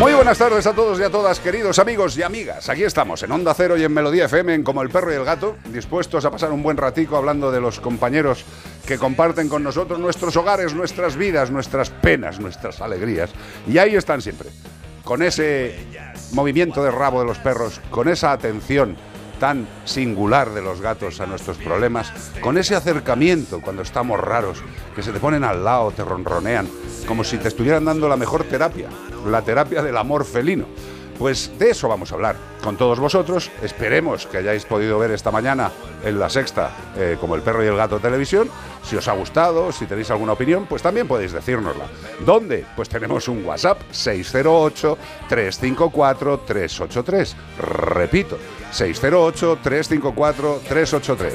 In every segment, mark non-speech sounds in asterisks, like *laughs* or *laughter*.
Muy buenas tardes a todos y a todas, queridos amigos y amigas. Aquí estamos, en Onda Cero y en Melodía FM, en Como el Perro y el Gato, dispuestos a pasar un buen ratico hablando de los compañeros que comparten con nosotros nuestros hogares, nuestras vidas, nuestras penas, nuestras alegrías. Y ahí están siempre, con ese movimiento de rabo de los perros, con esa atención tan singular de los gatos a nuestros problemas, con ese acercamiento cuando estamos raros, que se te ponen al lado, te ronronean, como si te estuvieran dando la mejor terapia, la terapia del amor felino. Pues de eso vamos a hablar con todos vosotros. Esperemos que hayáis podido ver esta mañana en la sexta, eh, como el perro y el gato televisión. Si os ha gustado, si tenéis alguna opinión, pues también podéis decírnosla. ¿Dónde? Pues tenemos un WhatsApp 608-354-383. Repito, 608-354-383.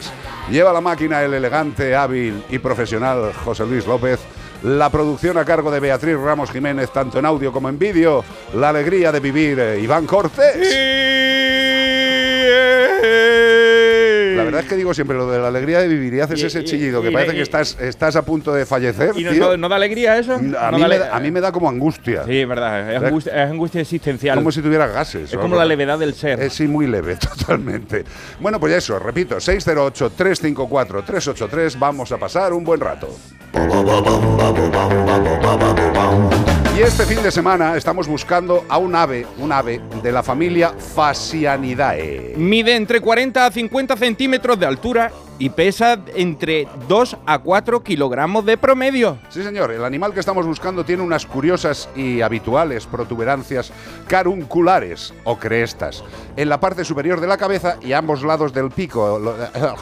Lleva la máquina el elegante, hábil y profesional José Luis López. La producción a cargo de Beatriz Ramos Jiménez, tanto en audio como en vídeo. La alegría de vivir, eh, Iván Cortés. Verdad es que digo siempre lo de la alegría de vivir y haces Y- ese y- chillido que y- parece y- que estás, estás a punto de fallecer. ¿Y no, tío. no- no da alegría eso? a, No mí da me da, a mí me da como angustia. Sí, es verdad. Es, angustia, es angustia existencial. Como si tuviera gases. es como la levedad del ser. Es sí, muy leve, totalmente. Bueno, pues eso, repito, 608-354-383, vamos a pasar un buen rato. Y este fin de semana estamos buscando a un ave, un ave de la familia Phasianidae. Mide entre 40 a 50 centímetros de altura y pesa entre 2 a 4 kilogramos de promedio. Sí, señor, el animal que estamos buscando tiene unas curiosas y habituales protuberancias carunculares o crestas en la parte superior de la cabeza y a ambos lados del pico, lo-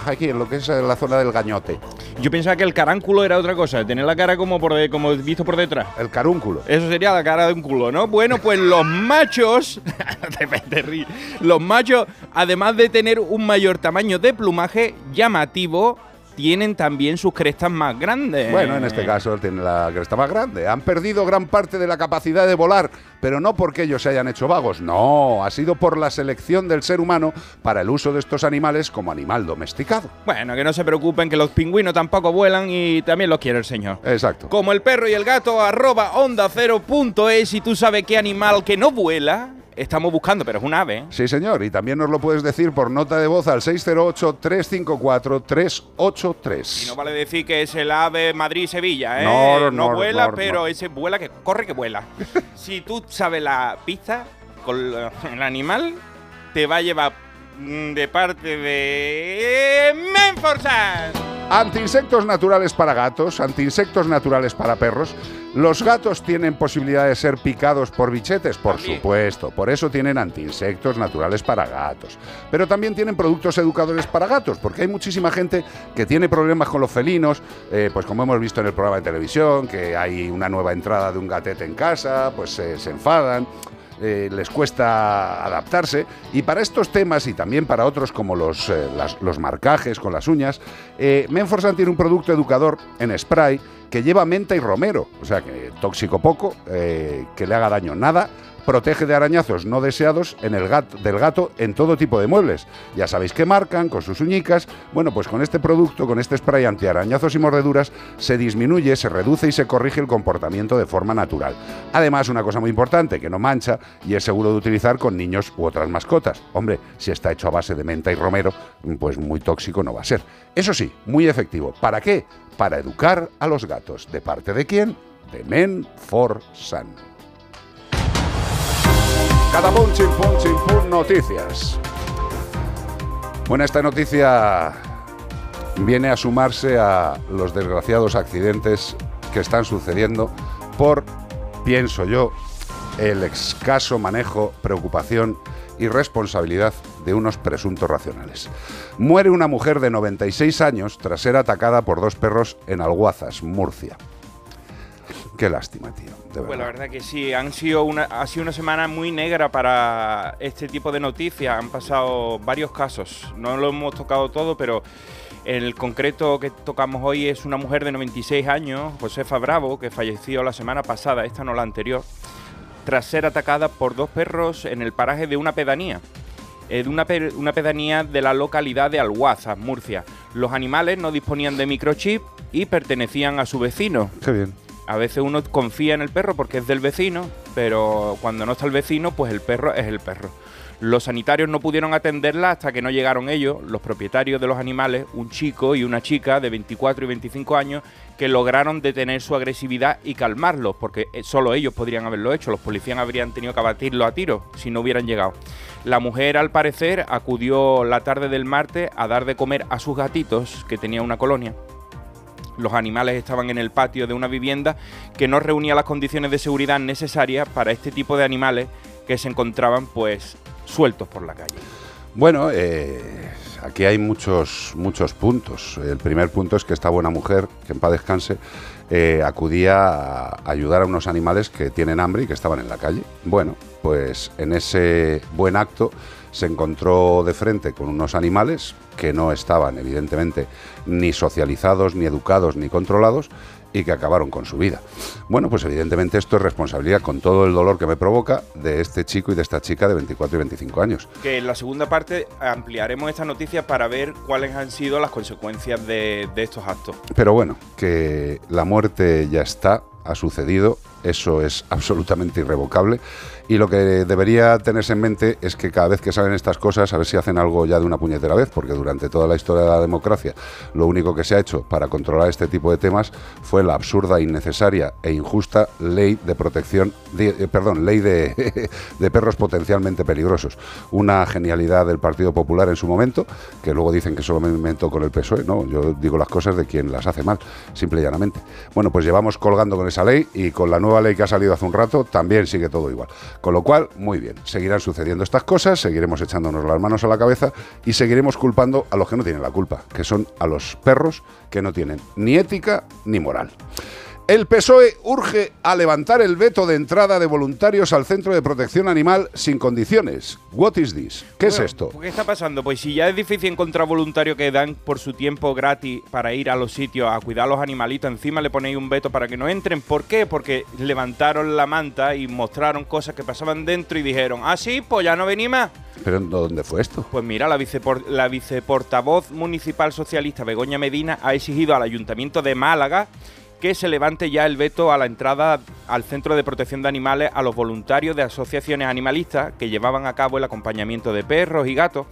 aquí en lo que es la zona del gañote, Yo pensaba que el caránculo era otra cosa, tener la cara como, por de- como visto por detrás. el carúnculo. Eso sería la cara de un culo, ¿no? Bueno, pues los machos, *laughs* te, te ríes. los machos, además de tener un mayor tamaño de plumaje tienen también sus crestas más grandes. Bueno, en este caso tiene la cresta más grande. Han perdido gran parte de la capacidad de volar, pero no porque ellos se hayan hecho vagos, no, ha sido por la selección del ser humano para el uso de estos animales como animal domesticado. Bueno, que no se preocupen, que los pingüinos tampoco vuelan y también los quiere el señor. Exacto. Como el perro y el gato, arroba onda cero punto es, y tú sabes qué animal que no vuela, estamos buscando, pero es un ave. ¿eh? Sí, señor, y también nos lo puedes decir por nota de voz al 608-354-383. Y no vale decir que es el ave Madrid-Sevilla, ¿eh? No, no, no, vuela, no, pero ese vuela que corre que vuela. *laughs* si tú sabes la pista con el animal, te va a llevar de parte de Menforsan. Antiinsectos naturales para gatos, antiinsectos naturales para perros. ¿Los gatos tienen posibilidad de ser picados por bichetes? Por También. supuesto, por eso tienen antiinsectos naturales para gatos. Pero también tienen productos educadores para gatos, porque hay muchísima gente que tiene problemas con los felinos, eh, pues como hemos visto en el programa de televisión, que hay una nueva entrada de un gatete en casa, pues eh, se enfadan. Eh, les cuesta adaptarse. Y para estos temas y también para otros como los, eh, los marcajes con las uñas, eh, Menforsan tiene un producto educador en spray que lleva menta y romero, o sea que tóxico poco, eh, que le haga daño nada, protege de arañazos no deseados en el del gato en todo tipo de muebles. Ya sabéis que marcan con sus uñicas. Bueno, pues con este producto, con este spray antiarañazos y mordeduras, se disminuye, se reduce y se corrige el comportamiento de forma natural. Además, una cosa muy importante, que no mancha y es seguro de utilizar con niños u otras mascotas. Hombre, si está hecho a base de menta y romero, pues muy tóxico no va a ser. Eso sí, muy efectivo. ¿Para qué? para educar a los gatos. ¿De parte de quién? De Men for Sun. Cada chim, pum, noticias. Bueno, esta noticia viene a sumarse a los desgraciados accidentes que están sucediendo por, pienso yo, el escaso manejo, preocupación y responsabilidad de unos presuntos racionales. Muere una mujer de 96 años tras ser atacada por dos perros en Alguazas, Murcia. Qué lástima, tío. De Pues la verdad. verdad que sí, han sido una, ha sido una semana muy negra para este tipo de noticias. Han pasado varios casos. No lo hemos tocado todo, pero el concreto que tocamos hoy es una mujer de 96 años, Josefa Bravo, que falleció la semana pasada, esta no la anterior, tras ser atacada por dos perros en el paraje de una pedanía. eh, de una, pe- una pedanía de la localidad de Alguazas, Murcia. Los animales no disponían de microchip y pertenecían a su vecino. Qué bien. A veces uno confía en el perro porque es del vecino, pero cuando no está el vecino, pues el perro es el perro. Los sanitarios no pudieron atenderla hasta que no llegaron ellos, los propietarios de los animales, un chico y una chica de 24 y 25 años, que lograron detener su agresividad y calmarlos, porque eh, solo ellos podrían haberlo hecho. Los policías habrían tenido que abatirlo a tiros si no hubieran llegado. La mujer, al parecer, acudió la tarde del martes a dar de comer a sus gatitos, que tenía una colonia. Los animales estaban en el patio de una vivienda que no reunía las condiciones de seguridad necesarias para este tipo de animales que se encontraban pues sueltos por la calle. Bueno, eh, aquí hay muchos, muchos puntos. El primer punto es que esta buena mujer, que en paz descanse, eh, acudía a ayudar a unos animales que tienen hambre y que estaban en la calle. Bueno, pues en ese buen acto se encontró de frente con unos animales que no estaban, evidentemente, ni socializados, ni educados, ni controlados y que acabaron con su vida. Bueno, pues evidentemente esto es responsabilidad con todo el dolor que me provoca de este chico y de esta chica de 24 y 25 años. Que en la segunda parte ampliaremos esta noticia para ver cuáles han sido las consecuencias de, de estos actos. Pero bueno, que la muerte ya está, ha sucedido, eso es absolutamente irrevocable. Y lo que debería tenerse en mente es que cada vez que salen estas cosas, a ver si hacen algo ya de una puñetera vez, porque durante toda la historia de la democracia, lo único que se ha hecho para controlar este tipo de temas fue la absurda, innecesaria e injusta ley de protección, de- eh, perdón, ley de, *laughs* perros potencialmente peligrosos. Una genialidad del Partido Popular en su momento, que luego dicen que solo me inventó con el PSOE. No, yo digo las cosas de quien las hace mal, simple y llanamente. Bueno, pues llevamos colgando con esa ley y con la nueva ley que ha salido hace un rato también sigue todo igual. Con lo cual, muy bien, seguirán sucediendo estas cosas, seguiremos echándonos las manos a la cabeza y seguiremos culpando a los que no tienen la culpa, que son a los perros que no tienen ni ética ni moral. El PSOE urge a levantar el veto de entrada de voluntarios al Centro de Protección Animal sin condiciones. What is this? ¿Qué es esto? ¿Qué está pasando? Pues si ya es difícil encontrar voluntarios que dan por su tiempo gratis para ir a los sitios a cuidar a los animalitos, encima le ponéis un veto para que no entren. ¿Por qué? Porque levantaron la manta y mostraron cosas que pasaban dentro y dijeron, ah, sí, pues ya no venís más. ¿Pero dónde fue esto? Pues mira, la, vicepor- la viceportavoz municipal socialista Begoña Medina ha exigido al Ayuntamiento de Málaga que se levante ya el veto a la entrada al Centro de Protección de Animales a los voluntarios de asociaciones animalistas que llevaban a cabo el acompañamiento de perros y gatos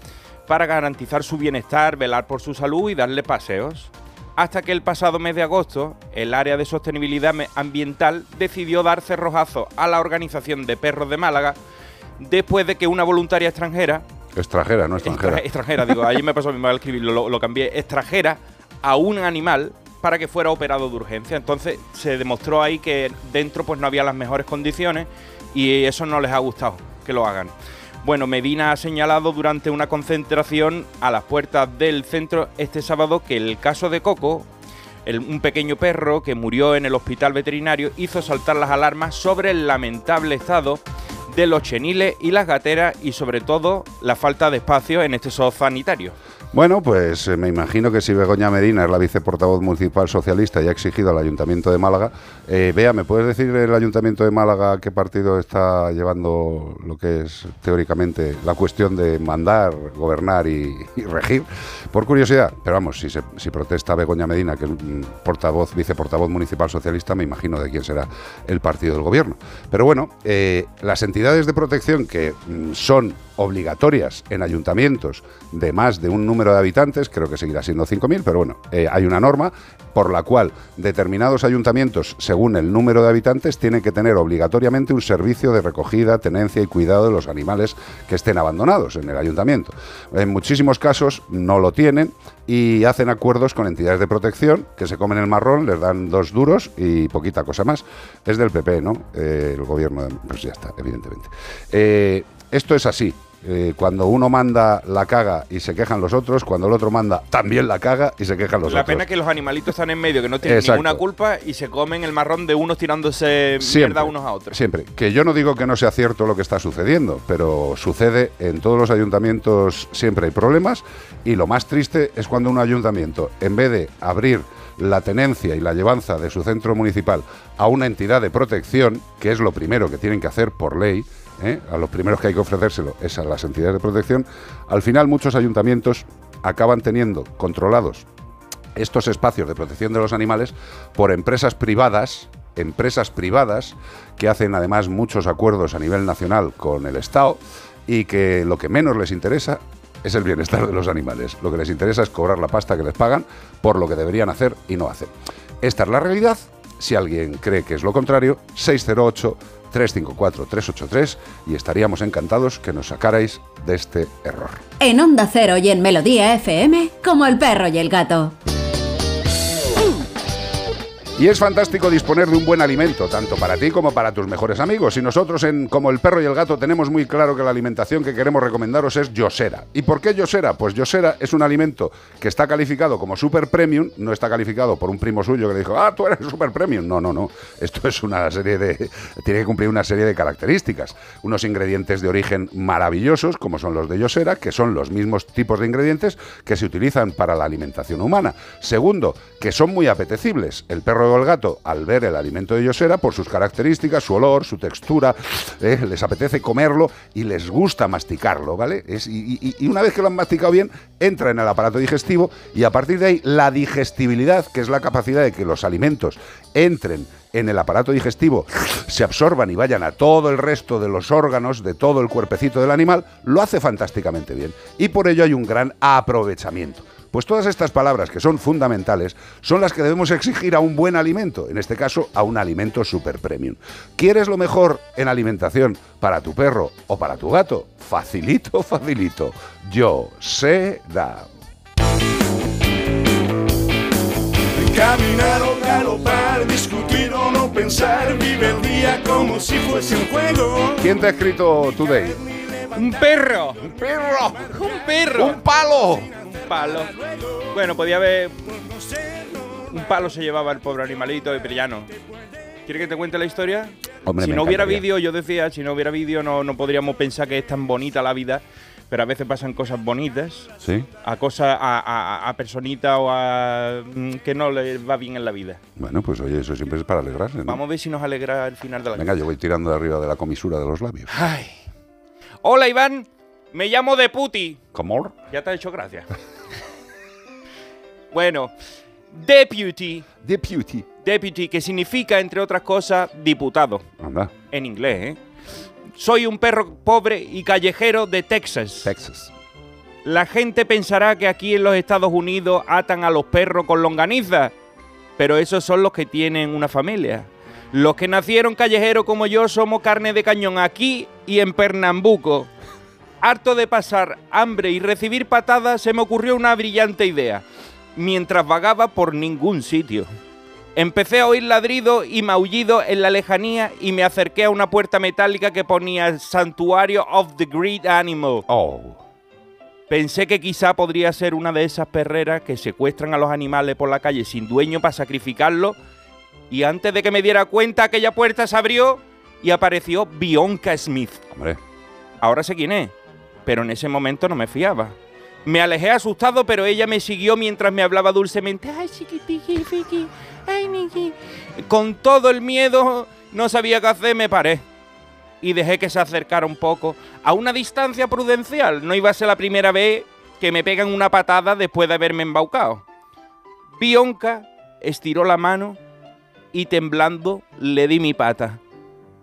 para garantizar su bienestar, velar por su salud y darle paseos. Hasta que el pasado mes de agosto, el área de sostenibilidad ambiental decidió dar cerrojazo a la organización de perros de Málaga después de que una voluntaria extranjera Extranjera, no extranjera. Extra- extranjera, digo, ayer me pasó a mí al escribirlo, lo, lo cambié, extranjera a un animal para que fuera operado de urgencia. Entonces se demostró ahí que dentro pues no había las mejores condiciones y eso no les ha gustado que lo hagan. Bueno, Medina ha señalado durante una concentración a las puertas del centro este sábado que el caso de Coco, un pequeño perro que murió en el hospital veterinario, hizo saltar las alarmas sobre el lamentable estado de los cheniles y las gateras y sobre todo la falta de espacio en este sanitario. Bueno, pues eh, me imagino que si Begoña Medina es la viceportavoz municipal socialista y ha exigido al Ayuntamiento de Málaga, eh, vea, ¿me puedes decir el Ayuntamiento de Málaga qué partido está llevando lo que es teóricamente la cuestión de mandar, gobernar y, regir? Por curiosidad, pero vamos, si, se- protesta Begoña Medina, que es portavoz, viceportavoz municipal socialista, me imagino de quién será el partido del gobierno. Pero bueno, eh, las entidades de protección que mm, son obligatorias en ayuntamientos de más de un número de habitantes, creo que seguirá siendo 5.000, pero bueno, eh, hay una norma por la cual determinados ayuntamientos, según el número de habitantes, tienen que tener obligatoriamente un servicio de recogida, tenencia y cuidado de los animales que estén abandonados en el ayuntamiento. En muchísimos casos no lo tienen y hacen acuerdos con entidades de protección que se comen el marrón, les dan dos duros y poquita cosa más. Es del PP, ¿no? Eh, el gobierno, de- pues ya está, evidentemente. Eh, esto es así. Eh, cuando uno manda la caga y se quejan los otros, cuando el otro manda también la caga y se quejan los La otros. pena es que los animalitos están en medio, que no tienen Exacto. ninguna culpa y se comen el marrón de unos tirándose Siempre, mierda unos a otros. Siempre. Que yo no digo que no sea cierto lo que está sucediendo, pero sucede en todos los ayuntamientos, siempre hay problemas. Y lo más triste es cuando un ayuntamiento, en vez de abrir la tenencia y la llevanza de su centro municipal a una entidad de protección, que es lo primero que tienen que hacer por ley, ¿eh? a los primeros que hay que ofrecérselo es a las entidades de protección, al final muchos ayuntamientos acaban teniendo controlados estos espacios de protección de los animales por empresas privadas, empresas privadas que hacen además muchos acuerdos a nivel nacional con el Estado y que lo que menos les interesa es el bienestar de los animales. Lo que les interesa es cobrar la pasta que les pagan por lo que deberían hacer y no hacen. Esta es la realidad. Si alguien cree que es lo contrario, 608 354 383 y estaríamos encantados que nos sacarais de este error. En Onda Cero y en Melodía FM, como el perro y el gato. Y es fantástico disponer de un buen alimento, tanto para ti como para tus mejores amigos. Y nosotros, en Como el perro y el gato, tenemos muy claro que la alimentación que queremos recomendaros es Yosera. ¿Y por qué Yosera? Pues Yosera es un alimento que está calificado como super premium, no está calificado por un primo suyo que le dijo, ah, tú eres super premium. No, no, no. Esto es una serie de. *laughs* tiene que cumplir una serie de características. Unos ingredientes de origen maravillosos, como son los de Yosera, que son los mismos tipos de ingredientes que se utilizan para la alimentación humana. Segundo, que son muy apetecibles. El perro el gato, al ver el alimento de Yosera, por sus características, su olor, su textura, eh, les apetece comerlo y les gusta masticarlo, ¿vale? Es- y una vez que lo han masticado bien, entra en el aparato digestivo y a partir de ahí la digestibilidad, que es la capacidad de que los alimentos entren en el aparato digestivo, se absorban y vayan a todo el resto de los órganos, de todo el cuerpecito del animal, lo hace fantásticamente bien. Y por ello hay un gran aprovechamiento. Pues todas estas palabras que son fundamentales son las que debemos exigir a un buen alimento, en este caso a un alimento super premium. ¿Quieres lo mejor en alimentación para tu perro o para tu gato? Facilito, facilito. Yo sé da. Caminar o galopar, discutir o no pensar, vive el día como si fuese un juego. ¿Quién te ha escrito Today? ¡Un perro! ¡Un perro! ¡Un perro! ¡Un palo! Un palo. Bueno, podía haber. Un palo se llevaba el pobre animalito, pero ya no. ¿Quieres que te cuente la historia? Hombre, si no hubiera vídeo, yo decía, si no hubiera vídeo no, no podríamos pensar que es tan bonita la vida, pero a veces pasan cosas bonitas, Sí. a cosas, a, a, a personitas o a mm, que no les va bien en la vida. Bueno, pues oye, eso siempre es para alegrarse, ¿no? Vamos a ver si nos alegra el final de la Venga, yo voy tirando de arriba de la comisura de los labios. Ay. Hola Iván, me llamo de Puti. ¿Cómo? Ya te ha hecho gracia. *laughs* bueno, deputy, Deputy. deputy, que significa, entre otras cosas, diputado, Anda, en inglés, ¿eh? Soy un perro pobre y callejero de Texas. Texas. La gente pensará que aquí en los Estados Unidos atan a los perros con longaniza, pero esos son los que tienen una familia. Los que nacieron callejeros como yo somos carne de cañón aquí y en Pernambuco. Harto de pasar hambre y recibir patadas, se me ocurrió una brillante idea, mientras vagaba por ningún sitio. Empecé a oír ladridos y maullidos en la lejanía y me acerqué a una puerta metálica que ponía Santuario of the Great Animal. Oh. Pensé que quizá podría ser una de esas perreras que secuestran a los animales por la calle sin dueño para sacrificarlos. Y antes de que me diera cuenta, aquella puerta se abrió y apareció Bionka Smith. Hombre, Ahora sé quién es, pero en ese momento no me fiaba. Me alejé asustado, pero ella me siguió mientras me hablaba dulcemente. Ay, chiquitiqui, ay, Niki. Con todo el miedo, no sabía qué hacer, me paré. Y dejé que se acercara un poco, a una distancia prudencial. No iba a ser la primera vez que me pegan una patada después de haberme embaucado. Bionka estiró la mano y temblando le di mi pata,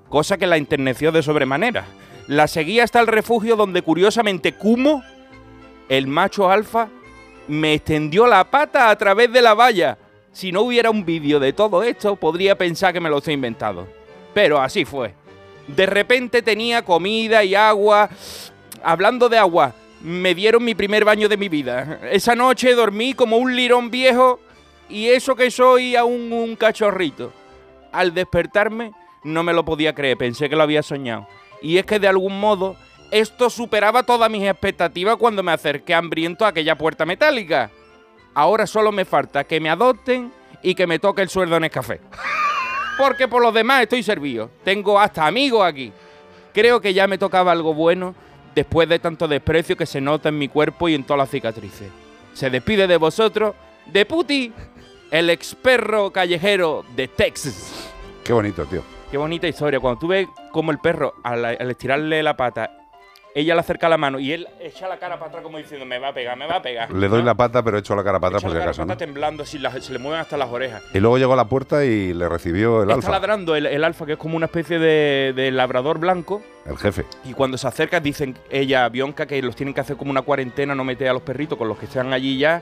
cosa que la enterneció de sobremanera. La seguí hasta el refugio donde curiosamente Kumo, el macho alfa, me extendió la pata a través de la valla. Si no hubiera un vídeo de todo esto, podría pensar que me lo estoy inventado. Pero así fue. De repente tenía comida y agua. Hablando de agua, me dieron mi primer baño de mi vida. Esa noche dormí como un lirón viejo y eso que soy aún un cachorrito. Al despertarme no me lo podía creer, pensé que lo había soñado. Y es que de algún modo esto superaba todas mis expectativas cuando me acerqué hambriento a aquella puerta metálica. Ahora solo me falta que me adopten y que me toque el sueldo en el café. Porque por los demás estoy servido. Tengo hasta amigos aquí. Creo que ya me tocaba algo bueno después de tanto desprecio que se nota en mi cuerpo y en todas las cicatrices. Se despide de vosotros, de Puti, el ex perro callejero de Texas. Qué bonito, tío. Qué bonita historia. Cuando tú ves como el perro, al, al estirarle la pata, ella le acerca la mano y él echa la cara para atrás como diciendo, me va a pegar, me va a pegar. Le doy la pata, pero echo la cara para atrás por si acaso, atrás temblando, así, las- se le mueven hasta las orejas. Y luego llegó a la puerta y le recibió el Está alfa, ladrando el, el alfa, que es como una especie de, de labrador blanco. el jefe. Y cuando se acerca, dicen ella, Bionca, que los tienen que hacer como una cuarentena, no meter a los perritos con los que están allí ya.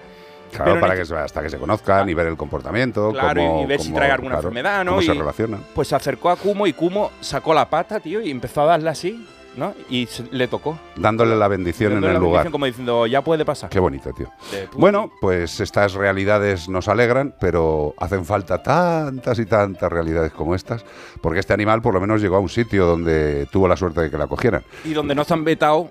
Claro, Pero para este- que se- hasta que se conozcan y ver el comportamiento, Claro, cómo, y ver si trae alguna claro, enfermedad, ¿no? Cómo se relacionan. Pues se acercó a Kumo y Kumo sacó la pata, tío, y empezó a darle así, ¿no? Y se- le tocó. Dándole la bendición Dándole en la el lugar. Como diciendo, ya puede pasar. Qué bonito, tío. Bueno, pues estas realidades nos alegran, pero hacen falta tantas y tantas realidades como estas, porque este animal por lo menos llegó a un sitio donde tuvo la suerte de que la cogieran. Y donde no están vetados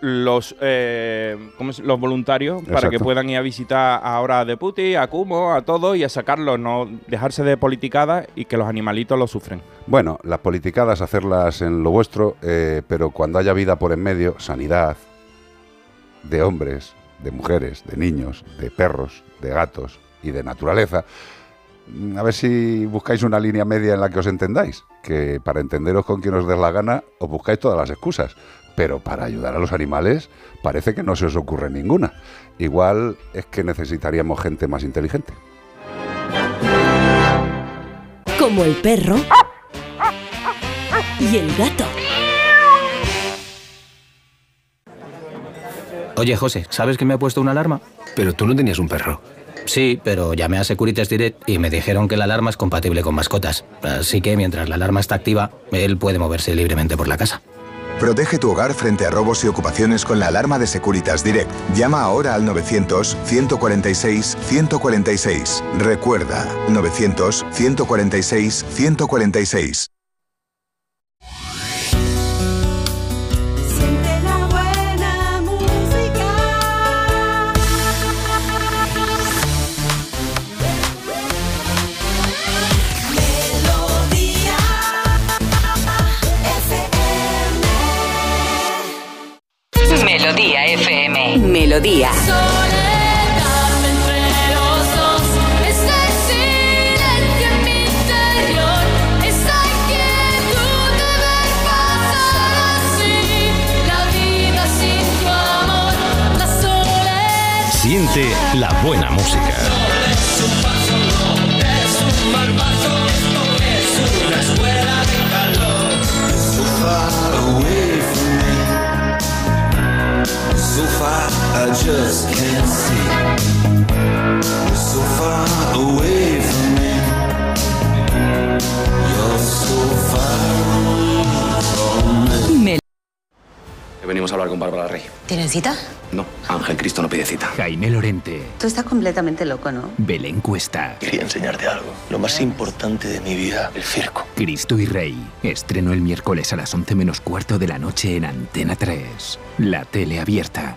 los eh, ¿cómo se- los voluntarios para que puedan ir a visitar ahora a Deputy, a Kumo, a todos y a sacarlos, no dejarse de politicada y que los animalitos lo sufren. Bueno, las politicadas hacerlas en lo vuestro, eh, pero cuando haya vida por en medio, sanidad de hombres, de mujeres, de niños, de perros, de gatos y de naturaleza, a ver si buscáis una línea media en la que os entendáis, que para entenderos con quien os dé la gana os buscáis todas las excusas, pero para ayudar a los animales parece que no se os ocurre ninguna. Igual es que necesitaríamos gente más inteligente. Como el perro y el gato. Oye, José, ¿sabes que me ha puesto una alarma? Pero tú no tenías un perro. Sí, pero llamé a Securitas Direct y me dijeron que la alarma es compatible con mascotas. Así que mientras la alarma está activa, él puede moverse libremente por la casa. Protege tu hogar frente a robos y ocupaciones con la alarma de Securitas Direct. Llama ahora al 900-146-146. Recuerda, 900-146-146. Amor, la soledad. Siente la buena música. Far, I just can't see. So far away from me. You're so far from me. Venimos a hablar con Bárbara Rey. ¿Tienen cita? No, Ángel Cristo no pide cita. Jaime Lorente, Tú estás completamente loco, ¿no? Belén Cuesta, Quería enseñarte algo. Lo más importante de mi vida, el circo. Cristo y Rey. Estreno el miércoles a las 11 menos cuarto de la noche en Antena 3. La tele abierta.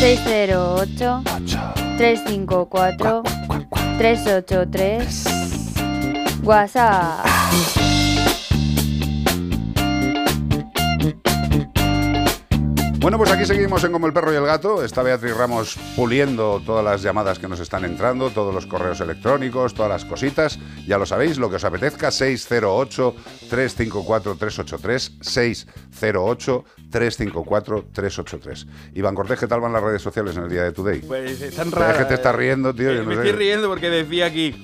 608 354 383 WhatsApp. Bueno, pues aquí seguimos en Como el Perro y el Gato. Está Beatriz Ramos puliendo todas las llamadas que nos están entrando, todos los correos electrónicos, todas las cositas. Ya lo sabéis, lo que os apetezca, 608-354-383, 608-354-383. Iván Cortés, ¿qué tal van las redes sociales en el día de Today? Pues están raras. que te estás riendo, tío. Eh, yo no me sé. estoy riendo porque decía aquí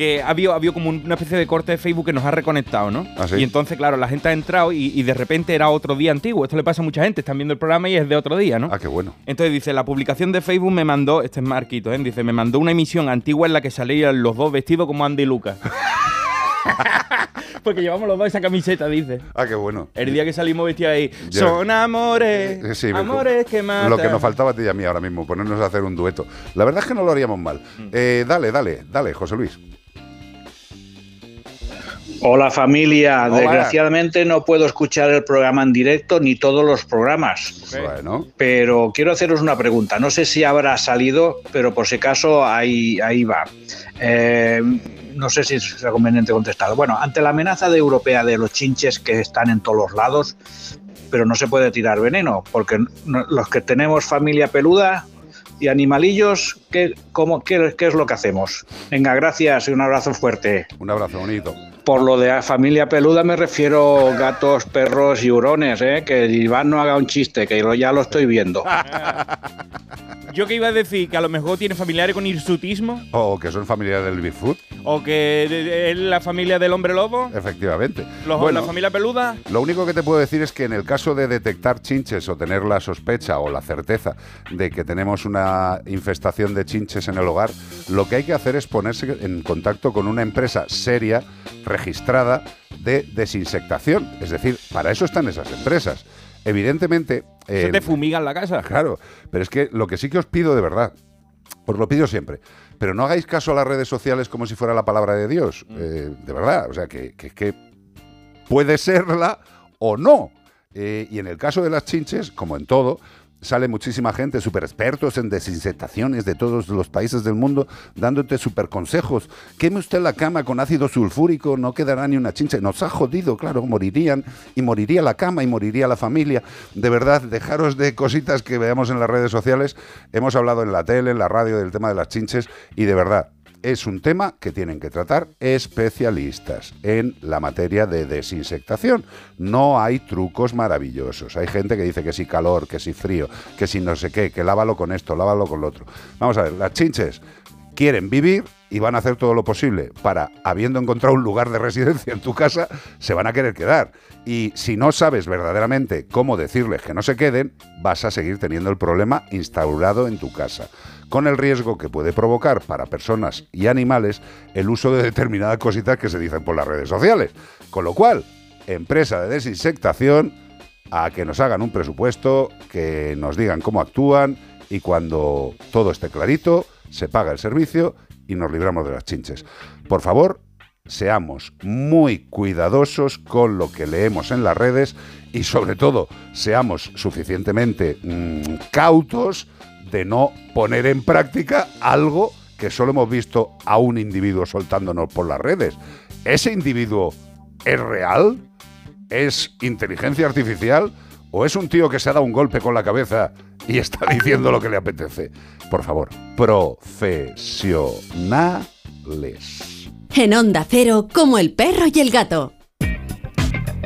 que había, había como una especie de corte de Facebook que nos ha reconectado, ¿no? ¿Ah, sí? Y entonces, claro, la gente ha entrado y, y de repente era otro día antiguo. Esto le pasa a mucha gente. Están viendo el programa y es de otro día, ¿no? Ah, qué bueno. Entonces dice, la publicación de Facebook me mandó, este es Marquito, ¿eh? dice, me mandó una emisión antigua en la que salían los dos vestidos como Andy y Lucas. *laughs* Porque llevamos los dos esa camiseta, dice. Ah, qué bueno. El día que salimos vestidos ahí, son amores, Eh, sí, me- amores que matan. Lo que nos faltaba a ti y a mí ahora mismo, ponernos a hacer un dueto. La verdad es que no lo haríamos mal. Mm. Eh, dale, dale, dale, José Luis. Hola familia, Hola. desgraciadamente no puedo escuchar el programa en directo ni todos los programas. Bueno. Pero quiero haceros una pregunta, no sé si habrá salido, pero por si acaso ahí, ahí va. Eh, no sé si es conveniente contestar. Bueno, ante la amenaza de europea de los chinches que están en todos los lados, pero no se puede tirar veneno, porque los que tenemos familia peluda y animalillos, ¿qué, cómo, qué, qué es lo que hacemos? Venga, gracias y un abrazo fuerte. Un abrazo bonito. Por lo de familia peluda me refiero gatos, perros y hurones, ¿eh? que Iván no haga un chiste, que yo ya lo estoy viendo. *laughs* Yo que iba a decir que a lo mejor tiene familiares con hirsutismo O que son familiares del Bigfoot, o que es la familia del hombre lobo, efectivamente. los, Bueno, la familia peluda. Lo único que te puedo decir es que en el caso de detectar chinches o tener la sospecha o la certeza de que tenemos una infestación de chinches en el hogar, lo que hay que hacer es ponerse en contacto con una empresa seria, registrada, de desinsectación. Es decir, para eso están esas empresas. Evidentemente... Se te fumigan la casa. Claro, pero es que lo que sí que os pido de verdad, os lo pido siempre, pero no hagáis caso a las redes sociales como si fuera la palabra de Dios, eh, de verdad, o sea, que, que, que puede serla o no. Eh, y en el caso de las chinches, como en todo, sale muchísima gente, super expertos en desinsectaciones de todos los países del mundo, dándote super consejos. Queme usted la cama con ácido sulfúrico, no quedará ni una chinche. Nos ha jodido, claro, morirían, y moriría la cama, y moriría la familia. De verdad, dejaros de cositas que veamos en las redes sociales. Hemos hablado en la tele, en la radio del tema de las chinches, y de verdad, es un tema que tienen que tratar especialistas en la materia de desinsectación. No hay trucos maravillosos. Hay gente que dice que si calor, que si frío, que si no sé qué, que lávalo con esto, lávalo con lo otro. Vamos a ver, las chinches quieren vivir y van a hacer todo lo posible para, habiendo encontrado un lugar de residencia en tu casa, se van a querer quedar. Y si no sabes verdaderamente cómo decirles que no se queden, vas a seguir teniendo el problema instaurado en tu casa, con el riesgo que puede provocar para personas y animales el uso de determinadas cositas que se dicen por las redes sociales. Con lo cual, empresa de desinsectación, a que nos hagan un presupuesto, que nos digan cómo actúan y cuando todo esté clarito, se paga el servicio y nos libramos de las chinches. Por favor, seamos muy cuidadosos con lo que leemos en las redes y sobre todo seamos suficientemente mm, cautos de no poner en práctica algo que solo hemos visto a un individuo soltándonos por las redes. ¿Ese individuo es real? ¿Es inteligencia artificial? ¿O es un tío que se ha dado un golpe con la cabeza y está *laughs* diciendo lo que le apetece? Por favor, profesionales. En Onda Cero, como el perro y el gato.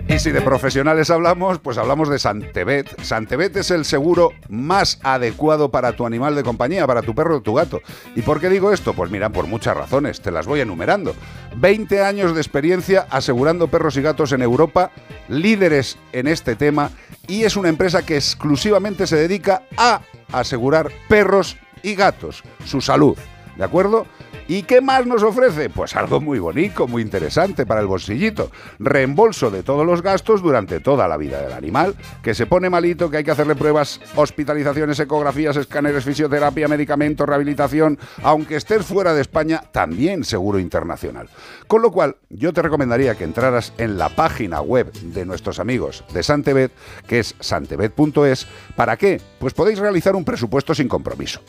Y si de profesionales hablamos, pues hablamos de Santebet. Santebet es el seguro más adecuado para tu animal de compañía, para tu perro o tu gato. ¿Y por qué digo esto? Pues mira, por muchas razones, te las voy enumerando. 20 años de experiencia asegurando perros y gatos en Europa, líderes en este tema, y es una empresa que exclusivamente se dedica a asegurar perros y gatos, su salud. ¿De acuerdo? ¿Y qué más nos ofrece? Pues algo muy bonito, muy interesante para el bolsillito. Reembolso de todos los gastos durante toda la vida del animal, que se pone malito, que hay que hacerle pruebas, hospitalizaciones, ecografías, escáneres, fisioterapia, medicamentos, rehabilitación, aunque estés fuera de España, también seguro internacional. Con lo cual, yo te recomendaría que entraras en la página web de nuestros amigos de Santebet, que es santebet.es. ¿Para qué? Pues podéis realizar un presupuesto sin compromiso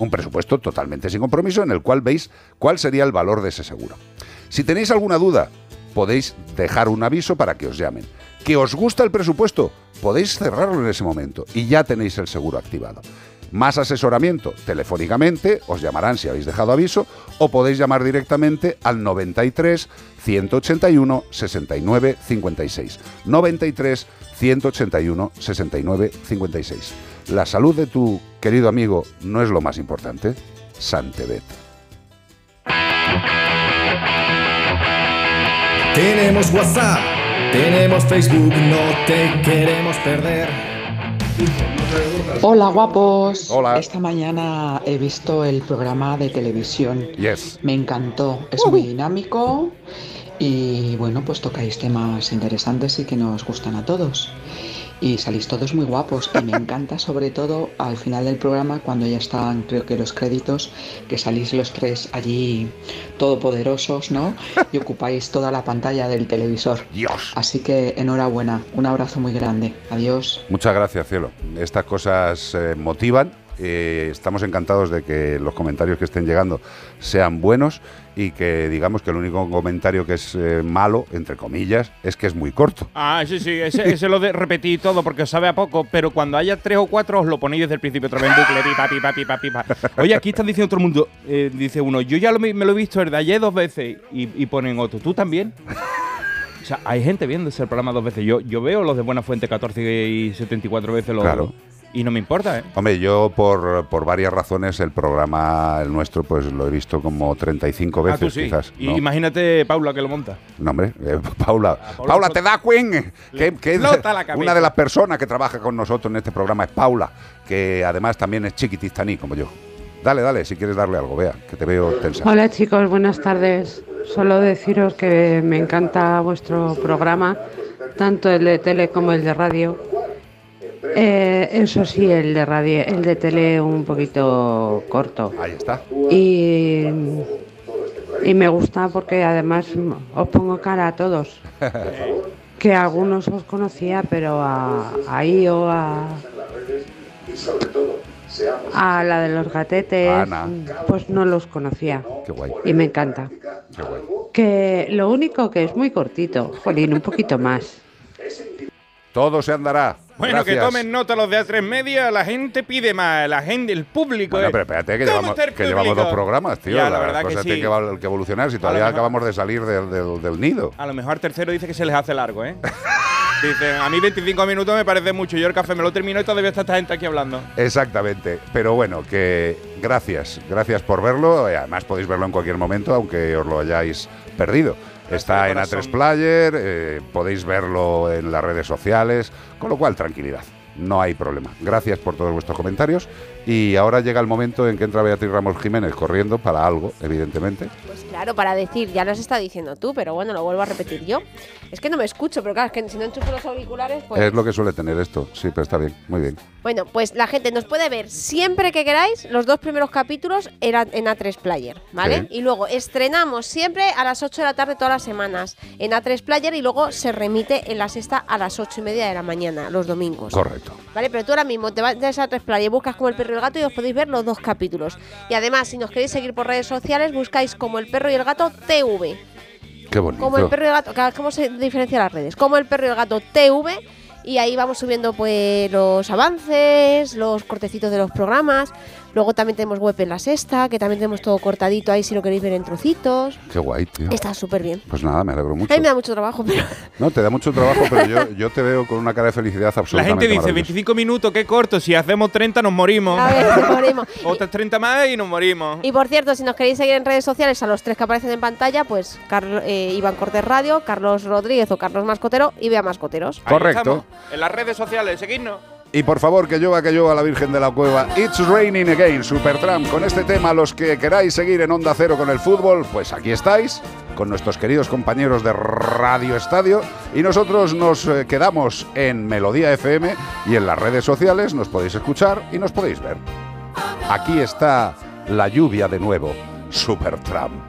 un presupuesto totalmente sin compromiso en el cual veis cuál sería el valor de ese seguro. Si tenéis alguna duda, podéis dejar un aviso para que os llamen. ¿Que os gusta el presupuesto? Podéis cerrarlo en ese momento y ya tenéis el seguro activado. Más asesoramiento telefónicamente, os llamarán si habéis dejado aviso, o podéis llamar directamente al 93 181 69 56. 93 181 69 56. La salud de tu querido amigo no es lo más importante. Santebet. Tenemos WhatsApp, tenemos Facebook, no te queremos perder. Hola guapos. Hola. Esta mañana he visto el programa de televisión. Yes. Me encantó. Es muy dinámico y bueno, pues tocáis temas interesantes y que nos gustan a todos. Y salís todos muy guapos y me encanta sobre todo al final del programa cuando ya están creo que los créditos que salís los tres allí todopoderosos, ¿no? Y ocupáis toda la pantalla del televisor. Dios. Así que enhorabuena, un abrazo muy grande. Adiós. Muchas gracias, cielo. Estas cosas eh, motivan. Eh, estamos encantados de que los comentarios que estén llegando sean buenos y que digamos que el único comentario que es eh, malo, entre comillas, es que es muy corto. Ah, sí, sí, ese, ese lo de repetí todo porque os sabe a poco, pero cuando haya tres o cuatro os lo ponéis desde el principio otra vez en bucle, pipa, pipa, pipa, pipa. Oye, aquí están diciendo todo el mundo, eh, dice uno, yo ya lo, me lo he visto el de ayer dos veces y, y ponen otro, ¿tú también? O sea, hay gente viendo ese programa dos veces. Yo, yo veo los de Buena Fuente 14 y 74 veces los Claro. Y no me importa, ¿eh? Hombre, yo por, por varias razones el programa, el nuestro, pues lo he visto como 35 veces ah, tú sí. quizás. Y ¿no? imagínate Paula que lo monta. No, hombre, eh, Paula. Paula Paula, te da Queen. Que, que es la una de las personas que trabaja con nosotros en este programa es Paula, que además también es chiquitistaní como yo. Dale, dale, si quieres darle algo, vea, que te veo tensa. Hola chicos, buenas tardes. Solo deciros que me encanta vuestro programa, tanto el de tele como el de radio. Eh, eso sí, el de radio, el de tele un poquito corto. Ahí está. Y, y me gusta porque además os pongo cara a todos. *laughs* Que a algunos os conocía, pero a, a Io, a, a la de los gatetes, Ana. pues no los conocía. Qué guay. Y me encanta. Qué guay. Que lo único que es muy cortito, jolín, un poquito más. Todo se andará. Bueno, que tomen nota los de A3 Media, la gente pide más, la gente, el público. Bueno, eh. pero espérate, que, ¿Cómo llevamos, que llevamos dos programas, tío. Ya, la verdad que cosas sí. tienen que, que evolucionar si todavía mejor- acabamos de salir del, del- del nido. A lo mejor tercero dice que se les hace largo, ¿eh? *laughs* Dicen, a mí 25 minutos me parece mucho. Yo el café me lo termino y todavía está esta gente aquí hablando. Exactamente. Pero bueno, que gracias. Gracias por verlo. Y además podéis verlo en cualquier momento, aunque os lo hayáis perdido. Está en corazón. A3 Player, eh, podéis verlo en las redes sociales, con lo cual tranquilidad. No hay problema. Gracias por todos vuestros comentarios. Y ahora llega el momento en que entra Beatriz Ramos Jiménez corriendo para algo, evidentemente. Pues claro, para decir, ya lo has estado diciendo tú, pero bueno, lo vuelvo a repetir yo. Es que no me escucho, pero claro, es que si no enchufo los auriculares, pues... Es lo que suele tener esto. Sí, pero está bien. Muy bien. Bueno, pues la gente nos puede ver siempre que queráis. Los dos primeros capítulos eran en A3 Player, ¿vale? Sí. Y luego estrenamos siempre a las 8 de la tarde todas las semanas en A3 Player y luego se remite en la sexta a las 8 y media de la mañana, los domingos. Correcto. ¿Vale? Pero tú ahora mismo te vas a A3 Player, buscas como el perro y el gato y os podéis ver los dos capítulos. Y además, si nos queréis seguir por redes sociales, buscáis como el perro y el gato TV. Qué bonito. Como el perro y el gato, ¿cómo se diferencian las redes? Como el perro y el gato TV y ahí vamos subiendo pues los avances, los cortecitos de los programas. Luego también tenemos web en la sexta, que también tenemos todo cortadito ahí si lo queréis ver en trocitos. Qué guay, tío. Está súper bien. Pues nada, me alegro mucho. A mí me da mucho trabajo, pero *laughs* No, te da mucho trabajo, pero yo, yo te veo con una cara de felicidad La absolutamente gente dice, maravillosa. 25 minutos, qué corto. Si hacemos 30 nos morimos. a ver, nos morimos. *laughs* Otras 30 más y nos morimos. Y por cierto, si nos queréis seguir en redes sociales a los tres que aparecen en pantalla, pues Carl- eh, Iván Cortés Radio, Carlos Rodríguez o Carlos Mascotero y Vea Mascoteros. Ahí Correcto. estamos, En las redes sociales, seguidnos. Y por favor, que llueva, que llueva la Virgen de la Cueva. It's raining again, Supertramp. Con este tema, los que queráis seguir en Onda Cero con el fútbol, pues aquí estáis, con nuestros queridos compañeros de Radio Estadio. Y nosotros nos eh, quedamos en Melodía FM y en las redes sociales nos podéis escuchar y nos podéis ver. Aquí está la lluvia de nuevo, Supertramp.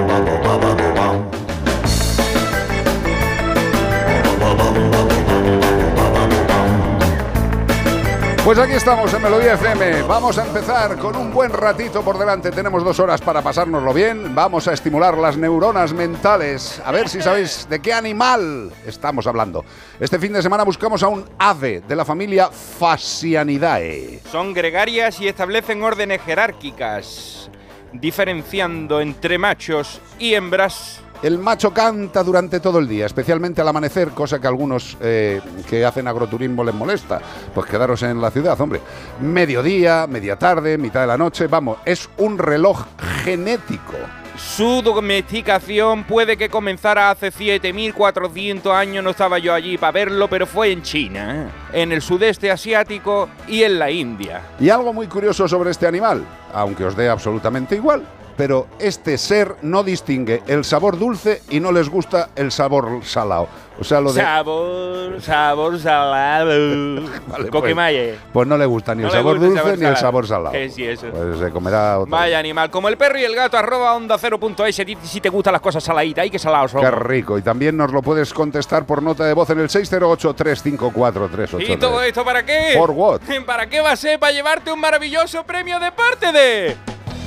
Pues aquí estamos en Melodía FM. Vamos a empezar con un buen ratito por delante. Tenemos dos horas para pasárnoslo bien. Vamos a estimular las neuronas mentales. A ver si sabéis de qué animal estamos hablando. Este fin de semana buscamos a un ave de la familia Phasianidae. Son gregarias y establecen órdenes jerárquicas, diferenciando entre machos y hembras. El macho canta durante todo el día, especialmente al amanecer, cosa que a algunos eh, que hacen agroturismo les molesta. Pues quedaros en la ciudad, hombre. Mediodía, media tarde, mitad de la noche, vamos, es un reloj genético. Su domesticación puede que comenzara hace 7.400 años, no estaba yo allí para verlo, pero fue en China, ¿eh? en el sudeste asiático y en la India. Y algo muy curioso sobre este animal, aunque os dé absolutamente igual, pero este ser no distingue el sabor dulce y no les gusta el sabor salado. O sea, lo de... Sabor, sabor salado. *laughs* Vale, Coquemaye. pues, pues no le gusta ni No el sabor el dulce sabor ni el sabor salado. Que sí, eso. Pues se comerá otro. Vaya animal, como el perro y el gato, arroba onda 0.es, si- si te gustan las cosas saladitas, y que salados son. Qué rico. Y también nos lo puedes contestar por nota de voz en el 608-354-383. ¿Y todo esto para qué? For what? *laughs* ¿Para qué va a ser? Para llevarte un maravilloso premio de parte de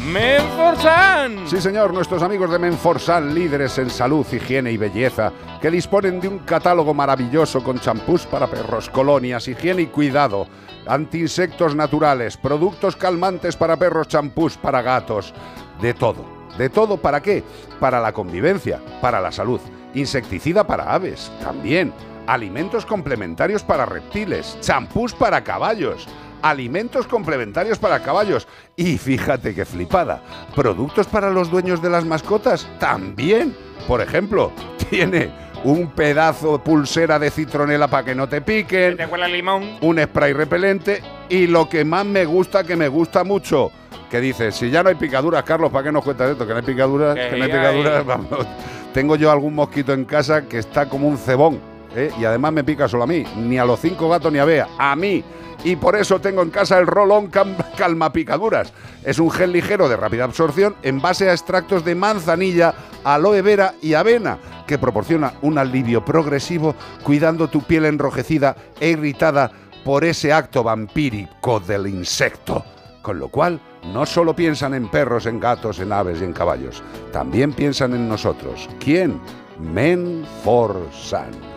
Menforsan. Sí, señor, nuestros amigos de Menforsan, líderes en salud, higiene y belleza, que disponen de un catálogo maravilloso con champús para perros, colonias, higiene y cuidado, antiinsectos naturales, productos calmantes para perros, champús para gatos, de todo. ¿De todo para qué? Para la convivencia, para la salud, insecticida para aves, también, alimentos complementarios para reptiles, champús para caballos alimentos complementarios para caballos. Y fíjate qué flipada, productos para los dueños de las mascotas también. Por ejemplo, *laughs* tiene un pedazo pulsera de citronela para que no te piquen, ¿Te huele limón? un spray repelente y lo que más me gusta, que me gusta mucho, que dice, si ya no hay picaduras, Carlos, ¿para qué nos cuentas esto? Que no hay picaduras, Que que no hay hay. picaduras, *laughs* vamos. Tengo yo algún mosquito en casa que está como un cebón, ¿eh? y además me pica solo a mí, ni a los cinco gatos ni a Bea, a mí. Y por eso tengo en casa el Rolón Calma Picaduras. Es un gel ligero de rápida absorción en base a extractos de manzanilla, aloe vera y avena, que proporciona un alivio progresivo cuidando tu piel enrojecida e irritada por ese acto vampírico del insecto. Con lo cual, no solo piensan en perros, en gatos, en aves y en caballos, también piensan en nosotros. ¿Quién? Menforsan. La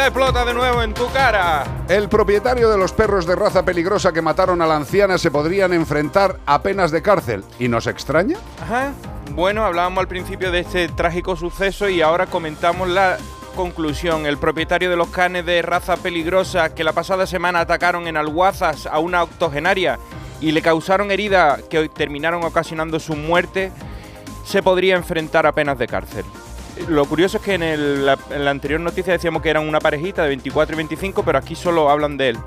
explota de nuevo en tu cara. El propietario de los perros de raza peligrosa que mataron a la anciana se podrían enfrentar a penas de cárcel. ¿Y nos extraña? Ajá. Bueno, hablábamos al principio de este trágico suceso y ahora comentamos la conclusión. El propietario de los canes de raza peligrosa que la pasada semana atacaron en Alguazas a una octogenaria y le causaron heridas que terminaron ocasionando su muerte, se podría enfrentar a penas de cárcel. Lo curioso es que en, la, la anterior noticia decíamos que eran una parejita de 24 y 25, pero aquí solo hablan de él.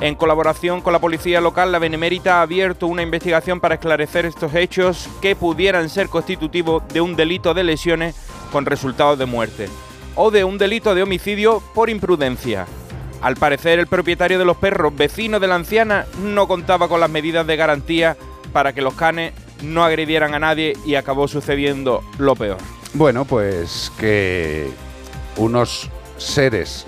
En colaboración con la policía local, la Benemérita ha abierto una investigación para esclarecer estos hechos que pudieran ser constitutivos de un delito de lesiones con resultados de muerte o de un delito de homicidio por imprudencia. Al parecer, el propietario de los perros, vecino de la anciana, no contaba con las medidas de garantía para que los canes no agredieran a nadie y acabó sucediendo lo peor. Bueno, pues que unos seres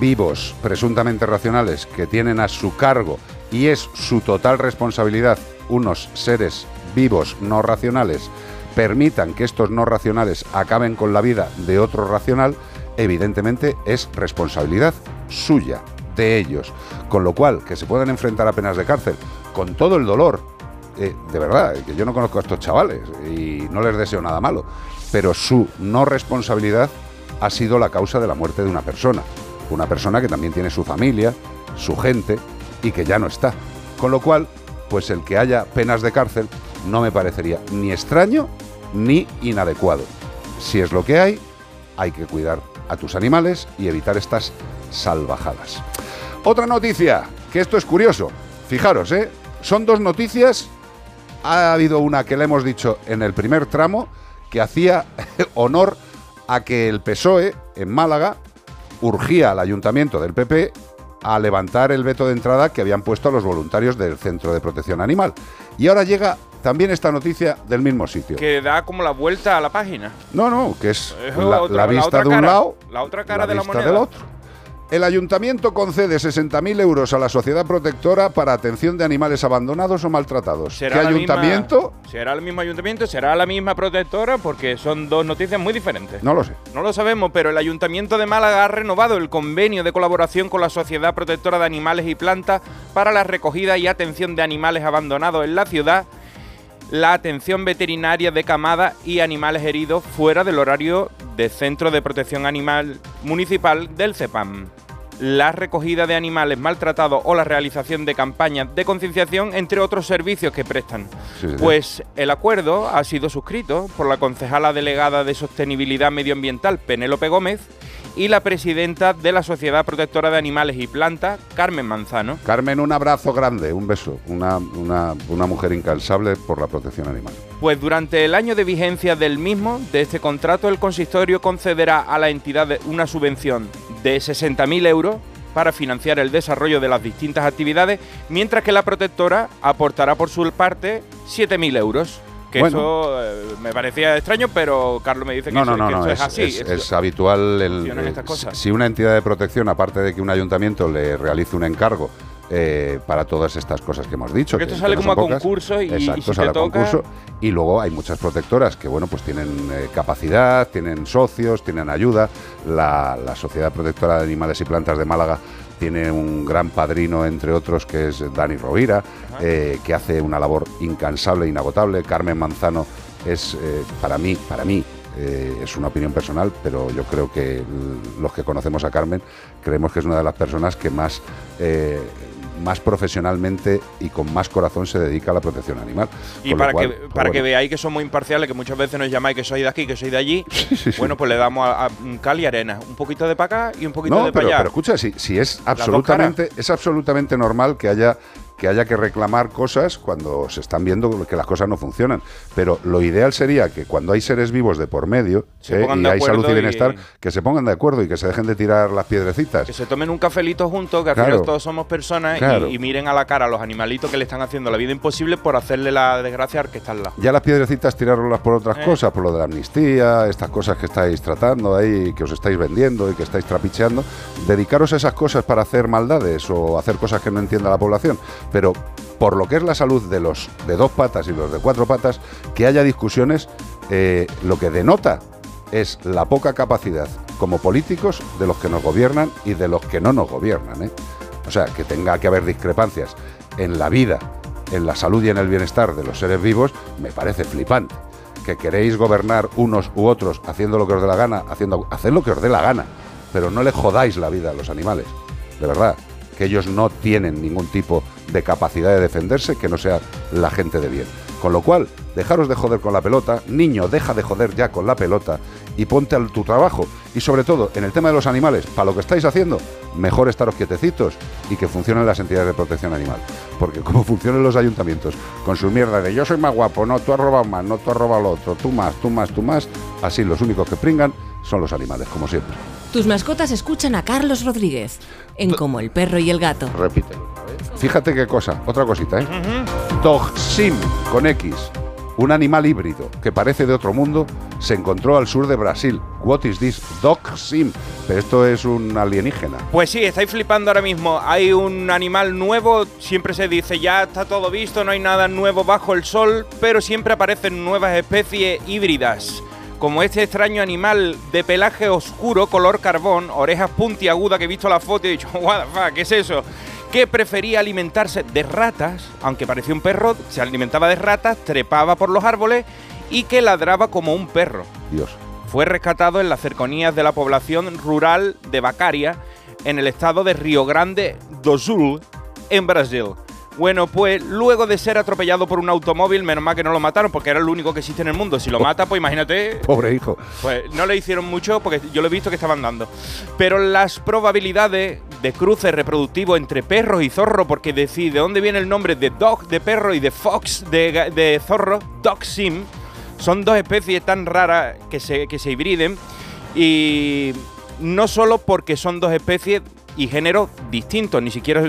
vivos, presuntamente racionales, que tienen a su cargo y es su total responsabilidad unos seres vivos no racionales, permitan que estos no racionales acaben con la vida de otro racional, evidentemente es responsabilidad suya, de ellos. Con lo cual, que se puedan enfrentar a penas de cárcel con todo el dolor eh, de verdad, que yo no conozco a estos chavales y no les deseo nada malo, pero su no responsabilidad ha sido la causa de la muerte de una persona. Una persona que también tiene su familia, su gente y que ya no está. Con lo cual, pues el que haya penas de cárcel no me parecería ni extraño ni inadecuado. Si es lo que hay, hay que cuidar a tus animales y evitar estas salvajadas. Otra noticia, que esto es curioso. Fijaros, ¿eh? Son dos noticias ha habido una que le hemos dicho en el primer tramo que hacía *laughs* honor a que el PSOE en Málaga urgía al ayuntamiento del PP a levantar el veto de entrada que habían puesto a los voluntarios del Centro de Protección Animal. Y ahora llega también esta noticia del mismo sitio. Que da como la vuelta a la página. No, no, que es Es la, la vista de un cara, lado, La otra cara de la vista moneda. del otro. El ayuntamiento concede 60.000 euros a la sociedad protectora para atención de animales abandonados o maltratados. ¿Qué ¿Será la ayuntamiento? misma- ¿Será el mismo ayuntamiento? ¿Será la misma protectora? Porque son dos noticias muy diferentes. No lo sé. No lo sabemos, pero el Ayuntamiento de Málaga ha renovado el convenio de colaboración con la Sociedad Protectora de Animales y Plantas para la recogida y atención de animales abandonados en la ciudad, la atención veterinaria de camada y animales heridos fuera del horario de Centro de Protección Animal Municipal del CEPAM. La recogida de animales maltratados o la realización de campañas de concienciación, entre otros servicios que prestan. Sí. Pues el acuerdo ha sido suscrito por la concejala delegada de Sostenibilidad Medioambiental, Penélope Gómez, y la presidenta de la Sociedad Protectora de Animales y Plantas, Carmen Manzano. Carmen, un abrazo grande, un beso. Una, una, una mujer incansable por la protección animal. Pues durante el año de vigencia del mismo, de este contrato, el consistorio concederá a la entidad una subvención de 60.000 euros para financiar el desarrollo de las distintas actividades, mientras que la protectora aportará por su parte 7.000 euros. Que Bueno. eso eh, me parecía extraño, pero Carlos me dice que, No, eso, no, no, que eso es, es así. es- habitual el, eh, estas cosas. si una entidad de protección, aparte de que un ayuntamiento le realice un encargo eh, para todas estas cosas que hemos dicho. Porque que- esto que sale no como a pocas. concurso y- y Exacto, si te sale a toca- concurso. Y luego hay muchas protectoras que, bueno, pues tienen eh, capacidad, tienen socios, tienen ayuda. La, la Sociedad Protectora de Animales y Plantas de Málaga tiene un gran padrino, entre otros, que es Dani Rovira, eh, que hace una labor incansable e inagotable. Carmen Manzano es, eh, para mí, para mí, eh, es una opinión personal, pero yo creo que los que conocemos a Carmen creemos que es una de las personas que más, eh, más profesionalmente y con más corazón se dedica a la protección animal. Y para, cual, que, pues para que veáis que somos imparciales, que muchas veces nos llamáis que soy de aquí, que soy de allí, *laughs* bueno, pues le damos a, a cal y arena. Un poquito de para acá y un poquito No, de pero, para allá. pero escucha, si, si es absolutamente, es absolutamente normal que haya que haya que reclamar cosas cuando se están viendo que las cosas no funcionan. Pero lo ideal sería que cuando hay seres vivos de por medio ¿eh? y hay salud y bienestar, que se pongan de acuerdo y que se dejen de tirar las piedrecitas. Que se tomen un cafelito juntos, que al Claro. final todos somos personas y, miren a la cara a los animalitos que le están haciendo la vida imposible por hacerle la desgracia al que está al lado. Ya las piedrecitas tirarlas por otras Eh. cosas, por lo de la amnistía, estas cosas que estáis tratando ahí, que os estáis vendiendo y que estáis trapicheando. Dedicaros a esas cosas para hacer maldades o hacer cosas que no entienda la población. Pero por lo que es la salud de los de dos patas y los de cuatro patas, que haya discusiones, eh, lo que denota es la poca capacidad como políticos de los que nos gobiernan y de los que no nos gobiernan. ¿eh? O sea, que tenga que haber discrepancias en la vida, en la salud y en el bienestar de los seres vivos, me parece flipante. Que queréis gobernar unos u otros haciendo lo que os dé la gana, haciendo, haced lo que os dé la gana, pero no le jodáis la vida a los animales. De verdad, que ellos no tienen ningún tipo de capacidad de defenderse que no sea la gente de bien. Con lo cual, dejaros de joder con la pelota, niño, deja de joder ya con la pelota y ponte a tu trabajo. Y sobre todo, en el tema de los animales, para lo que estáis haciendo, mejor estaros quietecitos y que funcionen las entidades de protección animal. Porque como *laughs* funcionan los ayuntamientos, con su mierda de yo soy más guapo, no, tú has robado más, no, tú has robado lo otro, tú más, tú más, tú más, así los únicos que pringan son los animales, como siempre. Tus mascotas escuchan a Carlos Rodríguez en Como el perro y el gato. Repítelo. Fíjate qué cosa, otra cosita, ¿eh? Dogsim, con X, un animal híbrido que parece de otro mundo, se encontró al sur de Brasil. What is this? Dogsim. Pero esto es un alienígena. Pues sí, estáis flipando ahora mismo. Hay un animal nuevo, siempre se dice ya está todo visto, no hay nada nuevo bajo el sol, pero siempre aparecen nuevas especies híbridas. Como este extraño animal de pelaje oscuro, color carbón, orejas puntiagudas que he visto la foto y he dicho, *laughs* what the fuck, ¿qué es eso? Que prefería alimentarse de ratas, aunque parecía un perro, se alimentaba de ratas, trepaba por los árboles y que ladraba como un perro. Dios. Fue rescatado en las cercanías de la población rural de Bacaria, en el estado de Río Grande do Sul, en Brasil. Bueno, pues luego de ser atropellado por un automóvil, menos mal que no lo mataron porque era el único que existe en el mundo. Si lo mata, pues imagínate. Pobre hijo. Pues no le hicieron mucho porque yo lo he visto que estaban dando. Pero las probabilidades de cruce reproductivo entre perros y zorro, porque decide de dónde viene el nombre de dog de perro y de fox de, de zorro, dog sim, son dos especies tan raras que se, que se hibriden. Y no solo porque son dos especies y géneros distintos, ni siquiera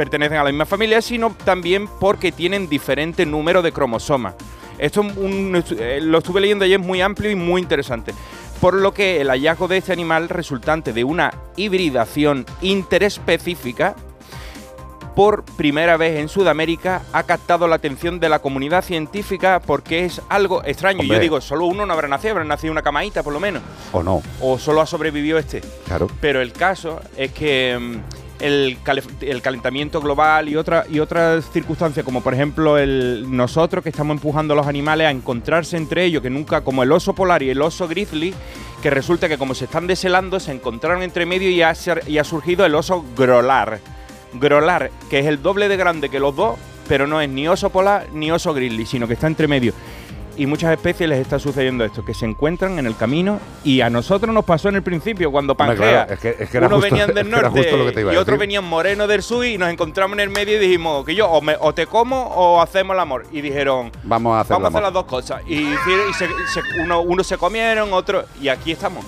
pertenecen a la misma familia, sino también porque tienen diferente número de cromosomas. Esto un- eh, lo estuve leyendo ayer, es muy amplio y muy interesante. Por lo que el hallazgo de este animal resultante de una hibridación interespecífica por primera vez en Sudamérica ha captado la atención de la comunidad científica porque es algo extraño. Y Hombre. yo digo, solo uno no habrá nacido, habrá nacido una camaita por lo menos. ¿O no? O solo ha sobrevivido este. Claro. Pero el caso es que mm, el, cale- el calentamiento global y, y otras circunstancias, como por ejemplo el, nosotros que estamos empujando a los animales a encontrarse entre ellos, que nunca, como el oso polar y el oso grizzly, que resulta que como se están deshelando, se encontraron entre medio y ha, y ha surgido el oso grolar. Grolar, que es el doble de grande que los dos, pero no es ni oso polar ni oso grizzly, sino que está entre medio. Y muchas especies les está sucediendo esto, que se encuentran en el camino y a nosotros nos pasó en el principio cuando Pangea. claro, es que- es que era Unos justo- venían del norte que y otros venían morenos del sur y nos encontramos en el medio y dijimos que yo o, me- o te como o hacemos el amor. Y dijeron, Vamos a hacer vamos a hacer las dos cosas. Y, y se- se- uno, unos se comieron, otros... Y aquí estamos.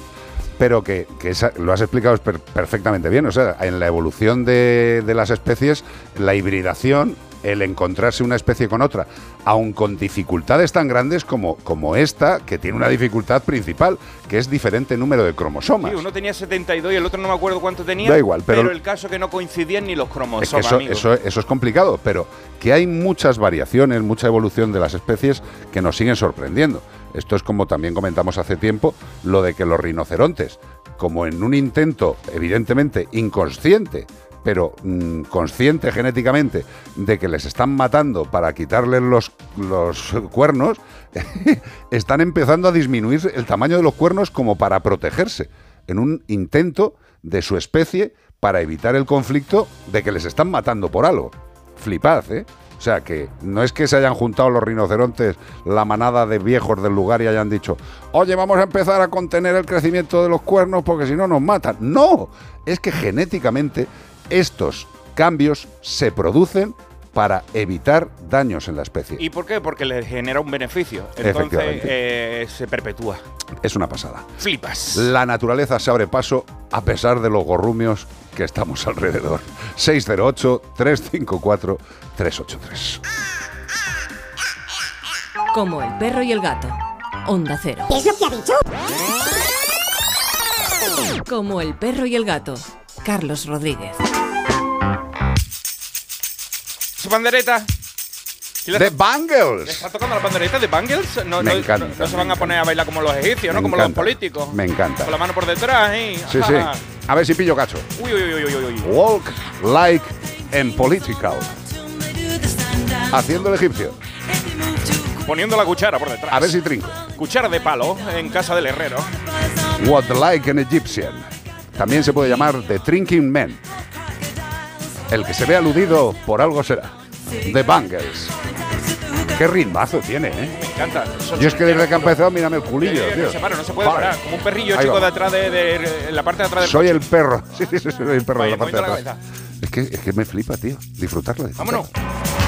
pero que, que esa- lo has explicado per- perfectamente bien. O sea, en la evolución de, de las especies, la hibridación, el encontrarse una especie con otra, aun con dificultades tan grandes como, como esta, que tiene una dificultad principal, que es diferente número de cromosomas. Sí, uno tenía 72 y el otro no me acuerdo cuánto tenía. Da igual, pero- el caso que no coincidían ni los Es cromosomas, que eso, amigo. eso, eso es complicado, pero que hay muchas variaciones, mucha evolución de las especies que nos siguen sorprendiendo. Esto es como también comentamos hace tiempo, lo de que los rinocerontes, como en un intento evidentemente inconsciente, pero mm, consciente genéticamente de que les están matando para quitarles los, los cuernos, *laughs* están empezando a disminuir el tamaño de los cuernos como para protegerse, en un intento de su especie para evitar el conflicto de que les están matando por algo. Flipad, ¿eh? O sea, que no es que se hayan juntado los rinocerontes, la manada de viejos del lugar y hayan dicho, oye, vamos a empezar a contener el crecimiento de los cuernos porque si no nos matan. No, es que genéticamente estos cambios se producen para evitar daños en la especie. ¿Y por qué? Porque les genera un beneficio. Entonces eh, se perpetúa. Es una pasada. Flipas. La naturaleza se abre paso a pesar de los gorrumios que estamos *laughs* alrededor. 608-354-383. Como el perro y el gato. Onda cero. ¿Qué es lo que ha dicho? Como el perro y el gato. Carlos Rodríguez. ¿Su pandereta? The Bangles. ¿Le está tocando la pandereta de Bangles? No, Me no- encanta, no- no se van a poner a bailar como los egipcios, Me ¿no? Como encanta. los políticos. Me encanta. Con la mano por detrás, ¿eh? Sí, sí. A ver si pillo cacho. Uy, uy, uy, uy, uy. Walk like and political. Haciendo el egipcio. Poniendo la cuchara por detrás. A ver si trinco. Cuchara de palo en casa del herrero. What like an Egyptian. También se puede llamar The Drinking Man. El que se ve aludido por algo será. The Bangles. Qué ritmazo tiene, ¿eh? Me encanta. Yo es que desde que ha empezado, mírame el culillo, tío. se para, no se puede Vale. parar. Como un perrillo Ahí chico va. de atrás de, de- en la parte de atrás del Soy coche. el perro. *laughs* Sí, sí, sí, soy el perro de la parte de atrás. Es que, es que me flipa, tío. Disfrutarlo. disfrutarlo. Vámonos.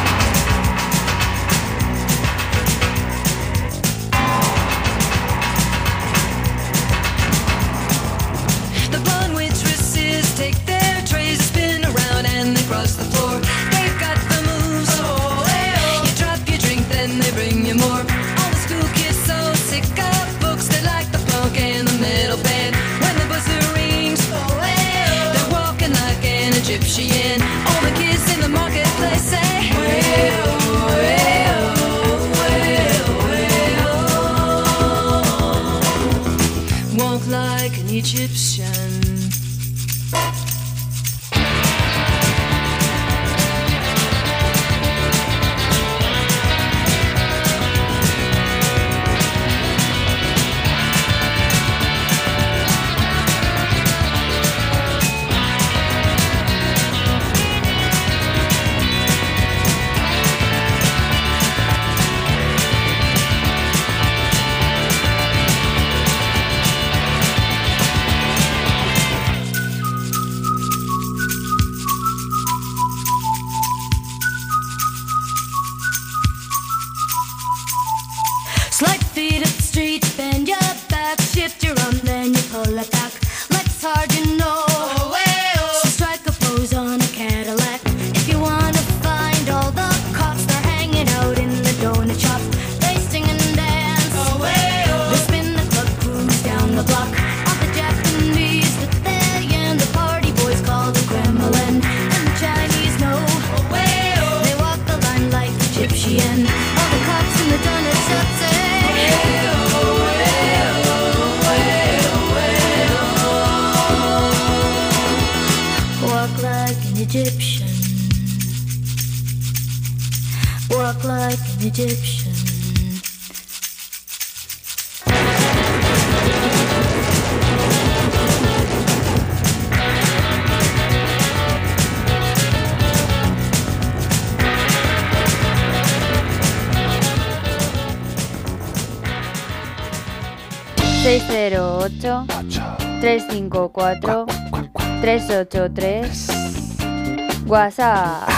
Egyptian. ...354... ...383... WhatsApp.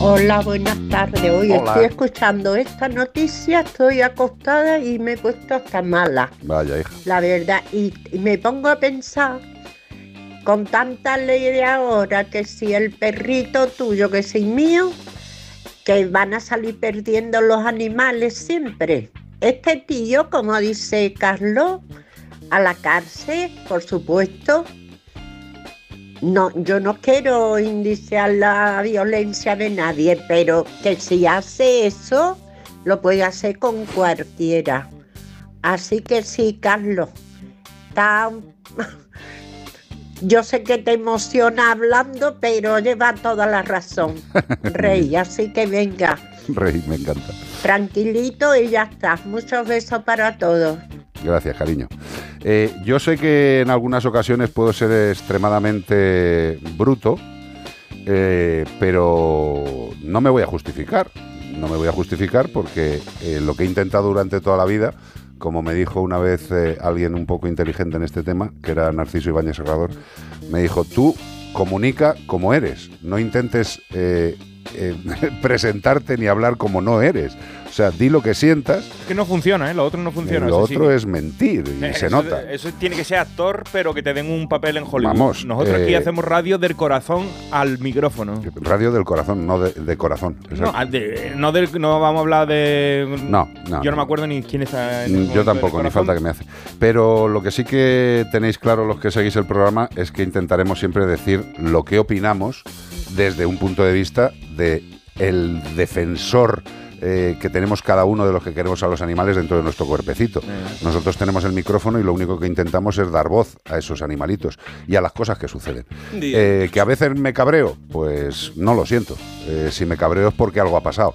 Hola, buenas tardes. Hoy Hola. estoy escuchando esta noticia, estoy acostada y me he puesto hasta mala, Vaya, hija. la verdad. Y, y me pongo a pensar, con tanta ley de ahora, que si el perrito tuyo, que si mío, que van a salir perdiendo los animales siempre. Este tío, como dice Carlos, a la cárcel, por supuesto. No, yo no quiero indiciar la violencia de nadie, pero que si hace eso, lo puede hacer con cualquiera. Así que sí, Carlos, está... *laughs* Yo sé que te emociona hablando, pero lleva toda la razón, *laughs* Rey. Así que venga, Rey, me encanta. tranquilito y ya está. Muchos besos para todos. Gracias, cariño. Eh, yo sé que en algunas ocasiones puedo ser extremadamente bruto, eh, pero no me voy a justificar. No me voy a justificar porque eh, lo que he intentado durante toda la vida, como me dijo una vez alguien un poco inteligente en este tema, que era Narciso Ibáñez Serrador, me dijo, tú comunica como eres, no intentes eh, *laughs* presentarte ni hablar como no eres. O sea, di lo que sientas. Que no funciona, ¿eh? Lo otro no funciona. lo sí. otro es mentir y *laughs* Eh, se eso- nota. Eso tiene que ser actor, pero que te den un papel en Hollywood. Vamos, Nosotros aquí eh, hacemos radio del corazón al micrófono. Radio del corazón, no de, de corazón. No, de- no, del- no vamos a hablar de. No, no, Yo no, no. me acuerdo ni quién está en Mm, Yo tampoco, ni falta que me hace. Pero lo que sí que tenéis claro los que seguís el programa es que intentaremos siempre decir lo que opinamos desde un punto de vista de el defensor eh, que tenemos cada uno de los que queremos a los animales dentro de nuestro cuerpecito. Nosotros tenemos el micrófono y lo único que intentamos es dar voz a esos animalitos y a las cosas que suceden. Eh, que a veces me cabreo, pues no lo siento. Eh, si me cabreo es porque algo ha pasado.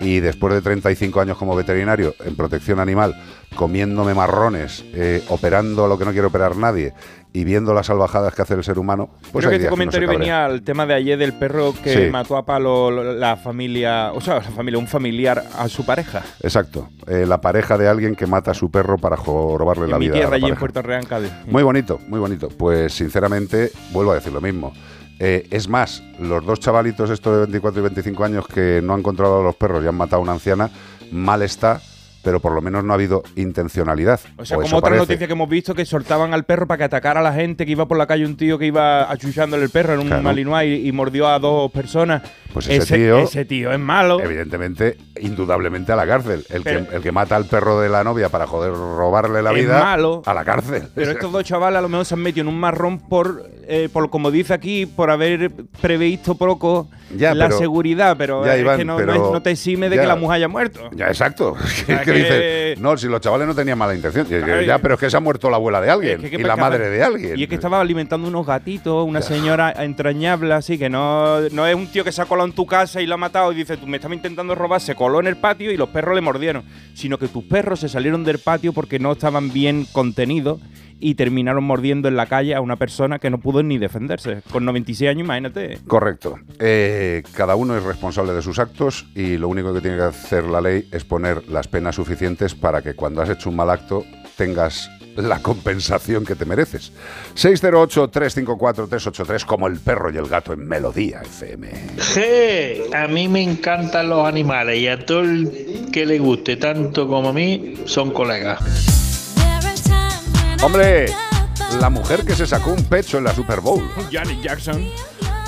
Y después de 35 años como veterinario en protección animal, comiéndome marrones, eh, operando lo que no quiere operar nadie y viendo las salvajadas que hace el ser humano, pues Creo que este que comentario venía al tema de ayer del perro que Sí. mató a palo la familia, o sea, la familia, un familiar a su pareja. Exacto. Eh, la pareja de alguien que mata a su perro para robarle la en mi vida. a la tierra, allí en. Puerto Real, Cádiz. Muy bonito, muy bonito. Pues sinceramente, vuelvo a decir lo mismo. Eh, es más, los dos chavalitos, estos de 24 y 25 años, que no han controlado a los perros y han matado a una anciana, mal está, pero por lo menos no ha habido intencionalidad. O sea, O como otra parece. noticia que hemos visto que soltaban al perro para que atacara a la gente, que iba por la calle un tío que iba achuchándole el perro en un Claro. malinois y, y mordió a dos personas. Pues ese, tío, ese tío es malo. evidentemente, indudablemente a la cárcel. El, Pero- que, el que mata al perro de la novia para joder robarle la Es vida, malo. a la cárcel. Pero estos dos chavales a lo mejor se han metido en un marrón por, eh, por como dice aquí, por haber previsto poco Ya, la pero- seguridad, pero ya, es Iván, que no, pero- no es- no te exime de ya. que la mujer haya muerto. Ya, exacto. *laughs* sea, Es que que- dices, no, si los chavales no tenían mala intención. Ya, pero es que se ha muerto la abuela de alguien Es que- y la que- madre de alguien. Y es que estaba alimentando unos gatitos, una señora entrañable, así que no, no es un tío que se ha colado en tu casa y lo ha matado y dice, tú me estaba intentando robar, se coló en el patio y los perros le mordieron. Sino que tus perros se salieron del patio porque no estaban bien contenidos y terminaron mordiendo en la calle a una persona que no pudo ni defenderse. Con 96 años, imagínate. Correcto. Eh, cada uno es responsable de sus actos y lo único que tiene que hacer la ley es poner las penas suficientes para que cuando has hecho un mal acto tengas la compensación que te mereces. 608-354-383 como el perro y el gato en Melodía FM. Je, a mí me encantan los animales y a todo el que le guste tanto como a mí son colegas. Hombre, la mujer que se sacó un pecho en la Super Bowl. Janet Jackson,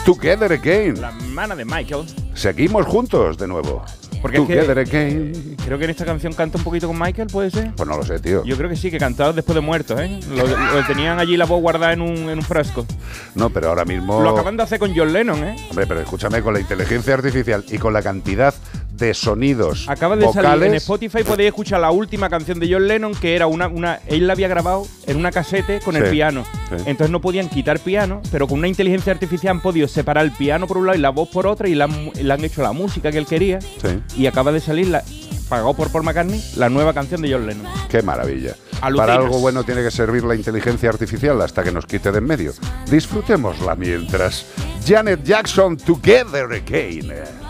Together Again. la hermana de Michael. Seguimos juntos de nuevo. Porque es que- Together Again. Creo que en esta canción canta un poquito con Michael, ¿puede ser? Pues no lo sé, tío. Yo creo que sí, que cantaba después de muertos, ¿eh? Lo, lo tenían allí la voz guardada en un, en un frasco. No, pero ahora mismo... Lo acaban de hacer con John Lennon, ¿eh? Hombre, pero escúchame, con la inteligencia artificial y con la cantidad de sonidos Acaba de salir en. Spotify, podéis escuchar la última canción de John Lennon, que era una, una él la había grabado en una casete con el piano. sí. Entonces no podían quitar piano, pero con una inteligencia artificial han podido separar el piano por un lado y la voz por otra y le han, le han hecho la música que él quería. Sí. Y acaba de salir, la, pagado por Paul McCartney, la nueva canción de John Lennon. Qué maravilla. Alucinas. Para algo bueno tiene que servir la inteligencia artificial hasta que nos quite de en medio. Disfrutémosla mientras. Janet Jackson, Together Again.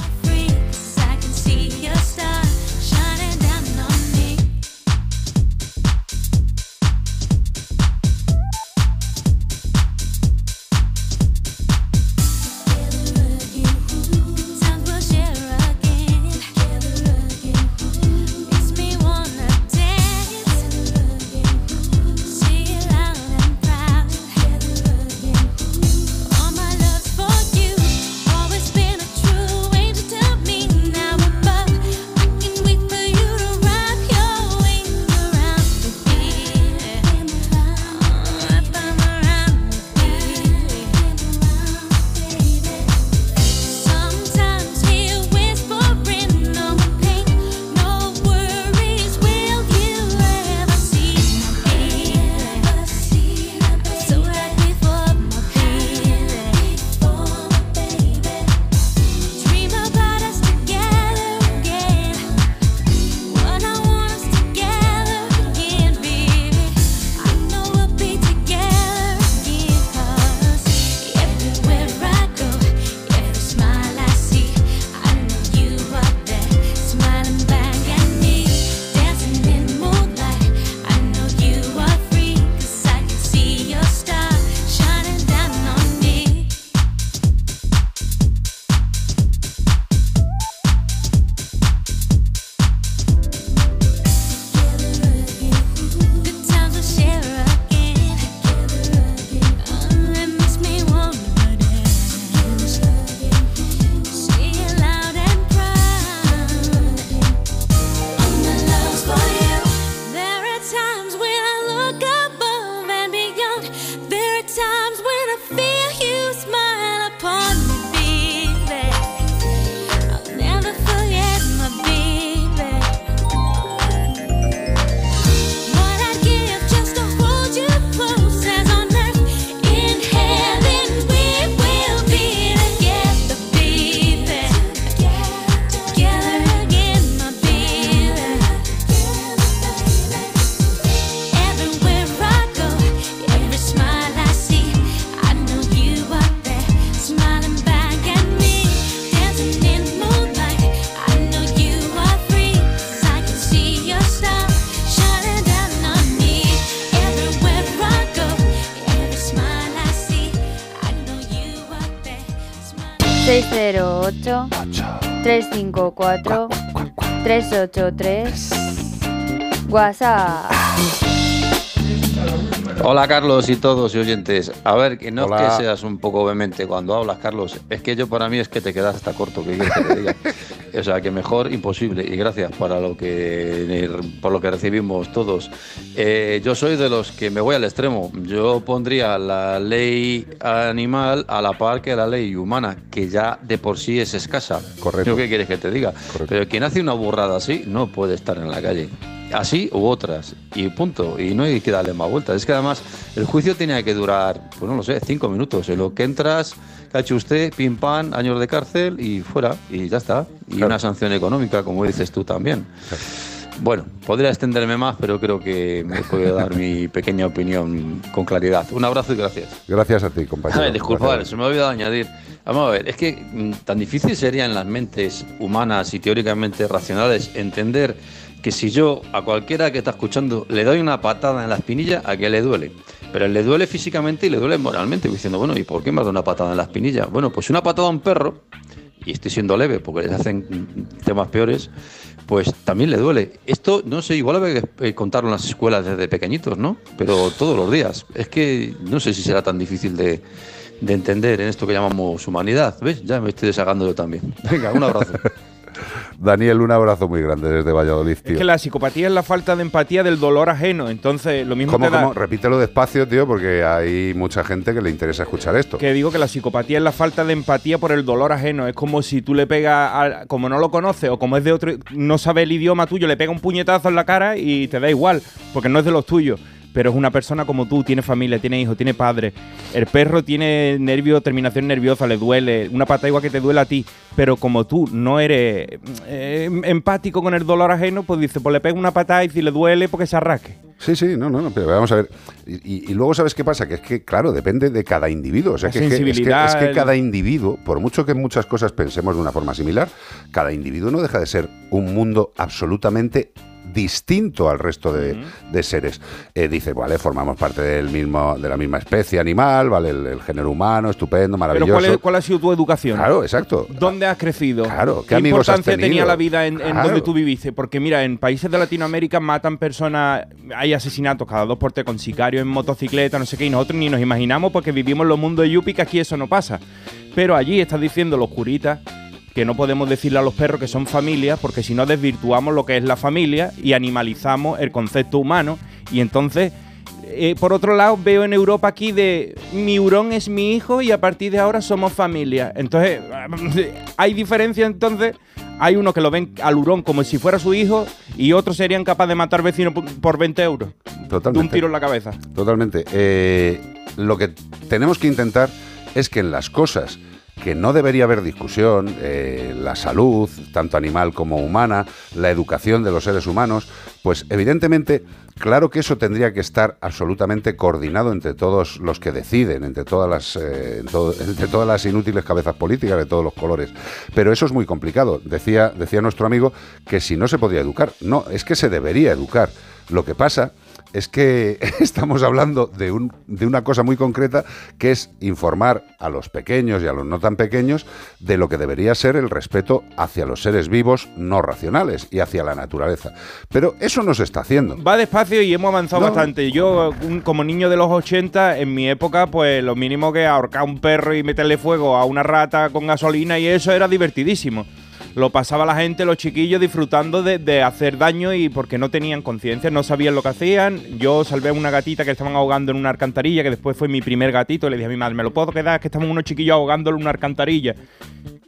608 354 383 WhatsApp. Hola Carlos y todos y oyentes. A ver, que no Hola. es que seas un poco vehemente cuando hablas, Carlos. Es que yo para mí es que te quedas hasta corto, que quieres que te diga. *laughs* O sea, que mejor imposible. Y gracias para lo que por lo que recibimos todos. Eh, yo soy de los que me voy al extremo. Yo pondría la ley animal a la par que la ley humana, que ya de por sí es escasa. Correcto. ¿Yo ¿Qué quieres que te diga? Pero quien hace una burrada así no puede estar en la calle. Así u otras. Y punto. Y no hay que darle más vueltas. Es que además el juicio tenía que durar, pues no lo sé, cinco minutos. En lo que entras, que ha hecho usted, pim pam, años de cárcel y fuera. Y ya está. Y una sanción económica, como dices tú también. Bueno, podría extenderme más, pero creo que me puedo dar mi *laughs* pequeña opinión con claridad. Un abrazo y gracias. Gracias a ti, compañero. Ay, disculpad, Gracias. se me ha olvidado añadir. Vamos a ver, es que mm, tan difícil sería en las mentes humanas y teóricamente racionales entender que si yo a cualquiera que está escuchando le doy una patada en la espinilla, a que le duele. Pero le duele físicamente y le duele moralmente, diciendo, bueno, ¿y por qué me ha dado una patada en la espinilla? Bueno, pues una patada a un perro, y estoy siendo leve porque les hacen temas peores, pues también le duele. Esto, no sé, igual hay que eh, contarlo en las escuelas desde pequeñitos, ¿no? Pero todos los días. Es que no sé si será tan difícil de, de entender en esto que llamamos humanidad. ¿Ves? Ya me estoy desagando yo también. Venga, un abrazo. *laughs* Daniel, un abrazo muy grande desde Valladolid, tío. Es que la psicopatía es la falta de empatía del dolor ajeno. Entonces, lo mismo ¿Cómo, te da- cómo? Repítelo despacio, tío, porque hay mucha gente que le interesa escuchar esto. Que digo que la psicopatía es la falta de empatía por el dolor ajeno. Es como si tú le pegas, a- como no lo conoces o como es de otro, no sabe el idioma tuyo, le pega un puñetazo en la cara y te da igual, porque no es de los tuyos. Pero es una persona como tú, tiene familia, tiene hijos, tiene padre. El perro tiene nervio, terminación nerviosa, le duele. Una pata igual que te duele a ti. Pero como tú no eres eh, empático con el dolor ajeno, pues dice, pues le pega una patada y si le duele, porque se arrasque. Sí, sí, no, no, no, pero vamos a ver. Y, luego, ¿sabes qué pasa? Que es que, claro, depende de cada individuo. O sea, que, es que- es que- sensibilidad, es que el- cada individuo, por mucho que en muchas cosas pensemos de una forma similar, cada individuo no deja de ser un mundo absolutamente distinto al resto de, de seres. Eh, dices, vale, formamos parte del mismo, de la misma especie animal, vale, el, el género humano, estupendo, Pero maravilloso. ¿cuál, es- cuál ha sido tu educación? Claro, exacto. ¿Dónde has crecido? Claro, ¿qué ¿Qué, amigos has importancia tenía tenido? la vida en, donde tú viviste? Porque mira, en países de Latinoamérica matan personas, hay asesinatos cada dos por tres con sicarios en motocicleta, no sé qué, y nosotros ni nos imaginamos porque vivimos en los mundos de Yupi que aquí eso no pasa. Pero allí estás diciendo los curitas que no podemos decirle a los perros que son familias porque si no desvirtuamos lo que es la familia y animalizamos el concepto humano y entonces eh, por otro lado, veo en Europa aquí de mi hurón es mi hijo y a partir de ahora somos familia. Entonces, *laughs* hay diferencia entonces. Hay unos que lo ven al hurón como si fuera su hijo y otros serían capaces de matar vecinos por- por 20 euros. Totalmente. De un tiro en la cabeza. Totalmente. Eh, lo que tenemos que intentar es que en las cosas que no debería haber discusión, eh, la salud, tanto animal como humana, la educación de los seres humanos, pues evidentemente, claro que eso tendría que estar absolutamente coordinado entre todos los que deciden, entre todas las, eh, todo- *laughs* entre todas las inútiles cabezas políticas de todos los colores. Pero eso es muy complicado. Decía, decía nuestro amigo que si no se podía educar, no, es que se debería educar. Lo que pasa es que *laughs* estamos hablando de, un, de una cosa muy concreta que es informar a los pequeños y a los no tan pequeños de lo que debería ser el respeto hacia los seres vivos no racionales y hacia la naturaleza. Pero eso no se está haciendo. Va despacio y hemos avanzado No. bastante. Yo, un- como niño de los 80, en mi época, pues lo mínimo que ahorcar a un perro y meterle fuego a una rata con gasolina y eso era divertidísimo. Lo pasaba la gente, los chiquillos, disfrutando de, de hacer daño y porque no tenían conciencia, no sabían lo que hacían. Yo salvé a una gatita que estaban ahogando en una alcantarilla, que después fue mi primer gatito. Le dije a mi madre, ¿me lo puedo quedar? Es que estamos unos chiquillos ahogándolo en una alcantarilla.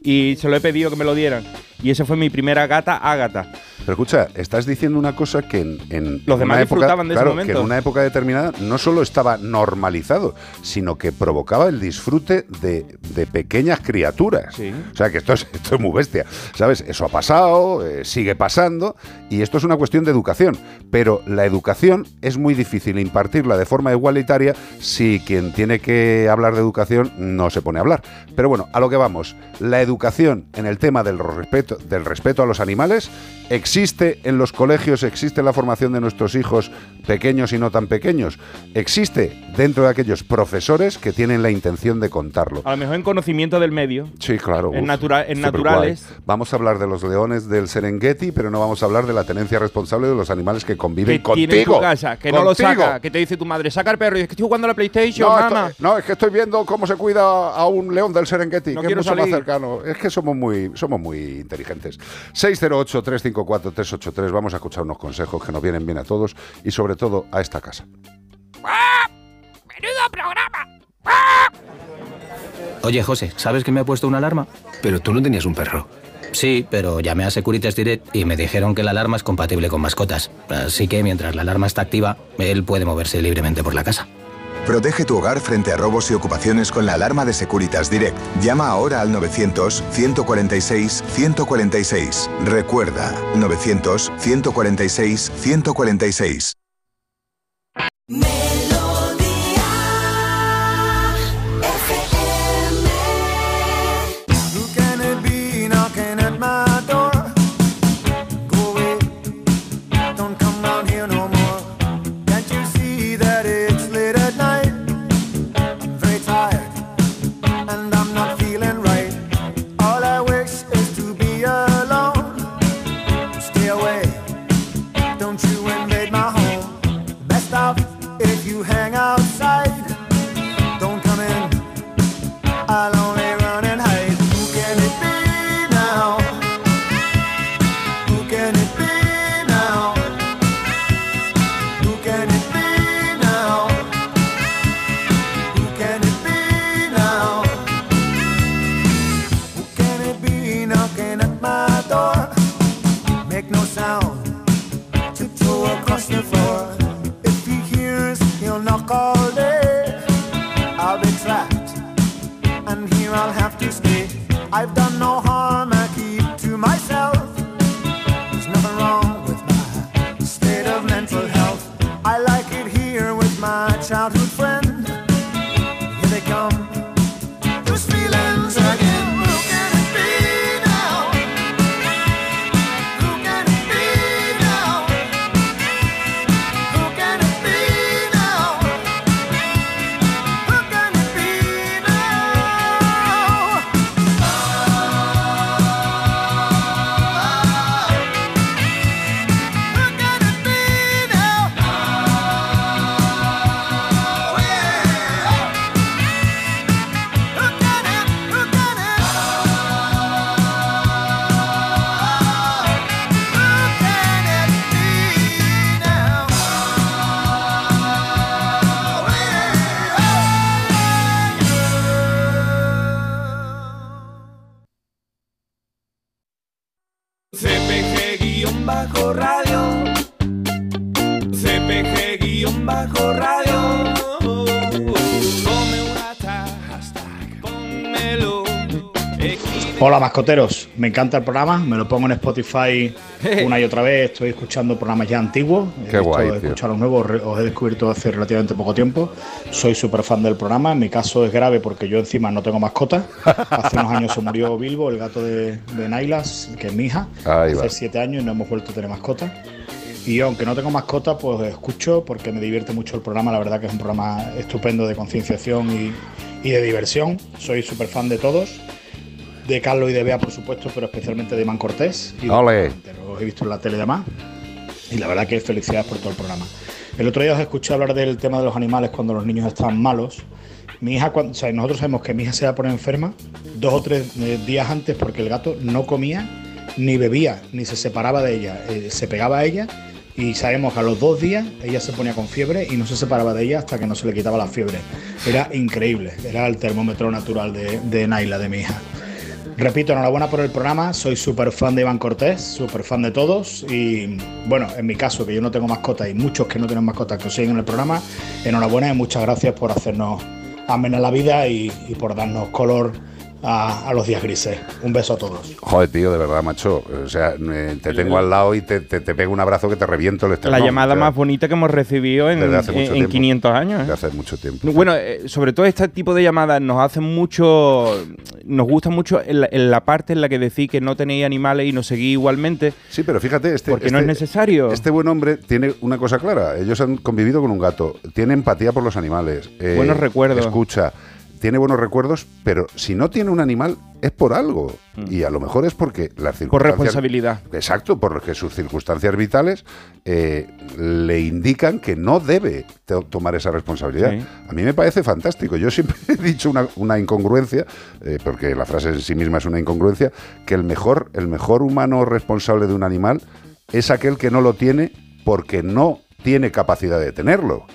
Y se lo he pedido que me lo dieran. Y esa fue mi primera gata, Ágata. Pero escucha, estás diciendo una cosa que en, en Los demás época, disfrutaban de ese claro, momento. que en una época determinada no solo estaba normalizado, sino que provocaba el disfrute de, de pequeñas criaturas. O sea que esto es, esto es muy bestia. ¿Sabes? Eso ha pasado, eh, sigue pasando, y esto es una cuestión de educación. Pero la educación es muy difícil impartirla de forma igualitaria si quien tiene que hablar de educación no se pone a hablar. Pero bueno, a lo que vamos. La educación en el tema del respeto, del respeto a los animales existe en los colegios, existe en la formación de nuestros hijos pequeños y no tan pequeños, existe dentro de aquellos profesores que tienen la intención de contarlo. A lo mejor en conocimiento del medio. Sí, claro. En uf, natura- en superguay. naturales. Vamos a hablar de los leones del Serengeti, pero no vamos a hablar de la tenencia responsable de los animales que conviven que contigo. tiene en tu casa, que no lo saca, que te dice tu madre, saca el perro y es que estoy jugando a la PlayStation, No, mamá. no, es que estoy viendo cómo se cuida a un león del Serengeti, No que es quiero mucho más cercano. Es que somos muy, somos muy inteligentes. 608-354-383. Vamos a escuchar unos consejos que nos vienen bien a todos y sobre todo a esta casa. ¡Menudo programa! Oye, José, ¿sabes que me ha puesto una alarma? Pero tú no tenías un perro. Sí, pero llamé a Securitas Direct y me dijeron que la alarma es compatible con mascotas. Así que mientras la alarma está activa, él puede moverse libremente por la casa. Protege tu hogar frente a robos y ocupaciones con la alarma de Securitas Direct. Llama ahora al 900-146-146. Recuerda, 900-146-146. I've done no harm, I keep to myself. There's nothing wrong with my state of mental health. I like it here with my childhood Hola mascoteros, me encanta el programa, me lo pongo en Spotify una y otra vez, estoy escuchando programas ya antiguos, he Qué guay, he tío. escuchado los nuevos, os he descubierto hace relativamente poco tiempo, soy súper fan del programa, en mi caso es grave porque yo encima no tengo mascota, *laughs* hace unos años se murió Bilbo, el gato de, de Nailas, que es mi hija, Ahí va. hace siete años y no hemos vuelto a tener mascota. Y yo, aunque no tengo mascota, pues escucho porque me divierte mucho el programa. La verdad que es un programa estupendo de concienciación y, y de diversión. Soy súper fan de todos. De Carlos y de Bea, por supuesto, pero especialmente de Man Cortés. Y de. Los he visto en la tele y demás. Y la verdad que felicidades por todo el programa. El otro día os escuché hablar del tema de los animales cuando los niños están malos. Mi hija, cuando, o sea, nosotros sabemos que mi hija se va a poner enferma dos o tres eh, días antes porque el gato no comía, ni bebía, ni se separaba de ella. Eh, se pegaba a ella y sabemos que a los dos días ella se ponía con fiebre y no se separaba de ella hasta que no se le quitaba la fiebre. Era increíble, era el termómetro natural de, de Naila, de mi hija. Repito, enhorabuena por el programa, soy súper fan de Iván Cortés, súper fan de todos. Y bueno, en mi caso que yo no tengo mascota y muchos que no tienen mascotas que os siguen en el programa, enhorabuena y muchas gracias por hacernos amena la vida y por darnos color a, a los días grises. Un beso a todos. Joder, tío, de verdad, macho. O sea, eh, te tengo al lado y te, te, te pego un abrazo que te reviento el La llamada O sea, más bonita que hemos recibido en, en- en tiempo. 500 años. ¿eh? Desde hace mucho tiempo. Bueno, eh, sobre todo este tipo de llamadas nos hacen mucho, nos gusta mucho en la, en la parte en la que decís que no tenéis animales y nos seguís igualmente. Sí, pero fíjate, este, porque no es este- necesario. Este buen hombre tiene una cosa clara. Ellos han convivido con un gato, tiene empatía por los animales. eh, Buenos recuerdos. Escucha, tiene buenos recuerdos, pero si no tiene un animal es por algo. Mm. Y a lo mejor es porque las circunstancias... Por responsabilidad. Exacto, porque sus circunstancias vitales eh, le indican que no debe to- tomar esa responsabilidad. Sí. A mí me parece fantástico. Yo siempre *laughs* he dicho una, una incongruencia, eh, porque la frase en sí misma es una incongruencia, que el mejor, el mejor humano responsable de un animal es aquel que no lo tiene porque no tiene capacidad de tenerlo.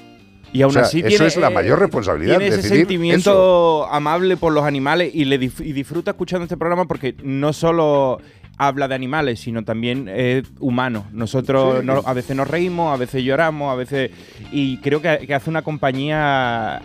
Y aún O sea, así eso tiene, es la eh, mayor responsabilidad. Tiene ese sentimiento amable por los animales y, le dif- y disfruta escuchando este programa porque no solo habla de animales, sino también es humano. Nosotros Sí. no- a veces nos reímos, a veces lloramos, a veces... Y creo que, que hace una compañía a,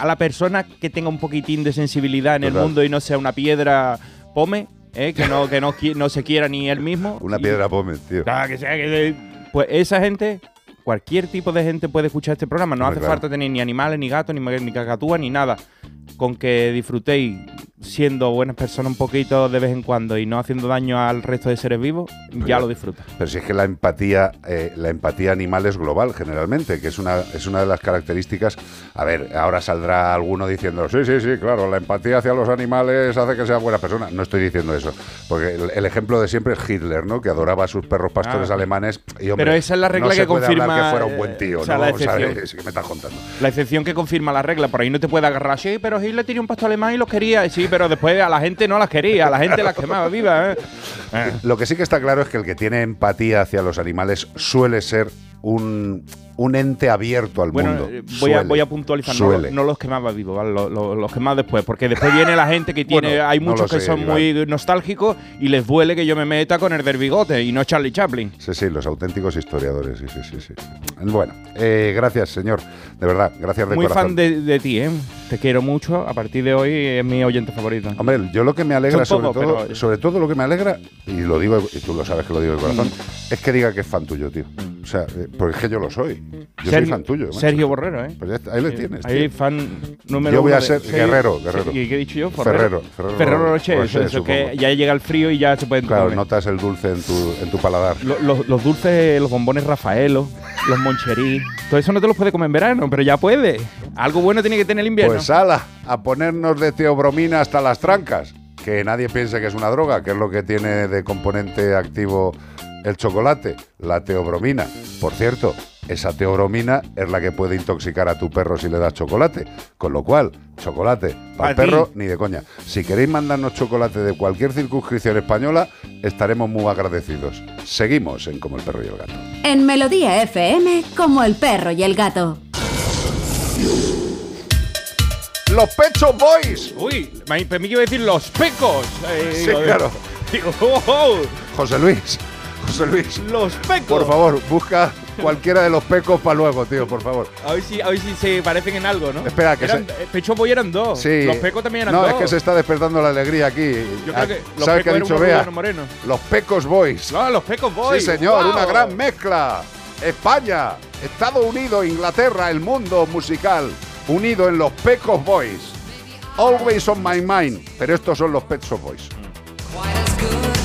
a la persona que tenga un poquitín de sensibilidad en el mundo y no sea una piedra pome, ¿eh? que, no, que no, se quiera ni él mismo. Una Y- piedra pome, tío. Que sea, que- pues esa gente, cualquier tipo de gente puede escuchar este programa. No hace falta tener ni animales, ni gatos, ni, ni cacatúas, ni nada. Con que disfrutéis siendo buenas personas un poquito de vez en cuando y no haciendo daño al resto de seres vivos, ya lo disfrutas. Pero si es que la empatía, eh, la empatía animal es global generalmente, que es una, es una de las características. A ver, ahora saldrá alguno diciendo, sí, sí, sí, claro, la empatía hacia los animales hace que sea buena persona. No estoy diciendo eso, porque el, el ejemplo de siempre es Hitler, ¿no? Que adoraba a sus perros pastores Ah. alemanes. Y, hombre, Pero esa es la regla no se que puede hablar confirma, que fuera un buen tío, o sea, ¿no? la *laughs* O sea, excepción. es que me estás contando. La excepción que confirma la regla, por ahí no te puede agarrar, sí, pero Hitler tenía un pastor alemán y los quería, sí, pero después a la gente no las quería, a la gente las quemaba viva. Eh. Lo que sí que está claro es que el que tiene empatía hacia los animales suele ser un, un ente abierto al Bueno, mundo. eh, voy, a, voy a puntualizar, no, Suele. no los quemaba vivos, ¿vale? Lo- lo- los quemaba después, porque después viene la gente que tiene, Bueno, hay muchos que sé, son muy nostálgicos y les duele que yo me meta con el del bigote y no Charlie Chaplin. Sí, sí, los auténticos historiadores, sí, sí, sí. sí. Bueno, eh, gracias, señor. De verdad, gracias de Muy corazón. fan de, de ti, ¿eh? te quiero mucho. A partir de hoy es mi oyente favorito. Hombre, yo lo que me alegra Son sobre pocos, todo, pero- sobre todo lo que me alegra, y lo digo, y tú lo sabes que lo digo de corazón, Mm. es que diga que es fan tuyo, tío. O sea, eh, porque es que yo lo soy. Yo soy Sergio- fan tuyo. Sergio Borrero, ¿eh? Pues ahí le tienes. Ahí tío. fan número Yo voy uno a ser guerrero, guerrero. ¿Y qué he dicho yo? Ferrero. Ferrero, Ferrero Rocher, Rocher, eso, eso que ya llega el frío y ya se puede Claro, comer. notas el dulce en tu, en tu paladar. Lo- los, los dulces, los bombones Rafaelo, los moncherí, todo eso no te los puedes comer en verano, pero ya puede. Algo bueno tiene que tener el invierno. Pues ala, a ponernos de teobromina hasta las trancas. Que nadie piense que es una droga, que es lo que tiene de componente activo el chocolate, la teobromina. Por cierto, esa teobromina es la que puede intoxicar a tu perro si le das chocolate. Con lo cual, chocolate para el perro ni de coña. Si queréis mandarnos chocolate de cualquier circunscripción española, estaremos muy agradecidos. Seguimos en Como el perro y el gato. En Melodía FM, como el perro y el gato. ¡Los Pecho Boys! Uy, me me iba a decir los pecos. eh, Sí, digo, claro. *laughs* digo, oh, oh, José Luis, José Luis. los pecos. Por favor, busca cualquiera de los pecos para luego, tío, por favor. A ver, si, a ver si se parecen en algo, ¿no? Espera, que Eran- se- eh, Pecho Boy eran dos. Sí. Los pecos también eran no, dos. es que se está despertando la alegría aquí. Yo Ah, creo que los ¿Sabes qué pecos ha eran dicho unos Bea? Los Pecos Boys. No, los pecos boys. Sí, señor, Wow. una gran mezcla. España, Estados Unidos, Inglaterra, el mundo musical unido en los Pecos Boys. Always on my mind. Pero estos son los Pet Boys. as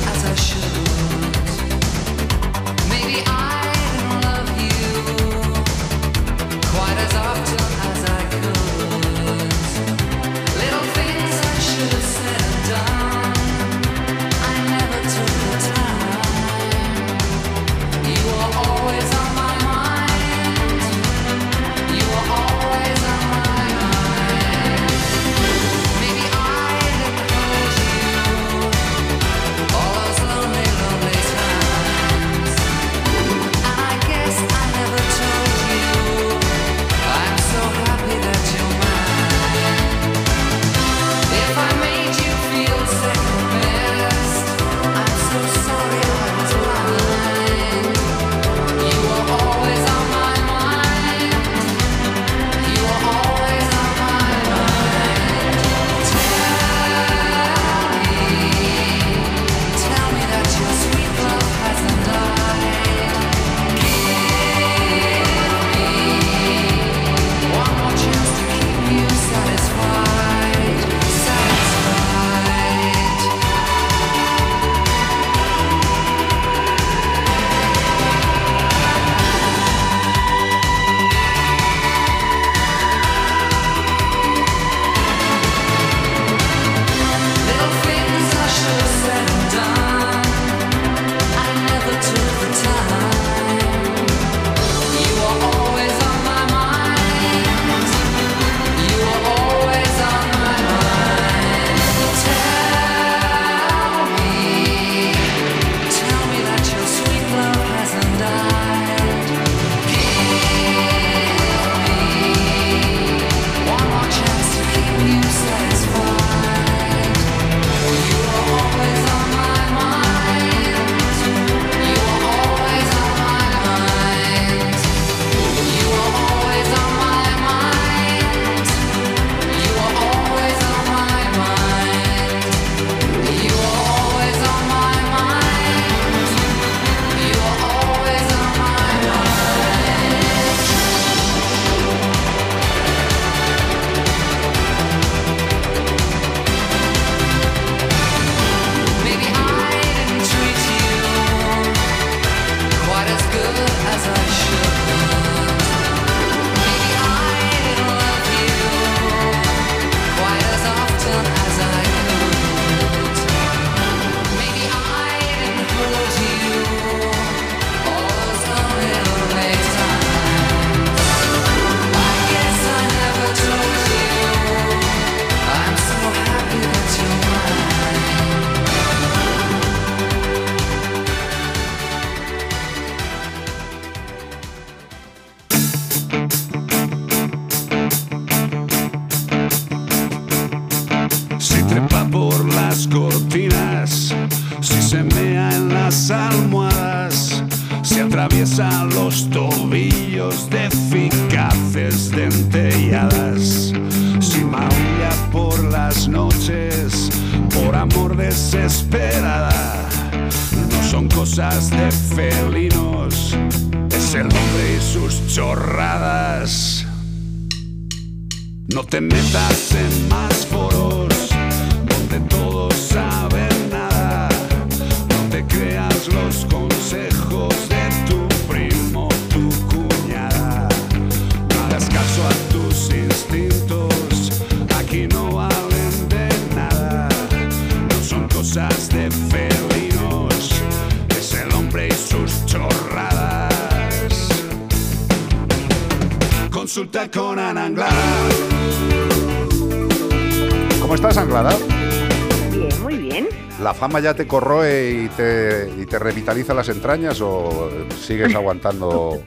¿La fama ya te corroe y te, y te revitaliza las entrañas o sigues aguantando?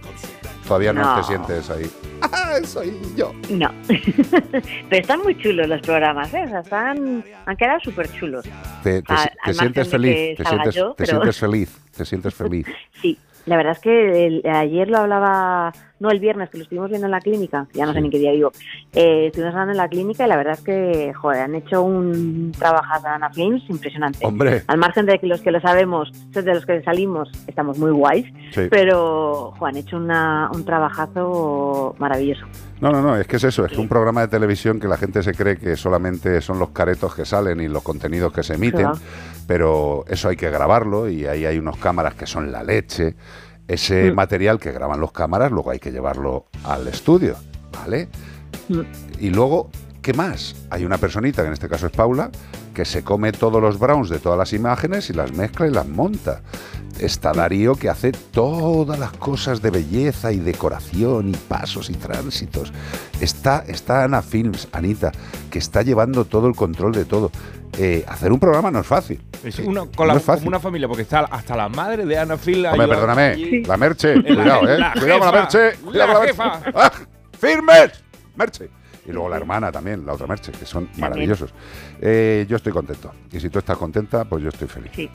Todavía no, No. te sientes ahí. ¡Ah, *laughs* soy yo! No. *laughs* Pero están muy chulos los programas, ¿eh? O sea, están, han quedado súper chulos. Te, sientes feliz, te sientes, yo, te pero- sientes *laughs* feliz, te sientes feliz. Sí, la verdad es que el- ayer lo hablaba, no el viernes, que lo estuvimos viendo en la clínica, ya no sé ni qué día digo, eh, estuvimos hablando en la clínica y la verdad es que, joder, han hecho un trabajo Ana Films impresionante. Hombre. Al margen de que los que lo sabemos, de los que salimos, estamos muy guays, Sí. pero, han hecho una, un trabajazo maravilloso. No, no, no, es que es eso, es que un programa de televisión que la gente se cree que solamente son los caretos que salen y los contenidos que se emiten, Claro. pero eso hay que grabarlo y ahí hay unos cámaras que son la leche. Ese Mm. material que graban los cámaras luego hay que llevarlo al estudio, ¿vale? Y luego, ¿qué más? Hay una personita, que en este caso es Paula, que se come todos los browns de todas las imágenes y las mezcla y las monta. Está Darío que hace todas las cosas de belleza y decoración y pasos y tránsitos. Está, está Ana Films, Anita, que está llevando todo el control de todo. Eh, hacer un programa no es fácil. Es una, no con la- es fácil. como una familia, porque está hasta la madre de Ana Phil. Hombre, perdóname, allí. la Merche, cuidado, ¿eh? la cuidado con la Merche, cuidado la con la jefa. Merche. ¡Ah! ¡Firmes! Merche. Y luego la hermana también, la otra Merche, que son maravillosos. Eh, yo estoy contento. Y si tú estás contenta, pues yo estoy feliz. Sí.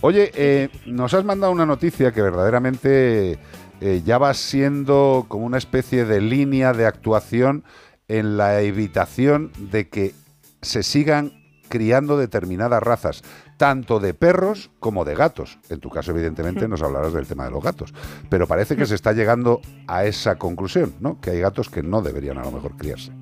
Oye, eh, nos has mandado una noticia que verdaderamente eh, ya va siendo como una especie de línea de actuación en la evitación de que se sigan criando determinadas razas, tanto de perros como de gatos. En tu caso, evidentemente, nos hablarás del tema de los gatos. Pero parece que se está llegando a esa conclusión, ¿no? Que hay gatos que no deberían a lo mejor criarse.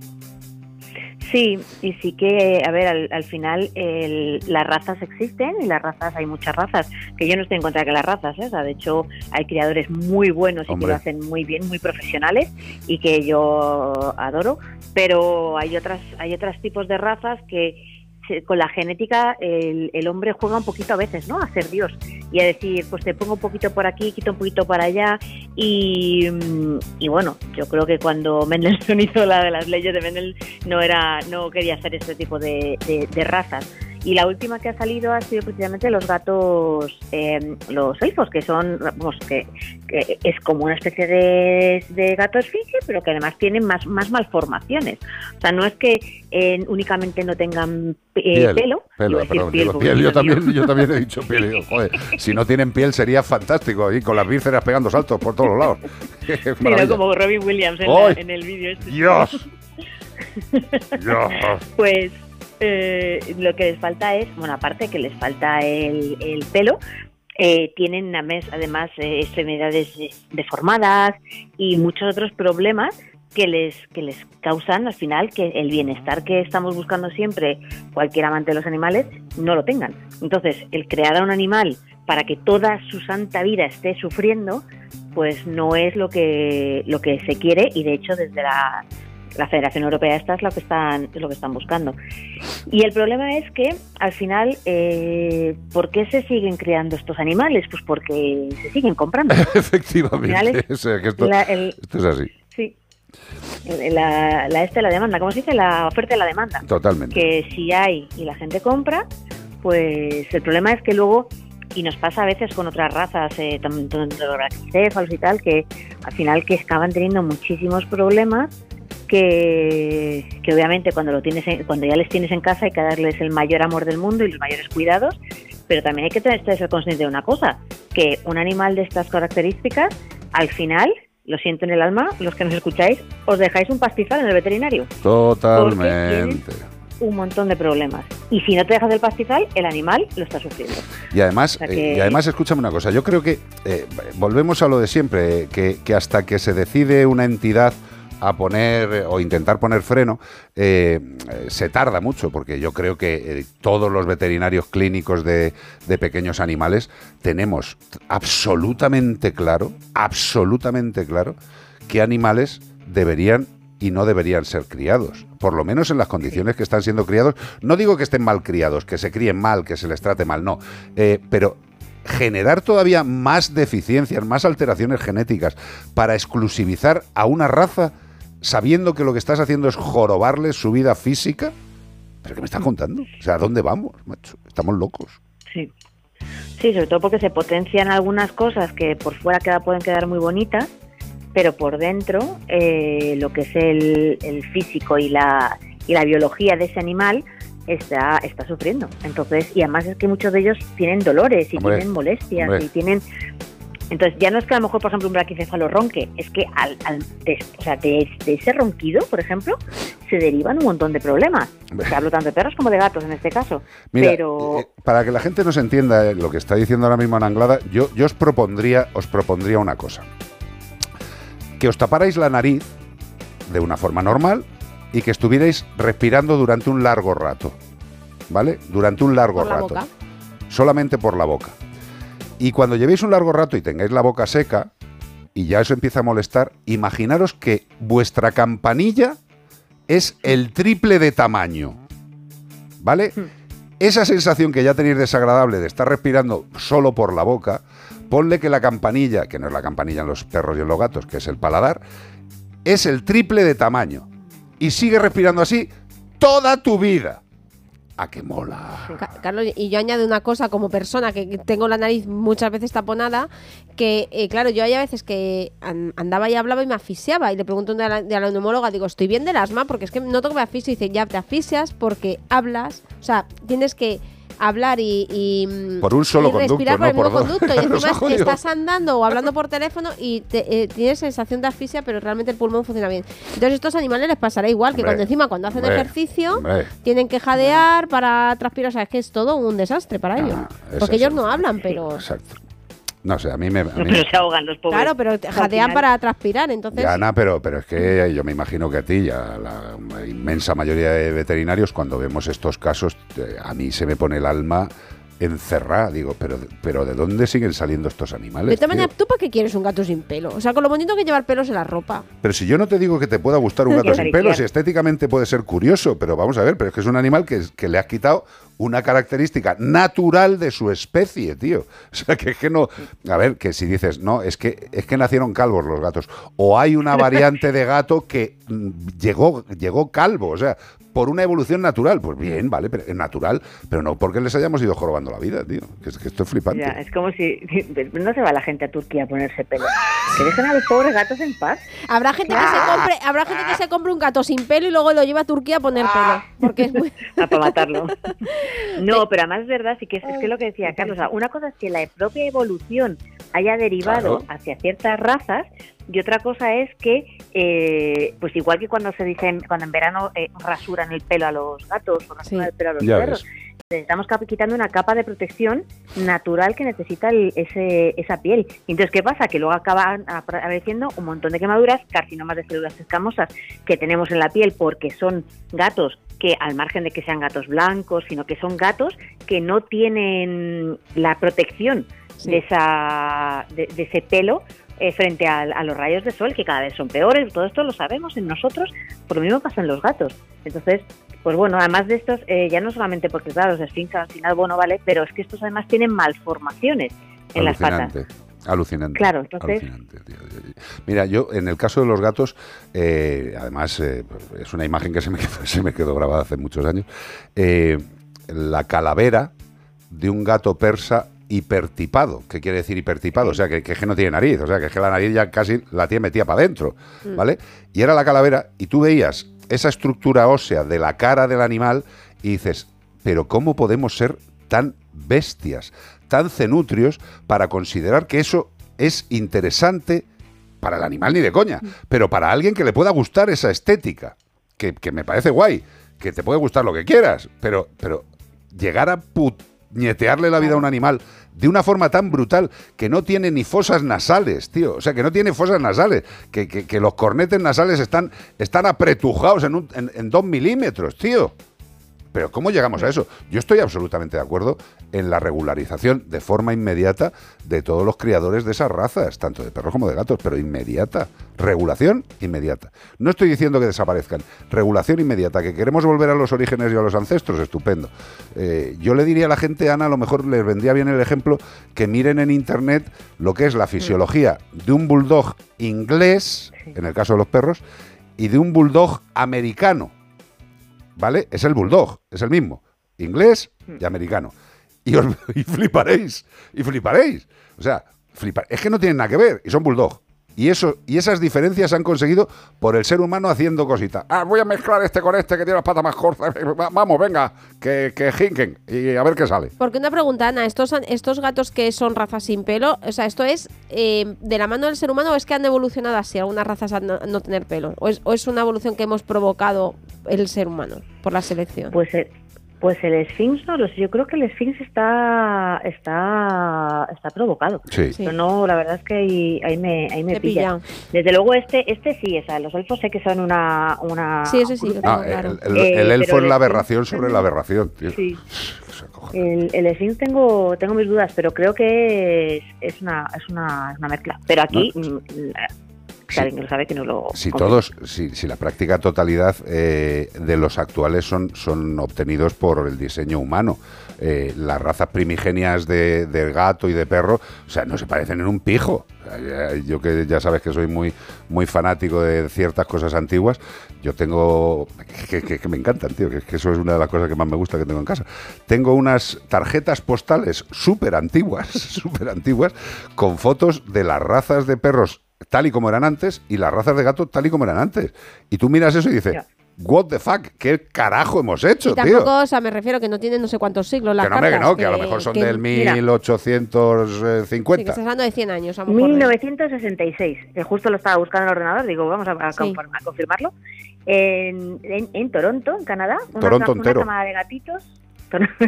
Sí, y sí que, a ver, al, al final el- las razas existen y las razas, hay muchas razas, que yo no estoy en contra de que las razas, ¿eh? O sea, de hecho hay criadores muy buenos y que lo hacen muy bien, muy profesionales y que yo adoro, pero hay otras, hay otros tipos de razas que con la genética el, el hombre juega un poquito a veces, ¿no? A ser Dios y a decir, pues te pongo un poquito por aquí, quito un poquito por allá y, bueno, yo creo que cuando *laughs* Mendelssohn hizo la de las leyes de Mendel no era, no quería hacer este tipo de razas. Y la última que ha salido ha sido precisamente los gatos, eh, los elfos, que son, vamos, que, que es como una especie de, de gato esfinge, pero que además tienen más, más malformaciones. O sea, no es que eh, únicamente no tengan eh, Piel, pelo, pelo, decir perdón, piel, yo también, yo también he *laughs* dicho piel. digo, joder, si no tienen piel sería fantástico, ahí con las vísceras pegando saltos por todos los lados. *laughs* *laughs* Maravilla. como Robin Williams en, la- en el vídeo este. Dios. Dios. Pues eh, lo que les falta es, bueno, aparte que les falta el, el pelo, eh, tienen además, eh, extremidades des- deformadas y muchos otros problemas que les, que les causan al final que el bienestar que estamos buscando siempre, cualquier amante de los animales, no lo tengan. Entonces, el crear a un animal para que toda su santa vida esté sufriendo, pues no es lo que, lo que se quiere y de hecho desde la, la Federación Europea esta es lo que están, es lo que están buscando. Y el problema es que al final, eh, ¿por qué se siguen creando estos animales? Pues porque se siguen comprando. *laughs* Efectivamente. es O sea, que esto, la- el- esto es así. Sí. La, la esta, la demanda, ¿cómo se dice? La oferta y la demanda. Totalmente. Que si hay y la gente compra, pues el problema es que luego, y nos pasa a veces con otras razas, eh, tanto de los y tal, que al final que acaban teniendo muchísimos problemas que, que obviamente cuando lo tienes en- cuando ya les tienes en casa hay que darles el mayor amor del mundo y los mayores cuidados, pero también hay que tener, ser consciente de una cosa, que un animal de estas características, al final, lo siento en el alma, los que nos escucháis, os dejáis un pastizal en el veterinario. Totalmente. un montón de problemas. Y si no te dejas el pastizal, el animal lo está sufriendo. Y además, O sea que- eh, y además, escúchame una cosa. Yo creo que eh, volvemos a lo de siempre, eh, que, que hasta que se decide una entidad a poner eh, o intentar poner freno, eh, se tarda mucho, porque yo creo que eh, todos los veterinarios clínicos de, de pequeños animales tenemos absolutamente claro, absolutamente claro, qué animales deberían y no deberían ser criados, por lo menos en las condiciones que están siendo criados. No digo que estén mal criados, que se críen mal, que se les trate mal, no, pero generar todavía más deficiencias, más alteraciones genéticas para exclusivizar a una raza sabiendo que lo que estás haciendo es jorobarles su vida física. ¿Pero qué me estás contando? O sea, ¿a dónde vamos, macho? Estamos locos. Sí. Sí, sobre todo porque se potencian algunas cosas que por fuera queda, pueden quedar muy bonitas, pero por dentro eh, lo que es el, el físico y la, y la biología de ese animal está, está sufriendo. Entonces, y además es que muchos de ellos tienen dolores y Hombre, tienen molestias hombre. y tienen... Entonces ya no es que a lo mejor, por ejemplo, un braquicéfalo ronque, es que al, al de, o sea, de, de ese ronquido, por ejemplo, se derivan un montón de problemas. O sea, hablo tanto de perros como de gatos en este caso. Mira, pero eh, para que la gente nos entienda eh, lo que está diciendo ahora mismo Ana Anglada, yo, yo os propondría, os propondría una cosa. Que os taparais la nariz de una forma normal y que estuvierais respirando durante un largo rato. ¿Vale? Durante un largo Por la rato. boca. Solamente por la boca. Y cuando llevéis un largo rato y tengáis la boca seca y ya eso empieza a molestar, imaginaros que vuestra campanilla es el triple de tamaño. ¿Vale? Esa sensación que ya tenéis desagradable de estar respirando solo por la boca, ponle que la campanilla, que no es la campanilla en los perros y en los gatos, que es el paladar, es el triple de tamaño. Y sigue respirando así toda tu vida. ¿A qué mola? Ca- Carlos, y yo añado una cosa como persona que tengo la nariz muchas veces taponada, que eh, claro, yo hay a veces que an- andaba y hablaba y me asfixiaba y le pregunto a la, de la neumóloga, digo, estoy bien del asma porque es que noto que me asfixio y dice, ya te asfixias porque hablas, o sea, tienes que hablar y, y, Por un solo y conducto, respirar no por el mismo por conducto. Y *laughs* encima estás andando o hablando por teléfono y te- eh, tienes sensación de asfixia pero realmente el pulmón funciona bien. Entonces estos animales les pasará igual que cuando encima cuando hacen ejercicio tienen que jadear para transpirar, o sea, es que es todo un desastre para ellos. es Porque ellos no hablan, pero... Exacto. No sé, a mí me... a mí- pero se ahogan los pobres. Claro, pero jadean para transpirar, entonces... Ya, Ana, pero, pero es que yo me imagino que a ti, ya la inmensa mayoría de veterinarios, cuando vemos estos casos, a mí se me pone el alma encerrada. Digo, pero, pero ¿de dónde siguen saliendo estos animales? de maneras, ¿tú para qué quieres un gato sin pelo? O sea, con lo bonito que llevar pelos en la ropa. Pero si yo no te digo que te pueda gustar un *laughs* gato sin pelos, y estéticamente puede ser curioso, pero vamos a ver, pero es que es un animal que, que le has quitado una característica natural de su especie, tío. *laughs* O sea, que es que no... A ver, que si dices, no, es que, es que nacieron calvos los gatos, o hay una variante de gato que mm, llegó, llegó calvo, o sea, por una evolución natural. Pues bien, vale, pero es natural, pero no porque les hayamos ido jorobando la vida, tío. Que es que esto es flipante. Ya, es como si *laughs* no se va la gente a Turquía a ponerse pelo. Que dejen a los pobres gatos en paz. Habrá gente que se compre, habrá gente que se compre un gato sin pelo y luego lo lleva a Turquía a poner pelo. Porque es muy... *laughs* Ah, para matarlo. No, pero además es verdad, sí que es, es que lo que decía Carlos, o sea, una cosa es que la propia evolución haya derivado Claro. hacia ciertas razas y otra cosa es que, eh, pues igual que cuando se dicen, cuando en verano eh, rasuran el pelo a los gatos o rasuran el pelo a los Ya perros, les estamos quitando una capa de protección natural que necesita el- ese, esa piel. Entonces, ¿qué pasa? Que luego acaban apar- apareciendo un montón de quemaduras, carcinomas de células escamosas que tenemos en la piel porque son gatos que al margen de que sean gatos blancos, sino que son gatos que no tienen la protección de, esa, de, de ese pelo eh, frente a, a los rayos de sol, que cada vez son peores. Todo esto lo sabemos en nosotros, por lo mismo pasa en los gatos. Entonces, pues bueno, además de estos, eh, ya no solamente porque, claro, los esfinx al final, bueno, vale, pero es que estos además tienen malformaciones en las patas. Alucinante. Claro, entonces- Alucinante, tío. Mira, yo en el caso de los gatos, eh, además eh, es una imagen que se me *laughs* quedó, se me quedó grabada hace muchos años, eh, la calavera de un gato persa hipertipado. ¿Qué quiere decir hipertipado? O sea, que, que es que no tiene nariz, o sea, que es que la nariz ya casi la tiene metida para adentro, Mm. ¿vale? Y era la calavera y tú veías esa estructura ósea de la cara del animal y dices, pero ¿cómo podemos ser tan bestias, tan cenutrios para considerar que eso es interesante para el animal ni de coña, pero para alguien que le pueda gustar esa estética? que, que me parece guay, que te puede gustar lo que quieras, pero, pero llegar a puñetearle la vida a un animal de una forma tan brutal que no tiene ni fosas nasales, tío. O sea, que no tiene fosas nasales, que, que- que los cornetes nasales están, están apretujados en, un- en- en dos milímetros, tío. Pero ¿cómo llegamos a eso? Yo estoy absolutamente de acuerdo en la regularización de forma inmediata de todos los criadores de esas razas, tanto de perros como de gatos, pero inmediata. Regulación inmediata. No estoy diciendo que desaparezcan. Regulación inmediata. Que queremos volver a los orígenes y a los ancestros, estupendo. Eh, yo le diría a la gente, Ana, a lo mejor les vendría bien el ejemplo que miren en internet lo que es la fisiología de un bulldog inglés, en el caso de los perros, y de un bulldog americano. ¿Vale? Es el bulldog, es el mismo, inglés y americano. Y, os- *laughs* y fliparéis, y fliparéis. O sea, flipar, es que no tienen nada que ver, y son bulldog. Y, eso, y esas diferencias se han conseguido por el ser humano haciendo cositas. Ah, voy a mezclar este con este que tiene las patas más cortas. *laughs* Va- Vamos, venga, que, que jinquen y a ver qué sale. Porque una pregunta, Ana, ¿estos, estos gatos que son razas sin pelo, o sea, esto es eh, de la mano del ser humano o es que han evolucionado así, algunas razas a no, no tener pelo? ¿O es, o es una evolución que hemos provocado el ser humano por la selección? Pues el, pues el Sphinx no lo sé. Yo creo que el Sphinx está está está provocado. Sí. Pero no, la verdad es que ahí, ahí me ahí me pilla. pilla. Desde luego este este sí, o sea, los elfos sé que son una una Sí, ese sí, lo Ah, claro. el, el- Eh, el elfo es el la aberración sobre la aberración, tío. Sí. *laughs* El, el Sphinx tengo tengo mis dudas, pero creo que es, es una es una, es una mezcla. Pero aquí mm, la- que alguien que lo sabe que no lo Si todos, si, si la práctica totalidad eh, de los actuales son, son obtenidos por el diseño humano. Eh, las razas primigenias de, del gato y de perro, o sea, no se parecen en un pijo. Yo que ya sabes que soy muy, muy fanático de ciertas cosas antiguas, yo tengo, que, que- que me encantan, tío, que, que eso es una de las cosas que más me gusta que tengo en casa. Tengo unas tarjetas postales súper antiguas, súper *laughs* antiguas, con fotos de las razas de perros tal y como eran antes y las razas de gato tal y como eran antes. Y tú miras eso y dices, what the fuck, ¿qué carajo hemos hecho, Y tío? tampoco, o sea, me refiero que no tienen no sé cuántos siglos las Que no, hombre, que cartas, no, que a lo mejor son que- del Mira, 1850. Sí, que estás hablando de 100 años, a lo mejor. 1966, que justo lo estaba buscando en el ordenador, digo, vamos a, a Sí. confirma- a confirmarlo. En, en- en Toronto, en Canadá, una, Toronto una entero. camada de gatitos. *laughs*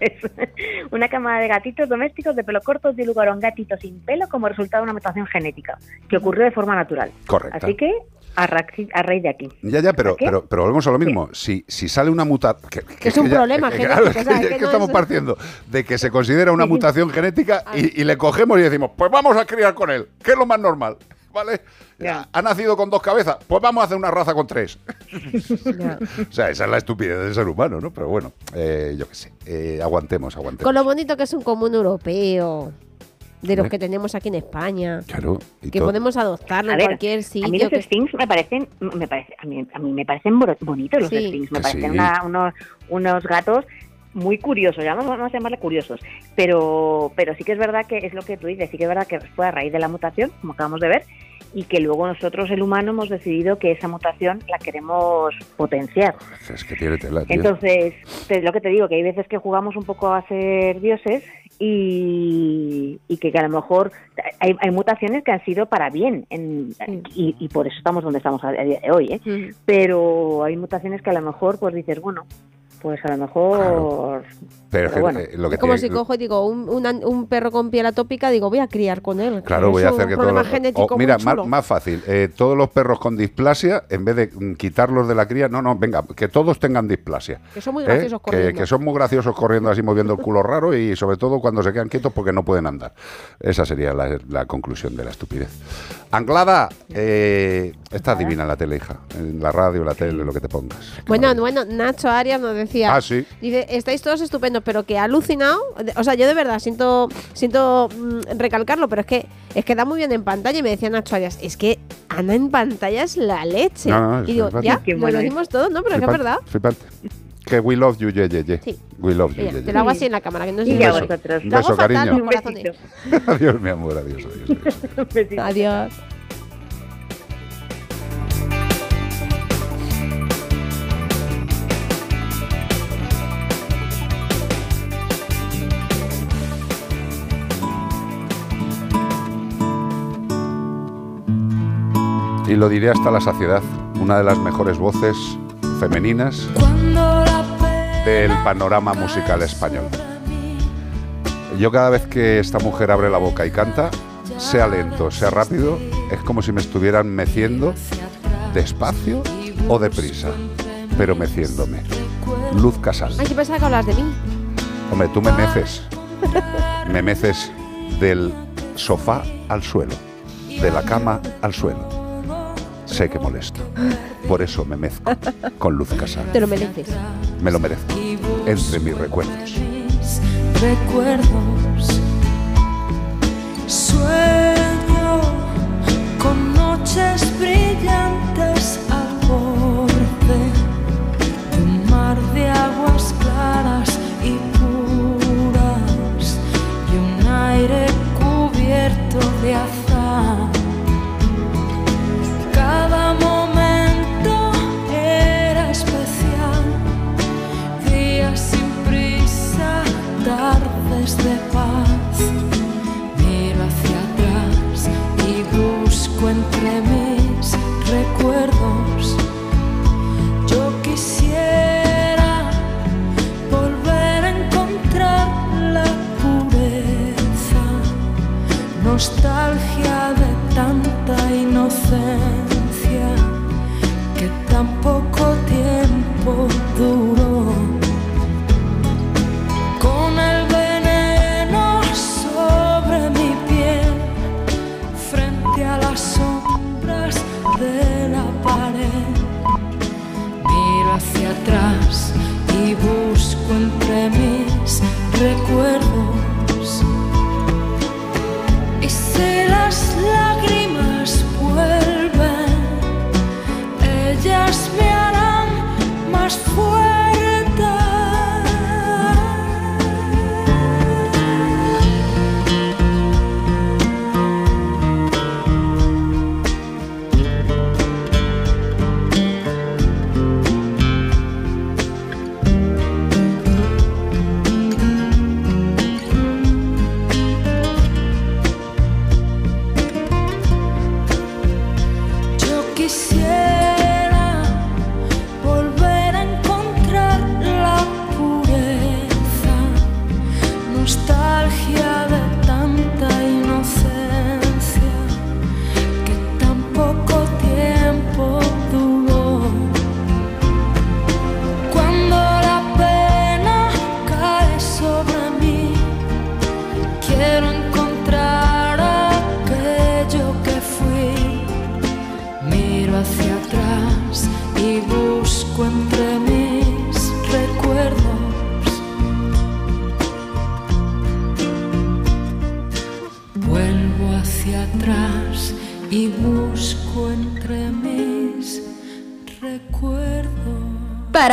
Eso es. Una camada de gatitos domésticos de pelo corto dio lugar a un gatito sin pelo como resultado de una mutación genética que ocurrió de forma natural. Correcto. Así que, a, ra- a raíz de aquí. Ya, ya, pero, pero, pero volvemos a lo mismo. Si, si sale una mutación. Es un que ya- problema que- genético, claro, o sea, *laughs* que- que que no estamos es- partiendo de que se considera una mutación genética y, y le cogemos y decimos, pues vamos a criar con él, que es lo más normal. ¿Vale? Ha nacido con dos cabezas, pues vamos a hacer una raza con tres. *laughs* O sea, esa es la estupidez del ser humano, ¿no? Pero bueno, eh, yo qué sé. eh, aguantemos, aguantemos. Con lo bonito que es un común europeo, de los que tenemos aquí en España, Claro. y que todo. podemos adoptarlo A en ver, cualquier a mí sitio. los que- Sphinx me parecen, me parece, a, mí, a mí me parecen bonitos los Sí. Sphinx, me Que parecen sí. una- unos, unos gatos muy curiosos, ya vamos, vamos a llamarle curiosos, pero, pero sí que es verdad que es lo que tú dices, sí que es verdad que fue a raíz de la mutación, como acabamos de ver, y que luego nosotros, el humano, hemos decidido que esa mutación la queremos potenciar. Es que tiene tela, tío. Entonces, te- lo que te digo, que hay veces que jugamos un poco a ser dioses y, y que, que a lo mejor hay, hay mutaciones que han sido para bien en- y, y por eso estamos donde estamos a, a día de hoy, ¿eh? Pero hay mutaciones que a lo mejor pues dices, bueno, pues a lo mejor... Pero, es que, bueno. eh, lo que Es como tiene- si cojo y digo, un, una- un perro con piel atópica, digo, voy a criar con él. Claro, voy a un hacer que todos los- genético o, mira, más, más fácil. eh, todos los perros con displasia, en vez de mm, quitarlos de la cría, no, no, venga, que todos tengan displasia. Que son muy ¿eh? graciosos que, corriendo. que son muy graciosos corriendo así moviendo el culo raro y sobre todo cuando se quedan quietos porque no pueden andar. Esa sería la, la conclusión de la estupidez. Anglada, eh, estás divina la tele, hija. En la radio, la tele, lo que te pongas. Bueno, bueno, Nacho Arias nos decía. Ah, sí. Dice, estáis todos estupendos, pero que ha alucinado. O sea, yo de verdad siento siento mm, recalcarlo, pero es que es que da muy bien en pantalla. Y me decía Nacho Arias, es que Ana en pantalla es la leche. No, no, y digo, ya, lo bueno decimos todos, ¿no? Pero es que es verdad. flipante. Que we love you, ye, ye, ye. Sí. We love you, Mira, ye, te lo hago así en la cámara, que no Y sé a beso. vosotros. Un beso, cariño. *laughs* *laughs* adiós, mi amor, adiós, adiós. Adiós. Y lo diré hasta la saciedad. Una de las mejores voces femeninas del panorama musical español. Yo cada vez que esta mujer abre la boca y canta, sea lento, sea rápido, es como si me estuvieran meciendo despacio o deprisa, pero meciéndome. Luz Casal. Ay, yo pensaba que hablas de mí. Hombre, tú me meces. Me meces del sofá al suelo, de la cama al suelo. Sé que molesto. Por eso me mezco con Luz Casal. Te lo mereces. Me lo merezco. Entre mis recuerdos. recuerdos. Sueño con noches brillantes al borde de un mar de aguas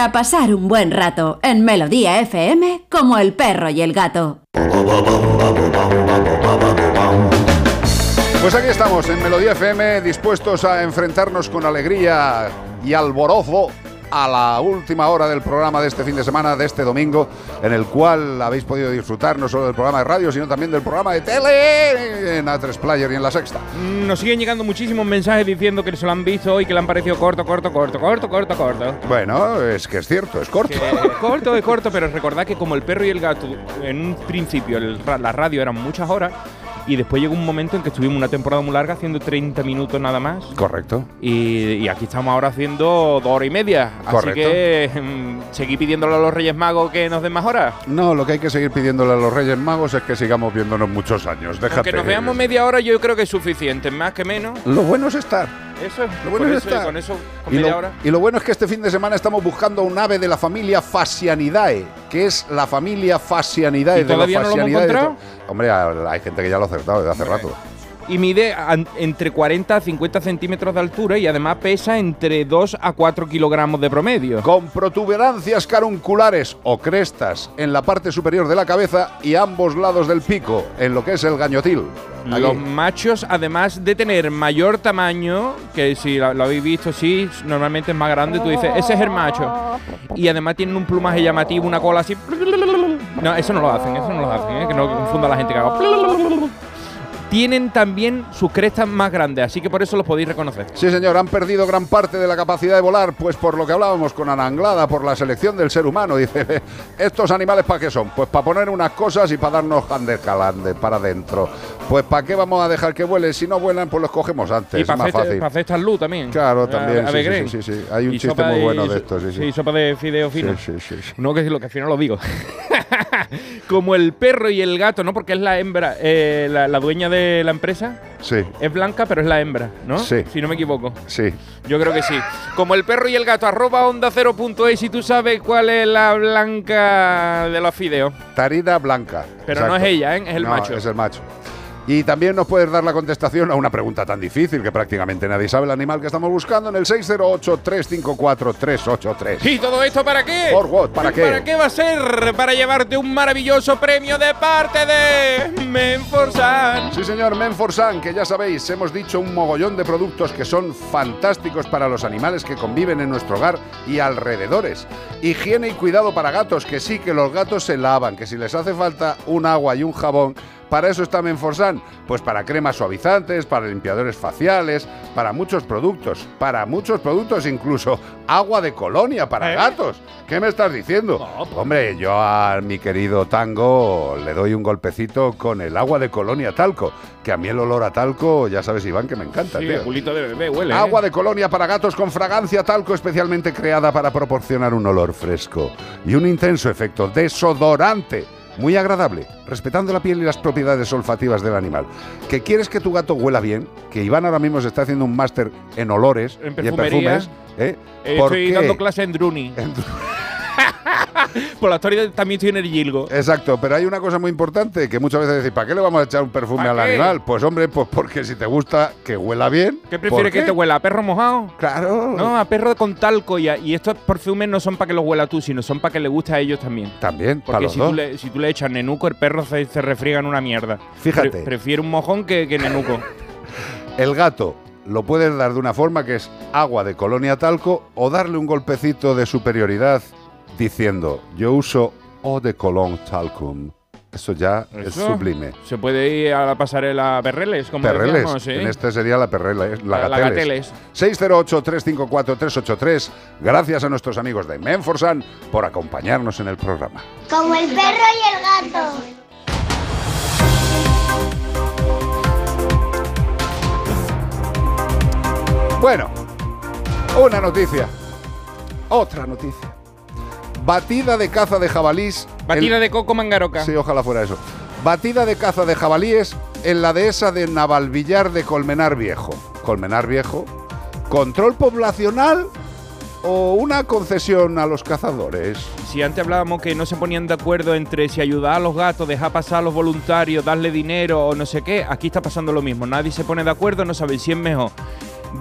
Para pasar un buen rato en Melodía FM como el perro y el gato. Pues aquí estamos en Melodía FM, dispuestos a enfrentarnos con alegría y alborozo a la última hora del programa de este fin de semana, de este domingo, en el cual habéis podido disfrutar no solo del programa de radio, sino también del programa de tele en A3 Player y en La Sexta. Nos siguen llegando muchísimos mensajes diciendo que se lo han visto y que le han parecido corto, corto, corto, corto, corto, corto. Bueno, es que es cierto, es corto. Que corto es corto, pero recordad que como el perro y el gato, en un principio el la radio eran muchas horas y después llegó un momento en que estuvimos una temporada muy larga haciendo 30 minutos nada más. Correcto. Y, y aquí estamos ahora haciendo dos horas y media. Correcto. Así que mm, seguí pidiéndole a los Reyes Magos que nos den más horas. No, lo que hay que seguir pidiéndole a los Reyes Magos es que sigamos viéndonos muchos años. Déjate. Que nos veamos media hora yo creo que es suficiente, más que menos. Lo bueno es estar. Eso, Lo bueno es eso, estar. con eso, con Y media lo, hora. y lo bueno es que este fin de semana estamos buscando un ave de la familia Phasianidae, que es la familia Phasianidae ¿Y de todavía los no lo hemos de encontrado? Hombre, hay gente que ya lo ha acertado desde hace rato. Y mide entre 40 a 50 centímetros de altura y además pesa entre 2 a 4 kilogramos de promedio. Con protuberancias carunculares o crestas en la parte superior de la cabeza y ambos lados del pico, en lo que es el gañotil. Aquí. Los machos, además de tener mayor tamaño, que si lo, lo habéis visto, sí, normalmente es más grande, tú dices, ese es el macho. Y además tienen un plumaje llamativo, una cola así. No, eso no lo hacen, eso no lo hacen, ¿eh? que no confunda a la gente que haga. Tienen también sus crestas más grandes, así que por eso los podéis reconocer. Sí, señor, han perdido gran parte de la capacidad de volar, pues por lo que hablábamos con Ana Anglada, por la selección del ser humano. Dice, *laughs* ¿estos animales para qué son? Pues para poner unas cosas y para darnos calande para adentro. Pues ¿para qué vamos a dejar que vuelen? Si no vuelan, pues los cogemos antes. y es para más fácil. para hacer esta luz también. Claro, también. a sí, sí, sí, sí, Hay un Y chiste muy bueno de estos. Sí, sí. sopa de fideo fino. Sí, sí, sí. *laughs* No, que lo que al final lo digo. *laughs* Como el perro y el gato, ¿no? Porque es la hembra, eh, la, la dueña de la empresa. Sí. Es blanca, pero es la hembra, ¿no? Sí. Si no me equivoco. Sí. Yo creo que sí. Como el perro y el gato, arroba onda cero punto es, y tú sabes cuál es la blanca de los fideos. Tarida blanca. Pero no es ella, ¿eh? Es el No, macho. Es el macho. Y también nos puedes dar la contestación a una pregunta tan difícil que prácticamente nadie sabe el animal que estamos buscando en el 608-354-383. ¿Y todo esto para qué? ¿Por what? ¿Para qué? ¿Para qué va a ser? Para llevarte un maravilloso premio de parte de Menforsan. Sí, señor, Menforsan, que ya sabéis, hemos dicho un mogollón de productos que son fantásticos para los animales que conviven en nuestro hogar y alrededores. Higiene y cuidado para gatos, que sí, que los gatos se lavan, que si les hace falta un agua y un jabón, para eso está Menforsan, pues para cremas suavizantes, para limpiadores faciales, para muchos productos, para muchos productos, incluso agua de colonia para ¿Eh? gatos. ¿Qué me estás diciendo? Hombre, yo a mi querido Tango le doy un golpecito con el agua de colonia talco, que a mí el olor a talco, ya sabes, Iván, que me encanta. Sí, tío. el culito de bebé huele. ¿eh? Agua de colonia para gatos con fragancia talco especialmente creada para proporcionar un olor fresco y un intenso efecto desodorante. Muy agradable, respetando la piel y las propiedades olfativas del animal. ¿Que quieres que tu gato huela bien? Que Iván ahora mismo se está haciendo un máster en olores En y en perfumería. perfumes. ¿eh? Eh, ¿Por estoy dando clase en Druni. *laughs* *laughs* Por la historia también estoy en el Gilgo. Exacto, pero hay una cosa muy importante que muchas veces decís, ¿para qué le vamos a echar un perfume ¿Para al qué? animal? Pues hombre, pues porque si te gusta que huela bien. ¿Qué ¿por prefieres que te huela? ¿A perro mojado? Claro. No, a perro con talco. Y, a- y estos perfumes no son para que los huela tú, sino son para que le guste a ellos también. También, para Porque los si dos. tú, le, si tú le echas nenuco, el perro se, se refriega en una mierda. Fíjate. Pre- prefiere un mojón que, que nenuco. *laughs* El gato lo puedes dar de una forma que es agua de colonia talco o darle un golpecito de superioridad diciendo yo uso eau de cologne talcum. Eso ya es sublime. Se puede ir a la pasarela Perreles, como Perreles. decíamos, ¿sí? En este sería la perrela, es la, La- la Gateles. 608-354-383. Gracias a nuestros amigos de Menforsan por acompañarnos en el programa. Como el perro y el gato. Bueno, una noticia. Otra noticia. Batida de caza de jabalís. Batida de coco mangaroca. Sí, ojalá fuera eso. Batida de caza de jabalíes en la dehesa de Navalvillar de Colmenar Viejo. Colmenar Viejo. ¿Control poblacional o una concesión a los cazadores? Si antes hablábamos que no se ponían de acuerdo entre si ayudar a los gatos, dejar pasar a los voluntarios, darle dinero o no sé qué, aquí está pasando lo mismo. Nadie se pone de acuerdo, no sabe si es mejor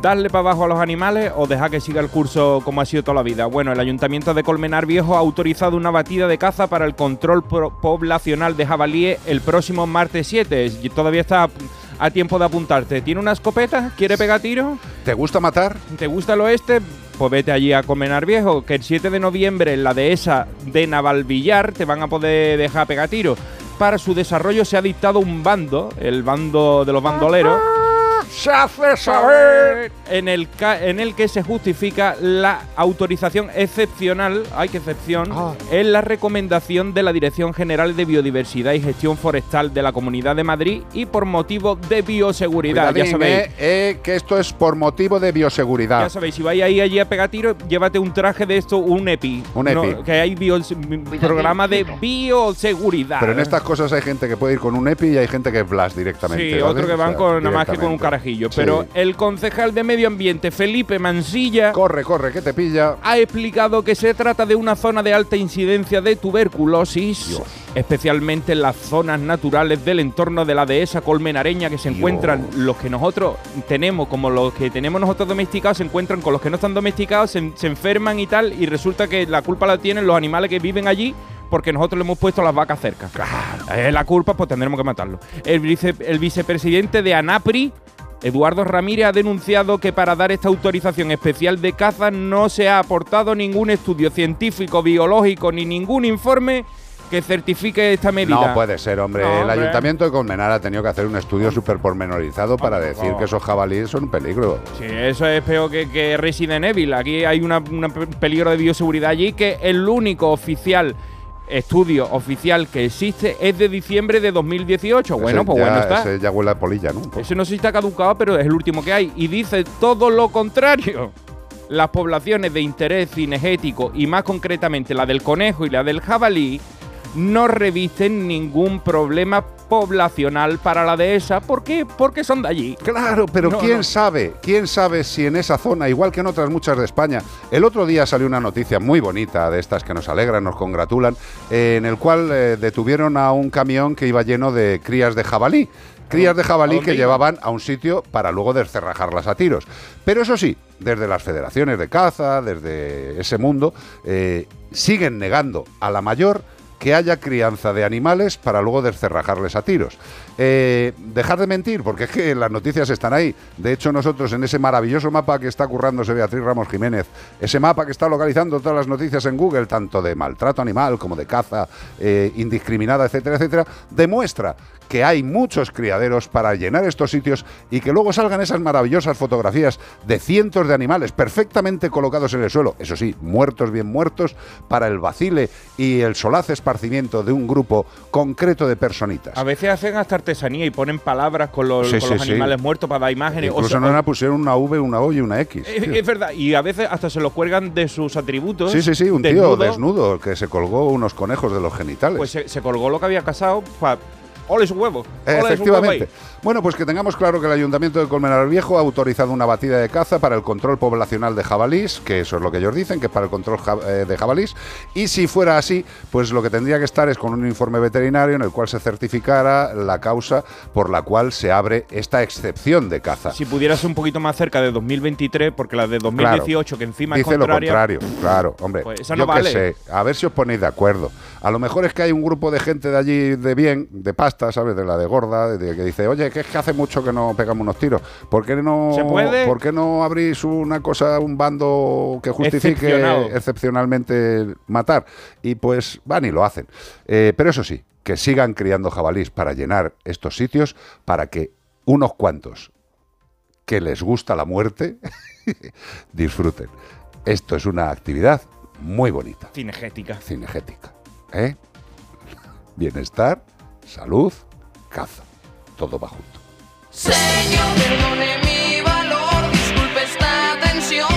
darle para abajo a los animales o dejar que siga el curso como ha sido toda la vida. Bueno, el Ayuntamiento de Colmenar Viejo ha autorizado una batida de caza para el control poblacional de jabalíes el próximo martes 7. Y Todavía está a- a tiempo de apuntarte. ¿Tiene una escopeta? ¿Quiere pegar tiro? ¿Te gusta matar? ¿Te gusta el oeste? Pues vete allí a Colmenar Viejo, que el 7 de noviembre en la dehesa de Navalvillar te van a poder dejar pegar tiro. Para su desarrollo se ha dictado un bando, el bando de los bandoleros. Se hace saber. En el, ca- en el que se justifica la autorización excepcional, ay qué excepción, Ah. en la recomendación de la Dirección General de Biodiversidad y Gestión Forestal de la Comunidad de Madrid y por motivo de bioseguridad. ya sabéis. eh, eh, que esto es por motivo de bioseguridad. Ya sabéis, si vais ahí allí a pegar tiro, llévate un traje de esto, un EPI. Un No, EPI. que hay programa de bioseguridad. Pero en estas cosas hay gente que puede ir con un EPI y hay gente que es Blas directamente. Sí, ¿vale? otro que O van sea, con nada más que con un. Carajillo. Sí. Pero el concejal de Medio Ambiente, Felipe Mansilla, Corre, corre, que te pilla. ha explicado que se trata de una zona de alta incidencia de tuberculosis, especialmente en las zonas naturales del entorno de la dehesa colmenareña que se encuentran los que nosotros tenemos, como los que tenemos nosotros domesticados, se encuentran con los que no están domesticados, se, se enferman y tal, y resulta que la culpa la tienen los animales que viven allí. Porque nosotros le hemos puesto las vacas cerca. Es la culpa, pues tendremos que matarlo. El, vice- el vicepresidente de ANAPRI, Eduardo Ramírez ha denunciado que para dar esta autorización especial de caza no se ha aportado ningún estudio científico, biológico ni ningún informe que certifique esta medida. No puede ser, hombre. No, el ayuntamiento de Colmenar ha tenido que hacer un estudio súper pormenorizado para decir que esos jabalíes son un peligro. Sí, eso es peor que, que Resident Evil. Aquí hay una- un peligro de bioseguridad allí que el único oficial estudio oficial que existe es de diciembre de 2018. Bueno, pues ya- bueno está. Ese ya huele a polilla, ¿no? Ese no sé si está caducado, pero es el último que hay. Y dice todo lo contrario. Las poblaciones de interés cinegético, y más concretamente la del conejo y la del jabalí, no revisten ningún problema poblacional para la dehesa. ¿Por qué? Porque son de allí. Claro, pero No, quién no. sabe, quién sabe si en esa zona, igual que en otras muchas de España, el otro día salió una noticia muy bonita de estas que nos alegran, nos congratulan, eh, en el cual eh, detuvieron a un camión que iba lleno de crías de jabalí. Crías de jabalí que llevaban a un sitio para luego descerrajarlas a tiros. Pero eso sí, desde las federaciones de caza, desde ese mundo, eh, siguen negando a la mayor que haya crianza de animales para luego descerrajarles a tiros. Eh, dejar de mentir, porque es que las noticias están ahí. De hecho, nosotros en ese maravilloso mapa que está currándose Beatriz Ramos Jiménez, ese mapa que está localizando todas las noticias en Google, tanto de maltrato animal como de caza eh, indiscriminada, etcétera, etcétera, demuestra que hay muchos criaderos para llenar estos sitios y que luego salgan esas maravillosas fotografías de cientos de animales perfectamente colocados en el suelo, eso sí, muertos bien muertos, para el vacile y el solaz esparcimiento de un grupo concreto de personitas. A veces hacen hasta artesanía y ponen palabras con los, Sí, con sí, los sí. animales muertos para dar imágenes. o Incluso sea, en una pusieron una V, una O y una X. es, verdad, y a veces hasta se los cuelgan de sus atributos. Sí, sí, sí, un tío desnudo, desnudo que se colgó unos conejos de los genitales. Pues se, se colgó lo que había casado para. ¡Ole su huevo! ¡Ole su huevo Efectivamente. Bueno, pues que tengamos claro que el Ayuntamiento de Colmenar Viejo ha autorizado una batida de caza para el control poblacional de jabalís, que eso es lo que ellos dicen, que es para el control ja- eh, de jabalís. Y si fuera así, pues lo que tendría que estar es con un informe veterinario en el cual se certificara la causa por la cual se abre esta excepción de caza. Si pudiera ser un poquito más cerca de 2023, porque la de 2018, que encima Dice es contraria. lo contrario, claro, hombre. Pues esa yo no qué vale. sé, a ver si os ponéis de acuerdo. A lo mejor es que hay un grupo de gente de allí de bien, de pasta, ¿sabes? De la de gorda, de, que dice, oye, que es que hace mucho que no pegamos unos tiros. ¿Por qué no, ¿Se puede? ¿por qué no abrís una cosa, un bando que justifique Excepcional. excepcionalmente matar? Y pues van y lo hacen. Eh, pero eso sí, que sigan criando jabalís para llenar estos sitios, para que unos cuantos que les gusta la muerte *laughs* disfruten. Esto es una actividad muy bonita, Cinegética. cinegética. ¿eh? *laughs* Bienestar, salud, caza. Todo va junto. Señor, perdone mi valor, disculpe esta tensión.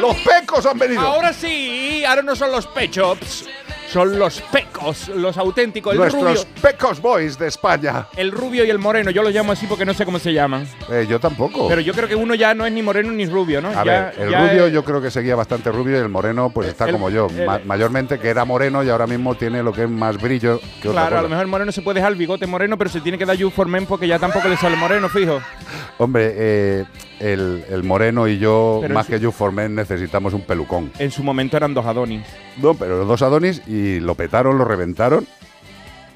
¡Los pecos han venido! Ahora sí, ahora no son los pechops, son los pecos, los auténticos, el Nuestros rubio. pecos boys de España. El rubio y el moreno, yo los llamo así porque no sé cómo se llaman. Eh, yo tampoco. Pero yo creo que uno ya no es ni moreno ni rubio, ¿no? A Ya- ver, el rubio es- yo creo que seguía bastante rubio y el moreno pues está el- como yo, el- ma- mayormente que era moreno y ahora mismo tiene lo que es más brillo que otra Claro, a lo mejor el moreno se puede dejar el bigote moreno, pero se tiene que dar you for men porque ya tampoco le sale moreno, fijo. Hombre, eh, el, el moreno y yo, Pero más en que You for Men, necesitamos un pelucón. En su momento eran dos Adonis. No, pero los dos Adonis y lo petaron, lo reventaron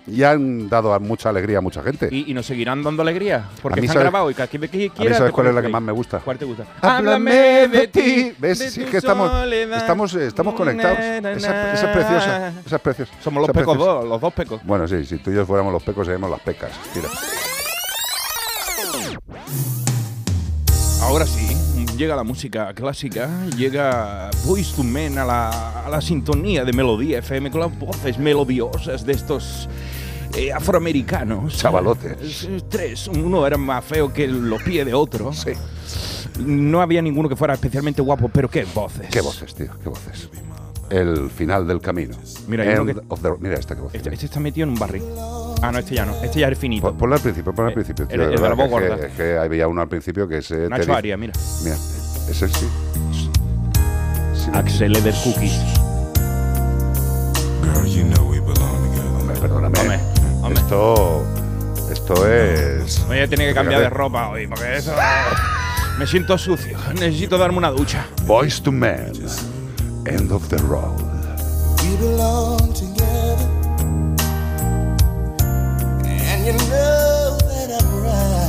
y han dado mucha alegría a mucha gente. Y, y nos seguirán dando alegría. Porque están sabes- grabados y cada vez que a mí sabes cuál es la que más me gusta. ¿Cuál te gusta? Háblame de ti. ¿Ves? de Sí, tu que estamos, estamos, eh, estamos conectados. Na, na, Esa, esa es preciosa. Esa es preciosa. Somos los es pecos preciosa. dos, los dos pecos. Bueno, sí, si tú y yo fuéramos los pecos, seríamos las pecas. Mira. Ahora sí, llega la música clásica, llega Boys to Men a la, a la sintonía de Melodía FM con las voces melodiosas de estos eh, afroamericanos. Chavalotes. Eh, Tres, uno era más feo que los pies de otro. Sí. No había ninguno que fuera especialmente guapo, pero qué voces. Qué voces, tío, qué voces. El final del camino. Mira, hay uno End que- of the- mira esta qué voz. Este, este está metido en un barril. Ah, no, este ya no. Este ya es finito. Pon- Ponlo al principio, ponlo al Eh, principio. el- tío, de el de la que es gorda. que- Es que había uno al principio que se. te Nacho dice- Aria, mira. Mira, ese sí. Sí, Axel Eder Cookies. Hombre, perdóname. Hombre, hombre. Esto. Esto es. Voy a tener que cambiar de ropa hoy, porque eso. Me siento sucio. Necesito darme una ducha. Boys to Men. End of the road. We belong together. You know that I'm right.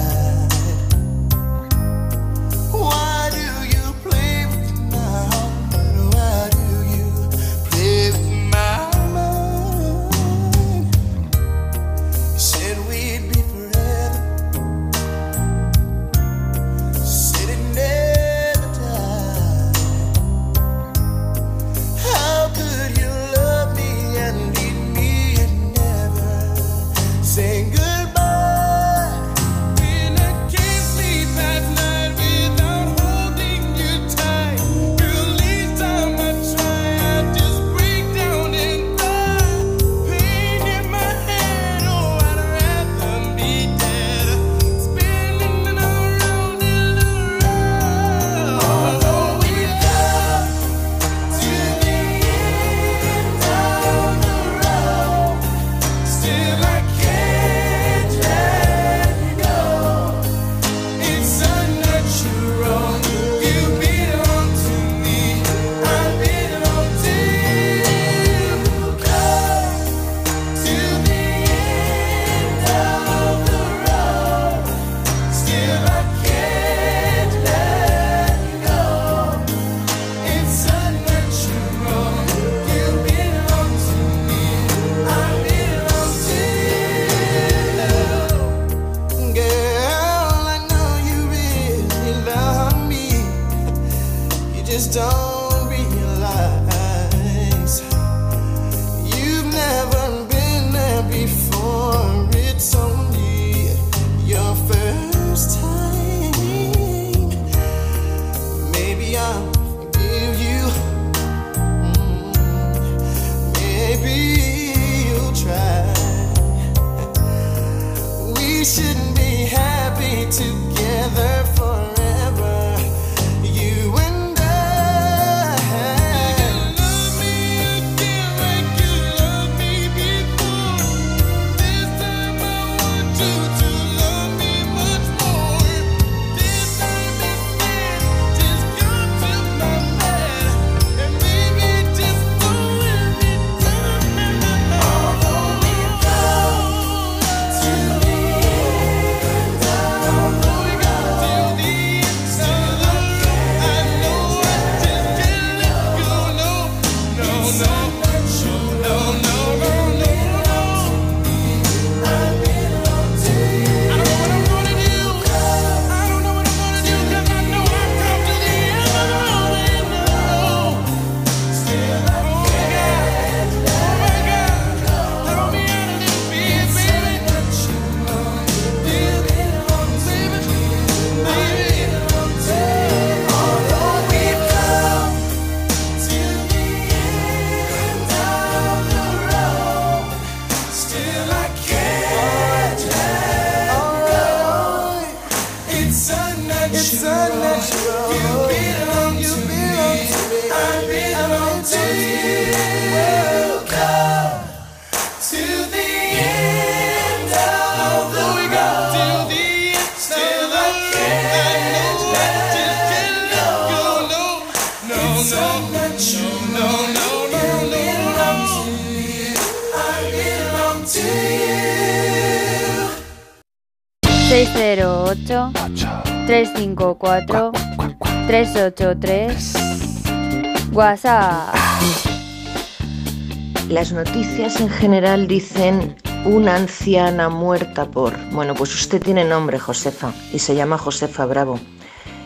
Noticias en general dicen una anciana muerta por... Bueno, pues usted tiene nombre, Josefa, y se llama Josefa Bravo.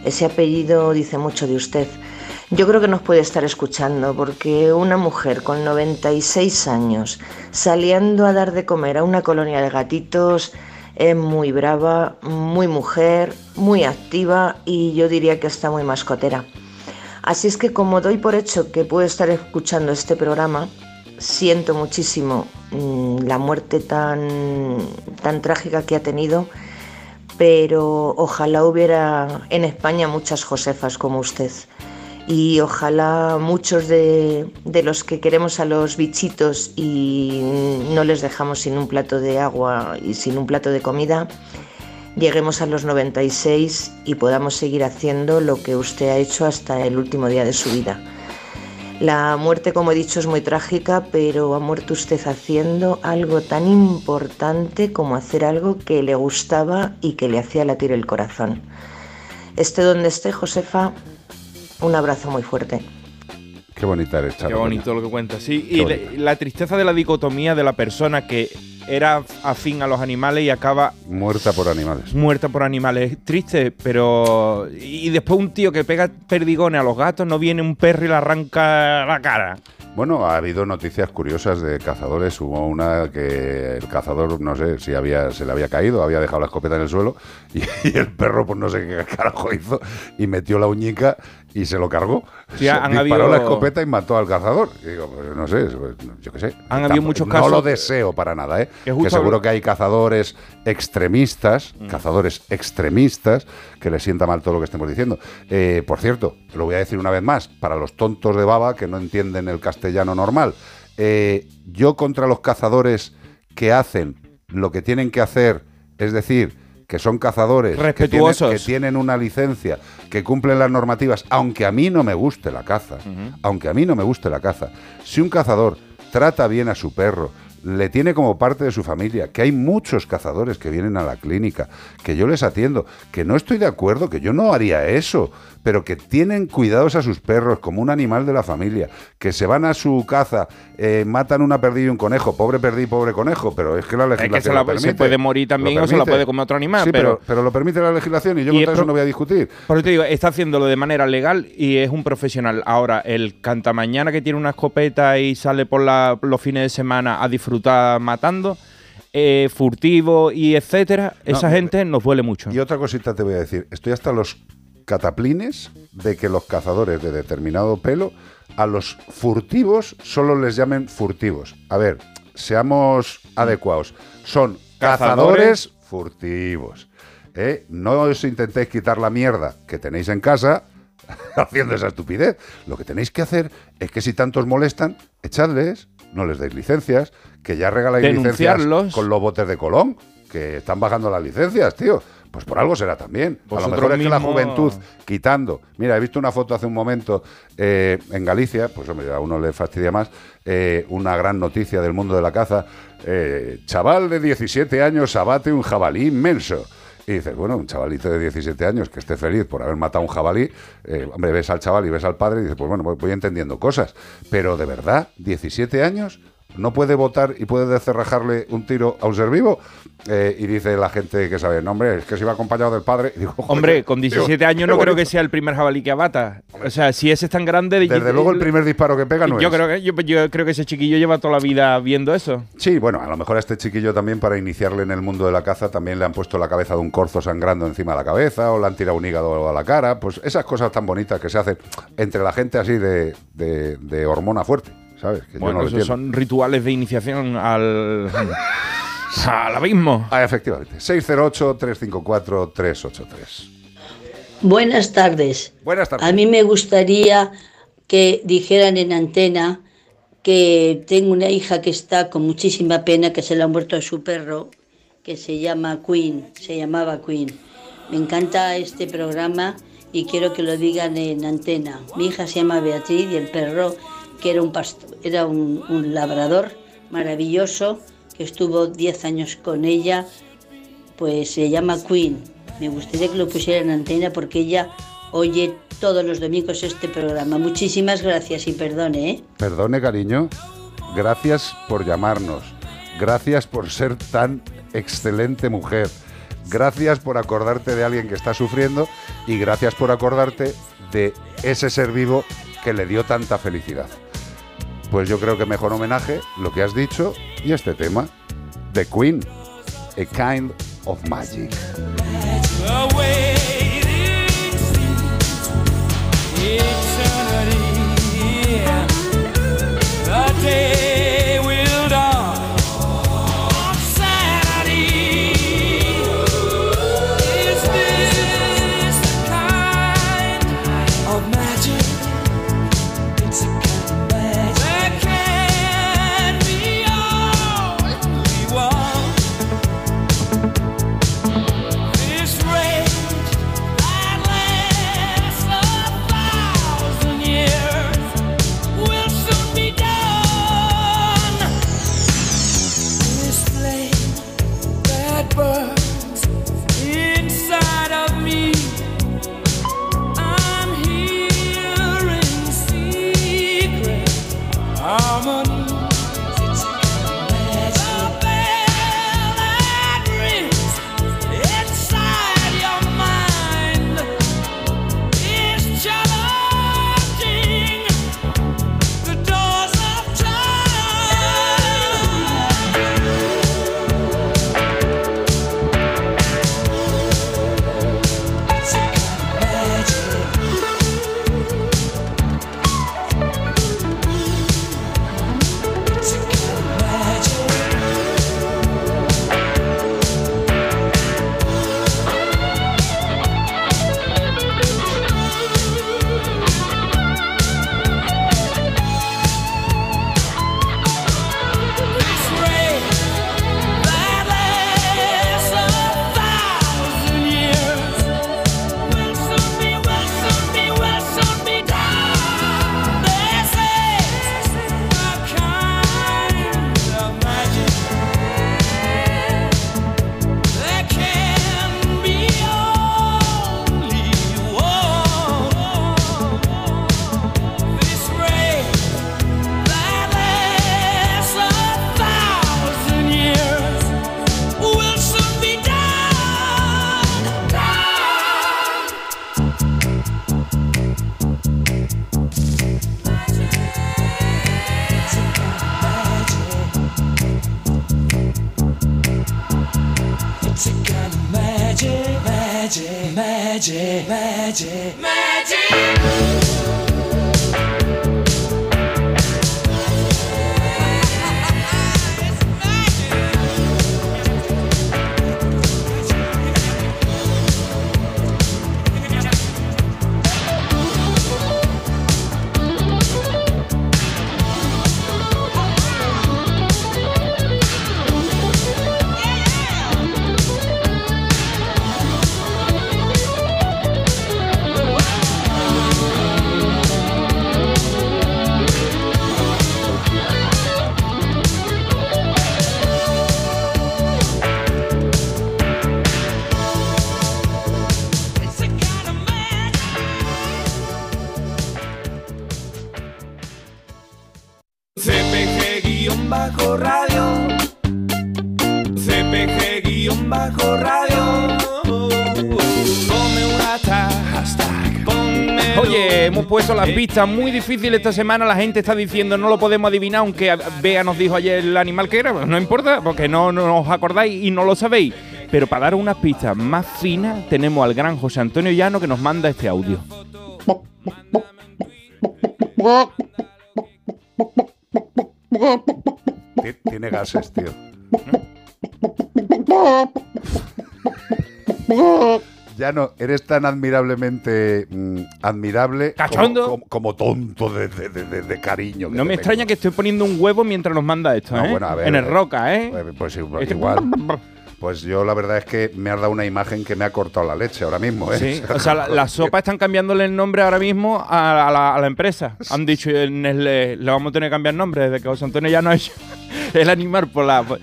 Ese apellido dice mucho de usted. Yo creo que nos puede estar escuchando porque una mujer con 96 años saliendo a dar de comer a una colonia de gatitos es muy brava, muy mujer, muy activa y yo diría que está muy mascotera. Así es que como doy por hecho que puede estar escuchando este programa, siento muchísimo mm, la muerte tan, tan trágica que ha tenido, pero ojalá hubiera en España muchas Josefas como usted. Y ojalá muchos de, de los que queremos a los bichitos y no les dejamos sin un plato de agua y sin un plato de comida, lleguemos a los 96 y podamos seguir haciendo lo que usted ha hecho hasta el último día de su vida. La muerte, como he dicho, es muy trágica, pero ha muerto usted haciendo algo tan importante como hacer algo que le gustaba y que le hacía latir el corazón. Esté donde esté, Josefa, un abrazo muy fuerte. Qué bonita eres, Qué bonito lo que cuenta, sí. Qué Y la tristeza de la dicotomía de la persona que era afín a los animales y acaba Muerta por animales. muerta por animales. Es triste, pero... Y después un tío que pega perdigones a los gatos, no viene un perro y le arranca la cara. Bueno, ha habido noticias curiosas de cazadores. Hubo una que el cazador, no sé si había, se le había caído, había dejado la escopeta en el suelo y, *laughs* y el perro, pues no sé qué carajo hizo, y metió la uñica y se lo cargó. Sí, Se han disparó habido- la escopeta y mató al cazador. Y digo, pues no sé, pues, yo qué sé. Han habido muchos No casos- lo deseo para nada, ¿eh? Que seguro hablo- que hay cazadores extremistas, Mm. cazadores extremistas, que les sienta mal todo lo que estemos diciendo. Eh, por cierto, lo voy a decir una vez más, para los tontos de baba que no entienden el castellano normal. eh, yo contra los cazadores que hacen lo que tienen que hacer, es decir, que son cazadores, que tienen, que tienen una licencia, que cumplen las normativas, aunque a mí no me guste la caza, aunque a mí no me guste la caza, si un cazador trata bien a su perro, le tiene como parte de su familia, que hay muchos cazadores que vienen a la clínica, que yo les atiendo, que no estoy de acuerdo, que yo no haría eso, pero que tienen cuidados a sus perros como un animal de la familia, que se van a su caza, eh, matan una perdida y un conejo, pobre perdí, pobre conejo, pero es que la Es legislación que se, la- lo permite. se puede morir también o se la puede comer otro animal. Sí, pero, pero, pero lo permite la legislación y yo Y contra es eso no voy a discutir. Por eso te digo, está haciéndolo de manera legal y es un profesional. Ahora, el cantamañana que tiene una escopeta y sale por la- los fines de semana a disfrutar matando, eh, furtivo y etcétera, No, esa me- gente nos duele mucho. Y otra cosita te voy a decir. Estoy hasta los cataplines de que los cazadores de determinado pelo a los furtivos solo les llamen furtivos. A ver, seamos adecuados. Son Cazadores cazadores furtivos. ¿eh? No os intentéis quitar la mierda que tenéis en casa *laughs* haciendo esa estupidez. Lo que tenéis que hacer es que si tantos molestan, echadles, no les deis licencias, que ya regaláis licencias con los botes de Colón, que están bajando las licencias, tío. Pues por algo será también. a lo mejor es que la juventud quitando. Mira, he visto una foto hace un momento eh, en Galicia, pues hombre, a uno le fastidia más, eh, una gran noticia del mundo de la caza. eh, chaval de 17 años abate un jabalí inmenso. Y dices, bueno, un chavalito de 17 años que esté feliz por haber matado un jabalí, eh, hombre, ves al chaval y ves al padre y dices, pues bueno, voy entendiendo cosas. Pero de verdad, 17 años, no puede votar y puede descerrajarle un tiro a un ser vivo. Eh, y dice la gente que sabe, no, hombre, es que se iba acompañado del padre. *laughs* Digo, Hombre, con 17 digo, años no creo que sea el primer jabalí que abata. O sea, si ese es tan grande... Desde luego el primer disparo que pega no yo es. Creo que, yo, yo creo que ese chiquillo lleva toda la vida viendo eso. Sí, bueno, a lo mejor a este chiquillo también para iniciarle en el mundo de la caza también le han puesto la cabeza de un corzo sangrando encima de la cabeza o le han tirado un hígado a la cara. Pues esas cosas tan bonitas que se hacen entre la gente así de, de- de hormona fuerte, ¿sabes? Que yo Bueno, no esos son rituales de iniciación al, *laughs* al abismo. Ah, efectivamente. 608-354-383. Buenas tardes. Buenas tardes. A mí me gustaría que dijeran en antena que tengo una hija que está con muchísima pena que se le ha muerto a su perro, que se llama Queen, se llamaba Queen. Me encanta este programa y quiero que lo digan en antena. Mi hija se llama Beatriz y el perro, que era un, pasto- era un, un labrador maravilloso, que estuvo 10 años con ella, pues se llama Queen. Me gustaría que lo pusiera en antena porque ella oye todos los domingos este programa. Muchísimas gracias y perdone, ¿eh? Perdone, cariño. Gracias por llamarnos. Gracias por ser tan excelente mujer. Gracias por acordarte de alguien que está sufriendo y gracias por acordarte de ese ser vivo que le dio tanta felicidad. Pues yo creo que mejor homenaje lo que has dicho y este tema de Queen, A Kind of Magic. Magic, magic, las pistas muy difíciles esta semana. La gente está diciendo no lo podemos adivinar, aunque Bea nos dijo ayer el animal que era. Pues no importa, porque no, no os acordáis y no lo sabéis. Pero para dar unas pistas más finas, tenemos al gran José Antonio Llano que nos manda este audio. Ti- Tiene gases, tío. *laughs* no, eres tan admirablemente mm, admirable Cachondo. como, como tonto de, de- de- de- de cariño. que No te me tengo. extraña que estoy poniendo un huevo mientras nos manda esto, No, ¿eh? bueno, a ver, en el eh, roca, ¿eh? eh, Pues igual, Este- igual. *laughs* Pues yo la verdad es que me has dado una imagen que me ha cortado la leche ahora mismo, ¿eh? Sí, *laughs* o sea, la, *laughs* la sopa están cambiándole el nombre ahora mismo a, a la, a la empresa. Han dicho, eh, le vamos a tener que cambiar nombre desde que José Antonio ya no ha hecho el animal por, la, por,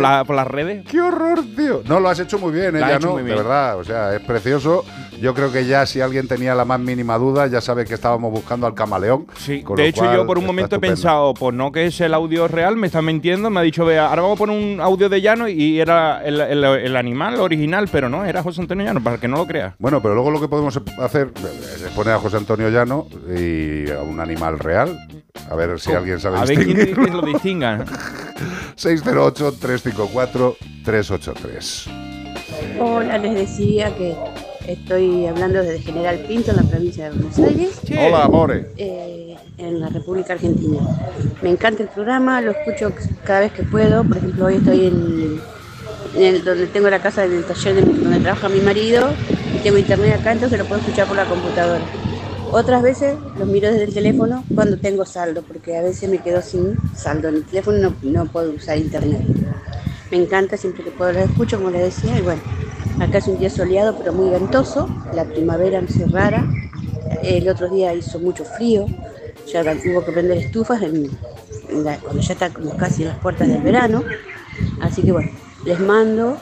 la, por las redes. ¡Qué horror, tío! No, lo has hecho muy bien, ¿eh? Ya hecho no, muy de verdad. O sea, es precioso. Yo creo que ya si alguien tenía la más mínima duda, ya sabe que estábamos buscando al camaleón. Sí, de hecho, yo por un momento he pensado, pues no que es el audio real, me está mintiendo, me ha dicho, vea, ahora vamos a poner un audio de Llano y era el, el- el animal original, pero no, era José Antonio Llano, para que no lo creas. Bueno, pero luego lo que podemos hacer es poner a José Antonio Llano y a un animal real. A ver si alguien sabe A ver quién que lo distingan. *laughs* 608-354-383. Hola, les decía que estoy hablando desde General Pinto, en la provincia de Buenos Aires. Hola, amore. eh, en la República Argentina. Me encanta el programa, lo escucho cada vez que puedo. Por ejemplo, hoy estoy en, en el- donde tengo la casa, en el taller de, donde trabaja mi marido y tengo internet acá, entonces lo puedo escuchar por la computadora. Otras veces los miro desde el teléfono cuando tengo saldo, porque a veces me quedo sin saldo en el teléfono y no, no puedo usar internet. Me encanta, siempre que puedo lo escucho, como les decía, y bueno, acá es un día soleado pero muy ventoso, la primavera no es rara, el otro día hizo mucho frío, ya hubo que prender estufas cuando ya está casi en las puertas del verano, así que bueno, les mando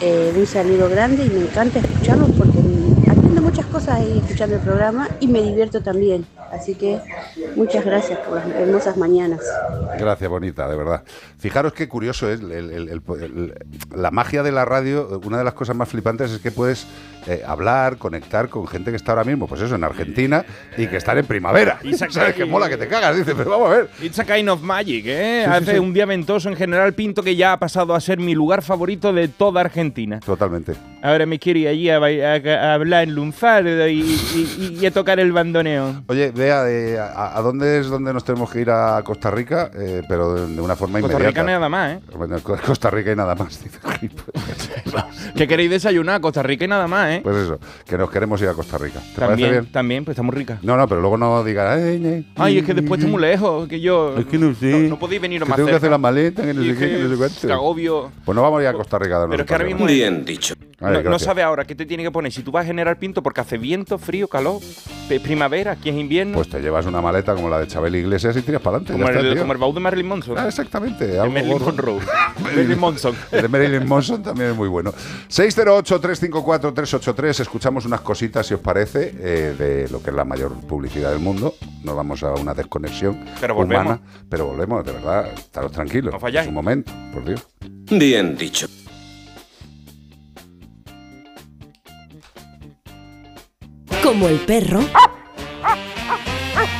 eh, un saludo grande y me encanta escucharlos porque mm, aprendo muchas cosas ahí escuchando el programa y me divierto también, así que muchas gracias por las hermosas mañanas. Gracias, bonita, de verdad. Fijaros qué curioso es el- el- el- el- la magia de la radio. Una de las cosas más flipantes es que puedes eh, hablar, conectar con gente que está ahora mismo, pues eso, en Argentina y que están en primavera. Y ¿Sabes qué mola que te cagas? Dice, pero vamos a ver. It's a kind of magic, ¿eh? Sí, Hace sí. un día ventoso en General Pinto que ya ha pasado a ser mi lugar favorito de toda Argentina. Totalmente. Ahora me quiero ir allí a, a- a hablar en lunfardo y, y- y a tocar el bandoneón. Oye, eh, a, a dónde es donde nos tenemos que ir a Costa Rica? Eh, pero de, de una forma Costa inmediata. Rica nada más, ¿eh? Bueno, Costa Rica y nada más. *laughs* dice. *laughs* Que queréis desayunar, Costa Rica y nada más, ¿eh? Pues eso, que nos queremos ir a Costa Rica. ¿Te parece también, bien? también, pues está muy rica. No, no, pero luego no digas, ay, ay, Ay, es que después está muy lejos, que yo... Es que no sé. No, no podéis venir Que más tengo que hacer la maleta, que no Y sé qué, que- que no sé cuánto. que agobio. Pues no vamos a ir a Costa Rica. de Pero es que ahora mismo... Bien dicho. No, no sabe ahora qué te tiene que poner. Si tú vas a generar pinto porque hace viento, frío, calor, es primavera, aquí es invierno. Pues te llevas una maleta como la de Chabel Iglesias y tiras para adelante. como, el, como el baúl de Marilyn Manson. Ah, exactamente. De Marilyn gordo. Monroe. *laughs* Marilyn Manson. El de Marilyn Monson también es muy bueno. 608-354-383. Escuchamos unas cositas, si os parece, eh, de lo que es la mayor publicidad del mundo. Nos vamos a una desconexión Pero volvemos. humana. Pero volvemos, de verdad. Estaros tranquilos. No falláis. Es un momento, por Dios. Bien dicho. Como el perro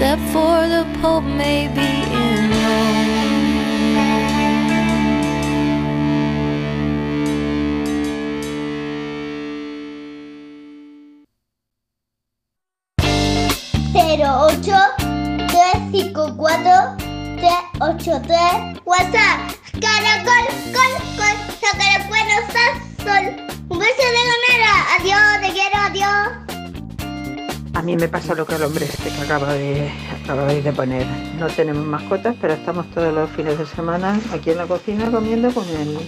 Except for the Pope, maybe in Rome. Cero ocho tres cinco cuatro tres ocho tres. WhatsApp. Caracol col col Un beso de Adiós te quiero adiós A mí me pasa lo que al hombre este que acaba de, de poner. No tenemos mascotas, pero estamos todos los fines de semana aquí en la cocina comiendo con el...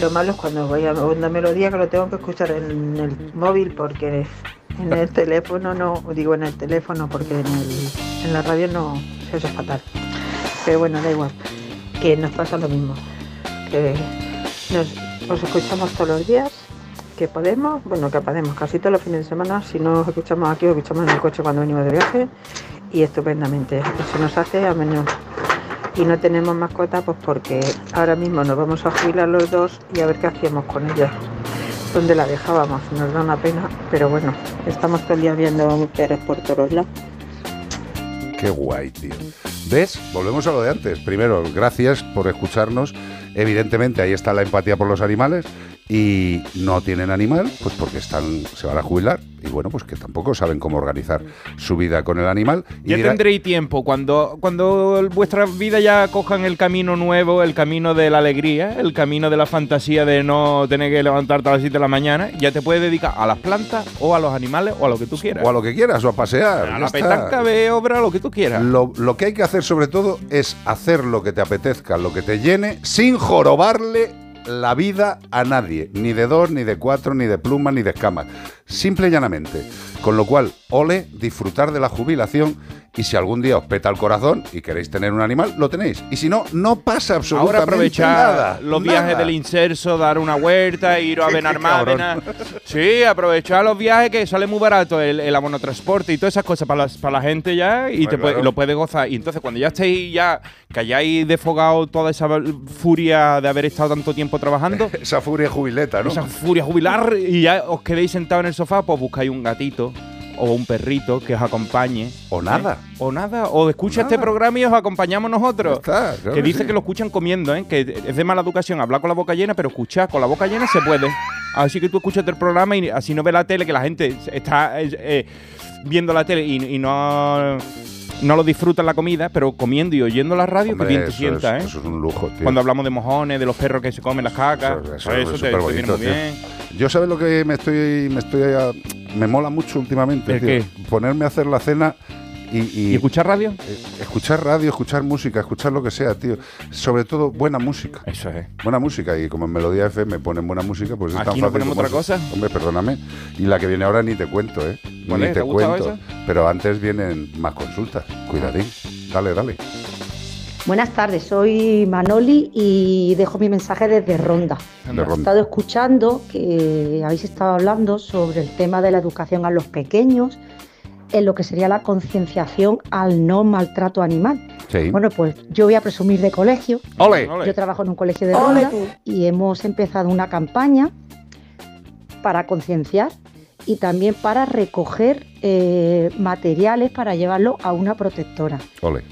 Lo malo es cuando voy a una melodía que lo tengo que escuchar en el móvil porque en el teléfono no, digo en el teléfono porque en, la radio no se oye fatal. Pero bueno, da igual, que nos pasa lo mismo. Que nos, os escuchamos todos los días, que podemos, bueno, que podemos, casi todos los fines de semana, si no os escuchamos aquí, os escuchamos en el coche cuando venimos de viaje y estupendamente. Se nos hace a menos. Y no tenemos mascota, pues porque ahora mismo nos vamos a jubilar los dos y a ver qué hacíamos con ella. ¿Dónde la dejábamos? Nos da una pena, pero bueno, estamos todo el día viendo perros por todos lados. Qué guay, tío. ¿Ves? Volvemos a lo de antes. Primero, gracias por escucharnos. Evidentemente, ahí está la empatía por los animales. Y no tienen animal, pues porque están, se van a jubilar. Y bueno, pues que tampoco saben cómo organizar su vida con el animal. Y Ya dirá- tendréis tiempo cuando, cuando vuestras vidas ya cojan el camino nuevo, el camino de la alegría, el camino de la fantasía de no tener que levantarte a las 7 de la mañana, ya te puedes dedicar a las plantas o a los animales o a lo que tú quieras. O a lo que quieras, o a pasear. A la está. petanca, ve obra, lo que tú quieras. Lo, lo que hay que hacer sobre todo es hacer lo que te apetezca, lo que te llene, sin jorobarle la vida a nadie, ni de dos, ni de cuatro, ni de plumas, ni de escamas. Simple y llanamente. Con lo cual, ole, disfrutar de la jubilación y si algún día os peta el corazón y queréis tener un animal, lo tenéis. Y si no, no pasa absolutamente Ahora aprovechar nada. los nada. viajes del inserso, dar una vuelta, ir a *laughs* Benalmádena. Sí, aprovechar los viajes que sale muy barato el, el abono transporte y todas esas cosas para, las- para la gente ya y Pues te puede- claro. lo puedes gozar. Y entonces cuando ya estéis ya, que hayáis desfogado toda esa furia de haber estado tanto tiempo trabajando, *laughs* Esa furia jubileta, ¿no? esa furia jubilar y ya os quedéis sentados en el sofá, pues buscáis un gatito o un perrito que os acompañe. O nada. ¿eh? O nada. O escucha este programa y os acompañamos nosotros. Está, claro que dice sí. que lo escuchan comiendo, ¿eh? que es de mala educación hablar con la boca llena, pero escuchar con la boca llena se puede. Así que tú escuchas el programa y así no ves la tele, que la gente está eh, eh, viendo la tele y, y no, no lo disfrutan la comida, pero comiendo y oyendo la radio, Hombre, que bien te eso sienta, es- ¿eh? Eso es un lujo, tío. Cuando hablamos de mojones, de los perros que se comen las cacas, Eso, eso, eso es te, viene muy tío. bien. Yo sabes lo que me estoy, me estoy, me mola mucho últimamente, ¿El tío? qué? ponerme a hacer la cena y, y- ¿Y escuchar radio? eh, escuchar radio, escuchar música, escuchar lo que sea, tío. Sobre todo buena música. Eso es. Buena música y como en Melodía FM ponen buena música, pues es tan Aquí fácil no ponemos otra cosa. Hombre, perdóname. Y la que viene ahora ni te cuento, ¿eh? ¿Cuál ni es? te ¿Te ha gustado cuento. esa? Pero antes vienen más consultas. Cuidadín. Dale, dale. Buenas tardes, soy Manoli y dejo mi mensaje desde Ronda. De He Ronda. estado escuchando que habéis estado hablando sobre el tema de la educación a los pequeños, en lo que sería la concienciación al no maltrato animal. Sí. Bueno, pues yo voy a presumir de colegio. ¡Ole! Yo trabajo en un colegio de Ole Ronda y hemos empezado una campaña para concienciar y también para recoger eh, materiales para llevarlo a una protectora. Ole.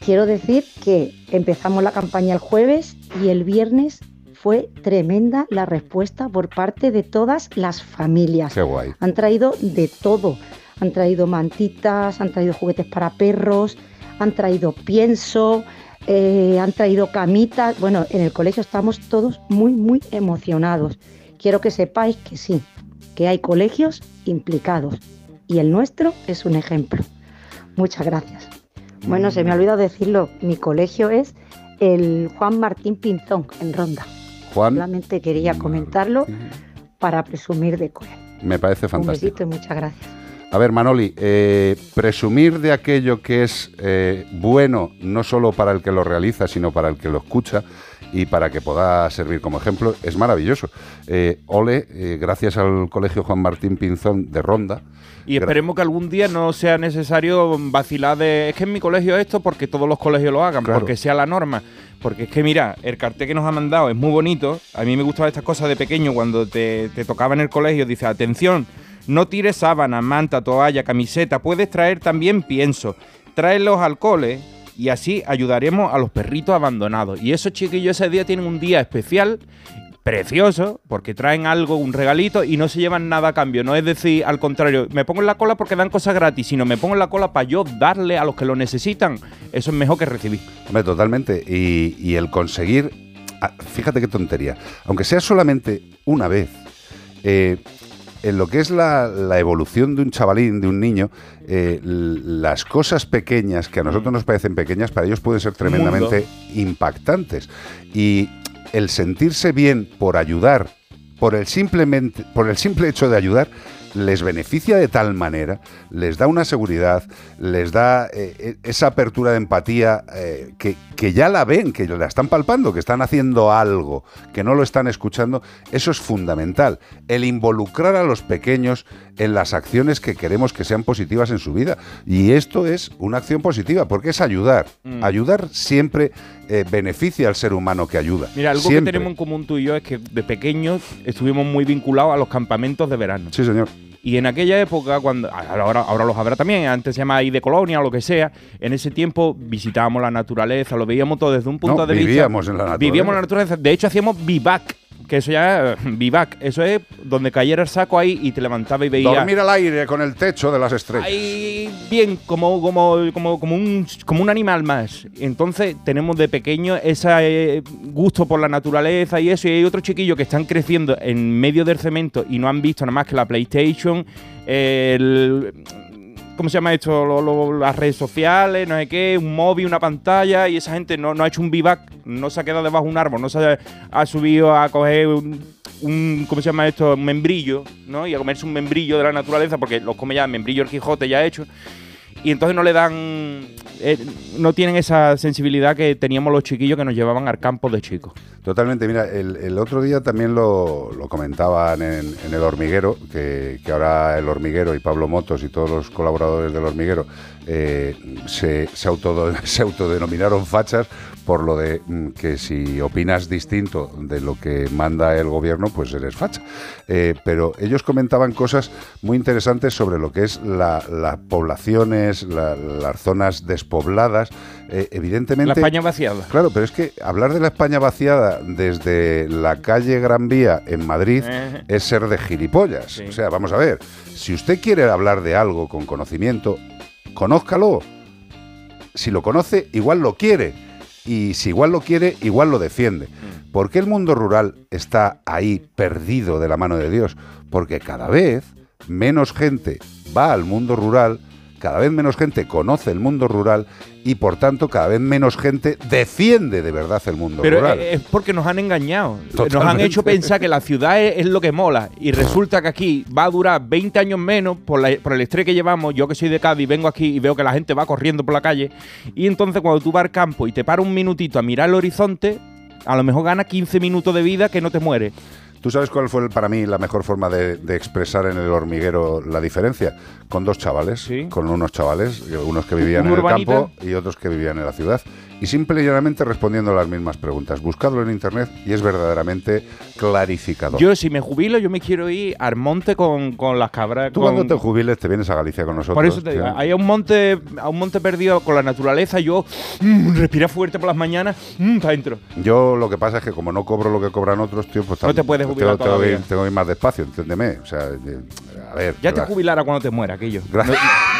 Quiero decir que empezamos la campaña el jueves y el viernes fue tremenda la respuesta por parte de todas las familias. Qué guay. Han traído de todo. Han traído mantitas, han traído juguetes para perros, han traído pienso, eh, han traído camitas. Bueno, en el colegio estamos todos muy, muy emocionados. Quiero que sepáis que sí, que hay colegios implicados y el nuestro es un ejemplo. Muchas gracias. Bueno, se me ha olvidado decirlo, mi colegio es el Juan Martín Pinzón en Ronda. Juan, Solamente quería comentarlo para presumir de cole. me parece Un fantástico. besito y muchas gracias. A ver, Manoli, eh, presumir de aquello que es eh, bueno no solo para el que lo realiza, sino para el que lo escucha y para que pueda servir como ejemplo, es maravilloso. Eh, ole, gracias al Colegio Juan Martín Pinzón de Ronda. Y esperemos que algún día no sea necesario vacilar de. Es que en mi colegio esto, porque todos los colegios lo hagan, Claro. porque sea la norma. Porque es que, mira, el cartel que nos ha mandado es muy bonito. A mí me gustaban estas cosas de pequeño cuando te, te tocaba en el colegio. Dice: atención, no tires sábana, manta, toalla, camiseta. Puedes traer también pienso. Tráelos al cole y así ayudaremos a los perritos abandonados. Y esos chiquillos ese día tienen un día especial precioso, porque traen algo, un regalito y no se llevan nada a cambio. No es decir, al contrario, me pongo en la cola porque dan cosas gratis, sino me pongo en la cola para yo darle a los que lo necesitan. Eso es mejor que recibir. Hombre, totalmente. Y, y el conseguir, ah, fíjate qué tontería, aunque sea solamente una vez, eh, en lo que es la, la evolución de un chavalín, de un niño, eh, las cosas pequeñas que a nosotros nos parecen pequeñas, para ellos pueden ser tremendamente impactantes. Y el sentirse bien por ayudar, por el, simplemente, por el simple hecho de ayudar, les beneficia de tal manera, les da una seguridad, les da eh, eh, esa apertura de empatía eh, que, que ya la ven, que la están palpando, que están haciendo algo, que no lo están escuchando. Eso es fundamental. El involucrar a los pequeños en las acciones que queremos que sean positivas en su vida. Y esto es una acción positiva, porque es ayudar. Mm. Ayudar siempre eh, beneficia al ser humano que ayuda. Mira, algo Siempre. que tenemos en común tú y yo es que de pequeños estuvimos muy vinculados a los campamentos de verano. Sí, señor. Y en aquella época, cuando ahora, ahora los habrá también, antes se llama ahí de colonia o lo que sea, en ese tiempo visitábamos la naturaleza, lo veíamos todo desde un punto No, de vista. vivíamos en la naturaleza. Vivíamos en la naturaleza. De hecho, hacíamos vivac, que eso ya es vivac. Eso es donde cayera el saco ahí y te levantaba y veías. Dormir al aire con el techo de las estrellas. Ahí bien, como, como, como, como, un, como un animal más. Entonces tenemos de pequeño ese eh, gusto por la naturaleza y eso. Y hay otros chiquillos que están creciendo en medio del cemento y no han visto nada más que la PlayStation, el... ¿Cómo se llama esto? Lo- las redes sociales, no sé qué, un móvil, una pantalla, y esa gente no, ha hecho un vivac, no se ha quedado debajo de un árbol, no se ha, ha subido a coger un, ¿cómo se llama esto? Un membrillo, ¿no? Y a comerse un membrillo de la naturaleza, porque los come ya membrillo el Quijote ya hecho. Y entonces no le dan, eh, no tienen esa sensibilidad que teníamos los chiquillos que nos llevaban al campo de chicos. Totalmente, mira, el, otro día también lo, comentaban en, El Hormiguero, que, ahora El Hormiguero y Pablo Motos y todos los colaboradores del Hormiguero eh, se, *laughs* se, autodenominaron fachas por lo de mm, que si opinas distinto de lo que manda el gobierno, pues eres facha. Eh, pero ellos comentaban cosas muy interesantes sobre lo que es la- las poblaciones, la- las zonas despobladas. Eh, evidentemente... La España vaciada. Claro, pero es que hablar de la España vaciada desde la calle Gran Vía en Madrid Eh. es ser de gilipollas. O sea, vamos a ver, si usted quiere hablar de algo con conocimiento, conózcalo. Si lo conoce, igual lo quiere. Y si igual lo quiere, igual lo defiende. Mm. ¿Por qué el mundo rural está ahí perdido de la mano de Dios? Porque cada vez menos gente va al mundo rural, cada vez menos gente conoce el mundo rural y por tanto cada vez menos gente defiende de verdad el mundo Pero rural. eh, es porque nos han engañado. Nos han hecho pensar que la ciudad es, es lo que mola. Y resulta que aquí va a durar 20 años menos por, la- por el estrés que llevamos. Yo que soy de Cádiz, vengo aquí y veo que la gente va corriendo por la calle. Y entonces cuando tú vas al campo y te paras un minutito a mirar el horizonte, a lo mejor gana 15 minutos de vida que no te mueres. ¿Tú sabes cuál fue el- para mí la mejor forma de, de expresar en el hormiguero la diferencia? Con dos chavales, con unos chavales, eh, unos que vivían ¿Un en el campo y otros que vivían en la ciudad. Y simple y llanamente respondiendo las mismas preguntas. Buscadlo en internet y es verdaderamente clarificador. Yo, si me jubilo, yo me quiero ir al monte con, con las cabras. Tú con- cuando te jubiles te vienes a Galicia con nosotros. Por eso te digo, tío. hay un monte, a un monte perdido con la naturaleza, yo mm, respira fuerte por las mañanas, mm, para adentro. Yo lo que pasa es que como no cobro lo que cobran otros, tío, pues No te puedes tengo- jubilar tengo, que ir, todavía. tengo que ir más despacio, entiéndeme. O sea, eh, a ver. Ya te jubilará cuando te muera, aquello. Gra- No-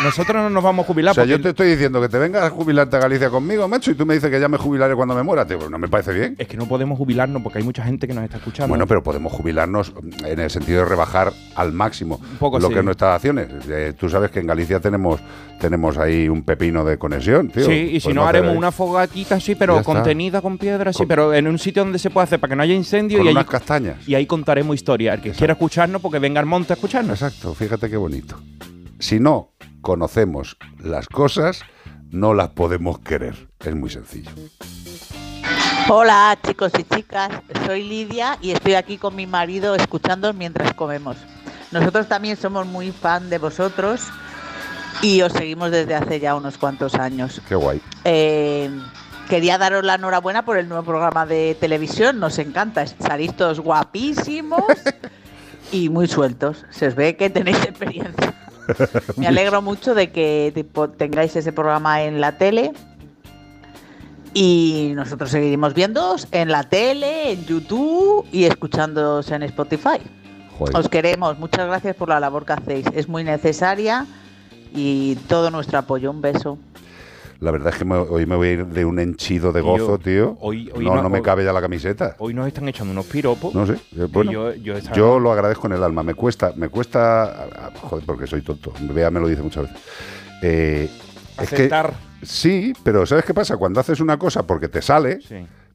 nosotros no nos vamos a jubilar O sea, yo te estoy diciendo que te vengas a jubilarte a Galicia conmigo, macho, y tú me dices que ya me jubilaré cuando me muera, tío. Pues no me parece bien. es que no podemos jubilarnos porque hay mucha gente que nos está escuchando. Bueno, pero podemos jubilarnos en el sentido de rebajar al máximo poco lo sí. que es nuestras acciones. Eh, tú sabes que en Galicia tenemos tenemos ahí un pepino de conexión, tío. Sí, y si no haremos ahí una fogatita así, pero contenida con piedra, sí, pero en un sitio donde se puede hacer para que no haya incendio con y, unas allí- castañas. y ahí contaremos historias. El que quiera escucharnos, porque venga al monte a escucharnos. Exacto, fíjate qué bonito. Si no conocemos las cosas, no las podemos querer. Es muy sencillo. Hola chicos y chicas, soy Lidia y estoy aquí con mi marido escuchando mientras comemos. Nosotros también somos muy fan de vosotros y os seguimos desde hace ya unos cuantos años. Qué guay. Eh, quería daros la enhorabuena por el nuevo programa de televisión, nos encanta, salís todos guapísimos *laughs* y muy sueltos, se os ve que tenéis experiencia. *laughs* Me alegro mucho de que tipo, tengáis ese programa en la tele. Y nosotros seguiremos viéndoos en la tele, en YouTube y escuchándoos en Spotify. Joder. Os queremos, muchas gracias por la labor que hacéis. Es muy necesaria y todo nuestro apoyo. Un beso. La verdad es que me- hoy me voy a ir de un henchido de gozo, tío. hoy- hoy no, no- no me cabe ya la camiseta. Hoy nos están echando unos piropos. No sé. eh, Bueno, yo- yo, yo estaba- lo agradezco en el alma. Me cuesta, me cuesta. Joder, porque soy tonto. Bea me lo dice muchas veces. Eh, es que, Aceptar. sí, pero ¿sabes qué pasa? Cuando haces una cosa porque te sale,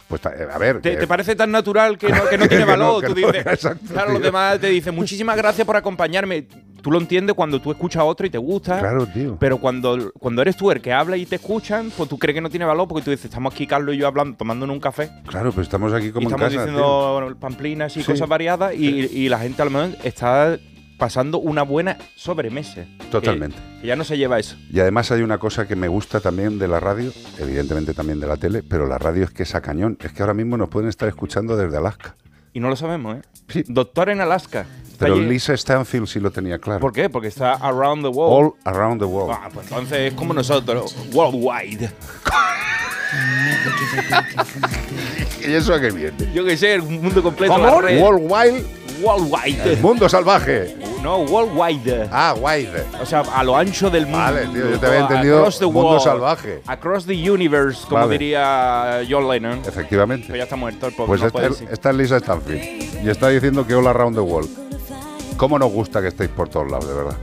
pues eh, a ver. Te, que- te parece tan natural que no, que no *laughs* tiene valor. que tú dices, exacto, claro, los tío. demás te dicen, muchísimas gracias por acompañarme. Tú lo entiendes cuando tú escuchas a otro y te gusta. Claro, tío. Pero cuando, cuando eres tú el que habla y te escuchan, pues tú crees que no tiene valor porque tú dices, estamos aquí Carlos y yo hablando, tomándonos un café. Claro, pero estamos aquí y como en estamos casa. diciendo tío. pamplinas y Sí. cosas variadas y, y la gente a lo mejor está pasando una buena sobremesa. Totalmente. Que, que ya no se lleva eso. Y además hay una cosa que me gusta también de la radio, evidentemente también de la tele, pero la radio es que es a cañón. Es que ahora mismo nos pueden estar escuchando desde Alaska. Y no lo sabemos, ¿eh? Doctor en Alaska. Pero allí- Lisa Stanfield sí lo tenía claro. ¿Por qué? Porque está around the world. All around the world. Ah, pues entonces es como nosotros, worldwide. *laughs* ¿Y eso a qué viene? Yo que sé, el mundo completo. Worldwide. Worldwide. El mundo salvaje. No, worldwide. Ah, wide. O sea, a lo ancho del mundo. Vale, tío, yo te había entendido Across the mundo world. salvaje. Across the universe, como Vale. diría John Lennon. Efectivamente. Pero ya está muerto el pobre. Pues no puede esta es Lisa Stanfield. Y está diciendo que all around the world. ¿Cómo nos gusta que estéis por todos lados, de verdad?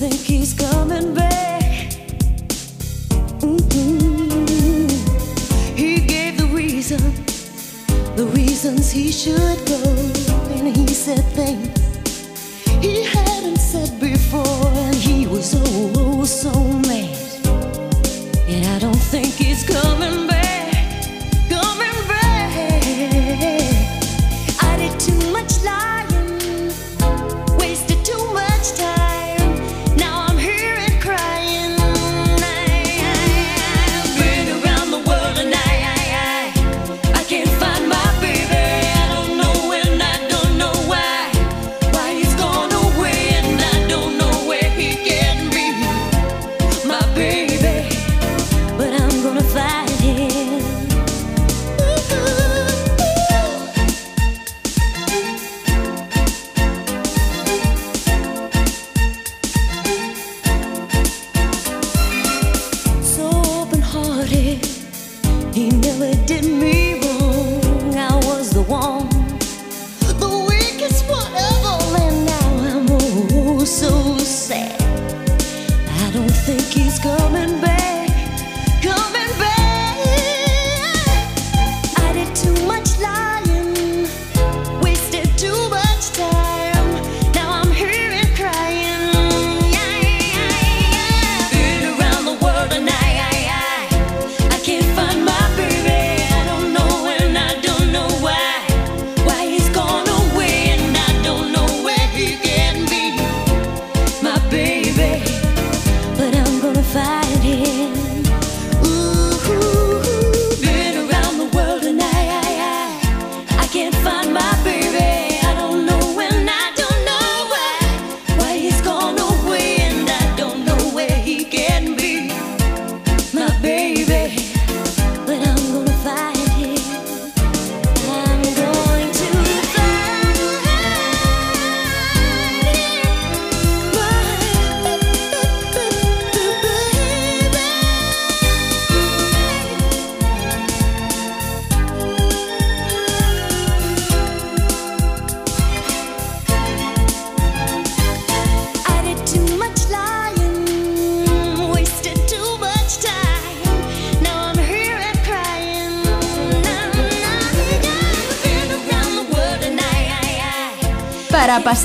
Think he's coming back. Mhm. He gave the reason, the reasons he should go, and he said things he hadn't said before, and he was oh, oh so mad.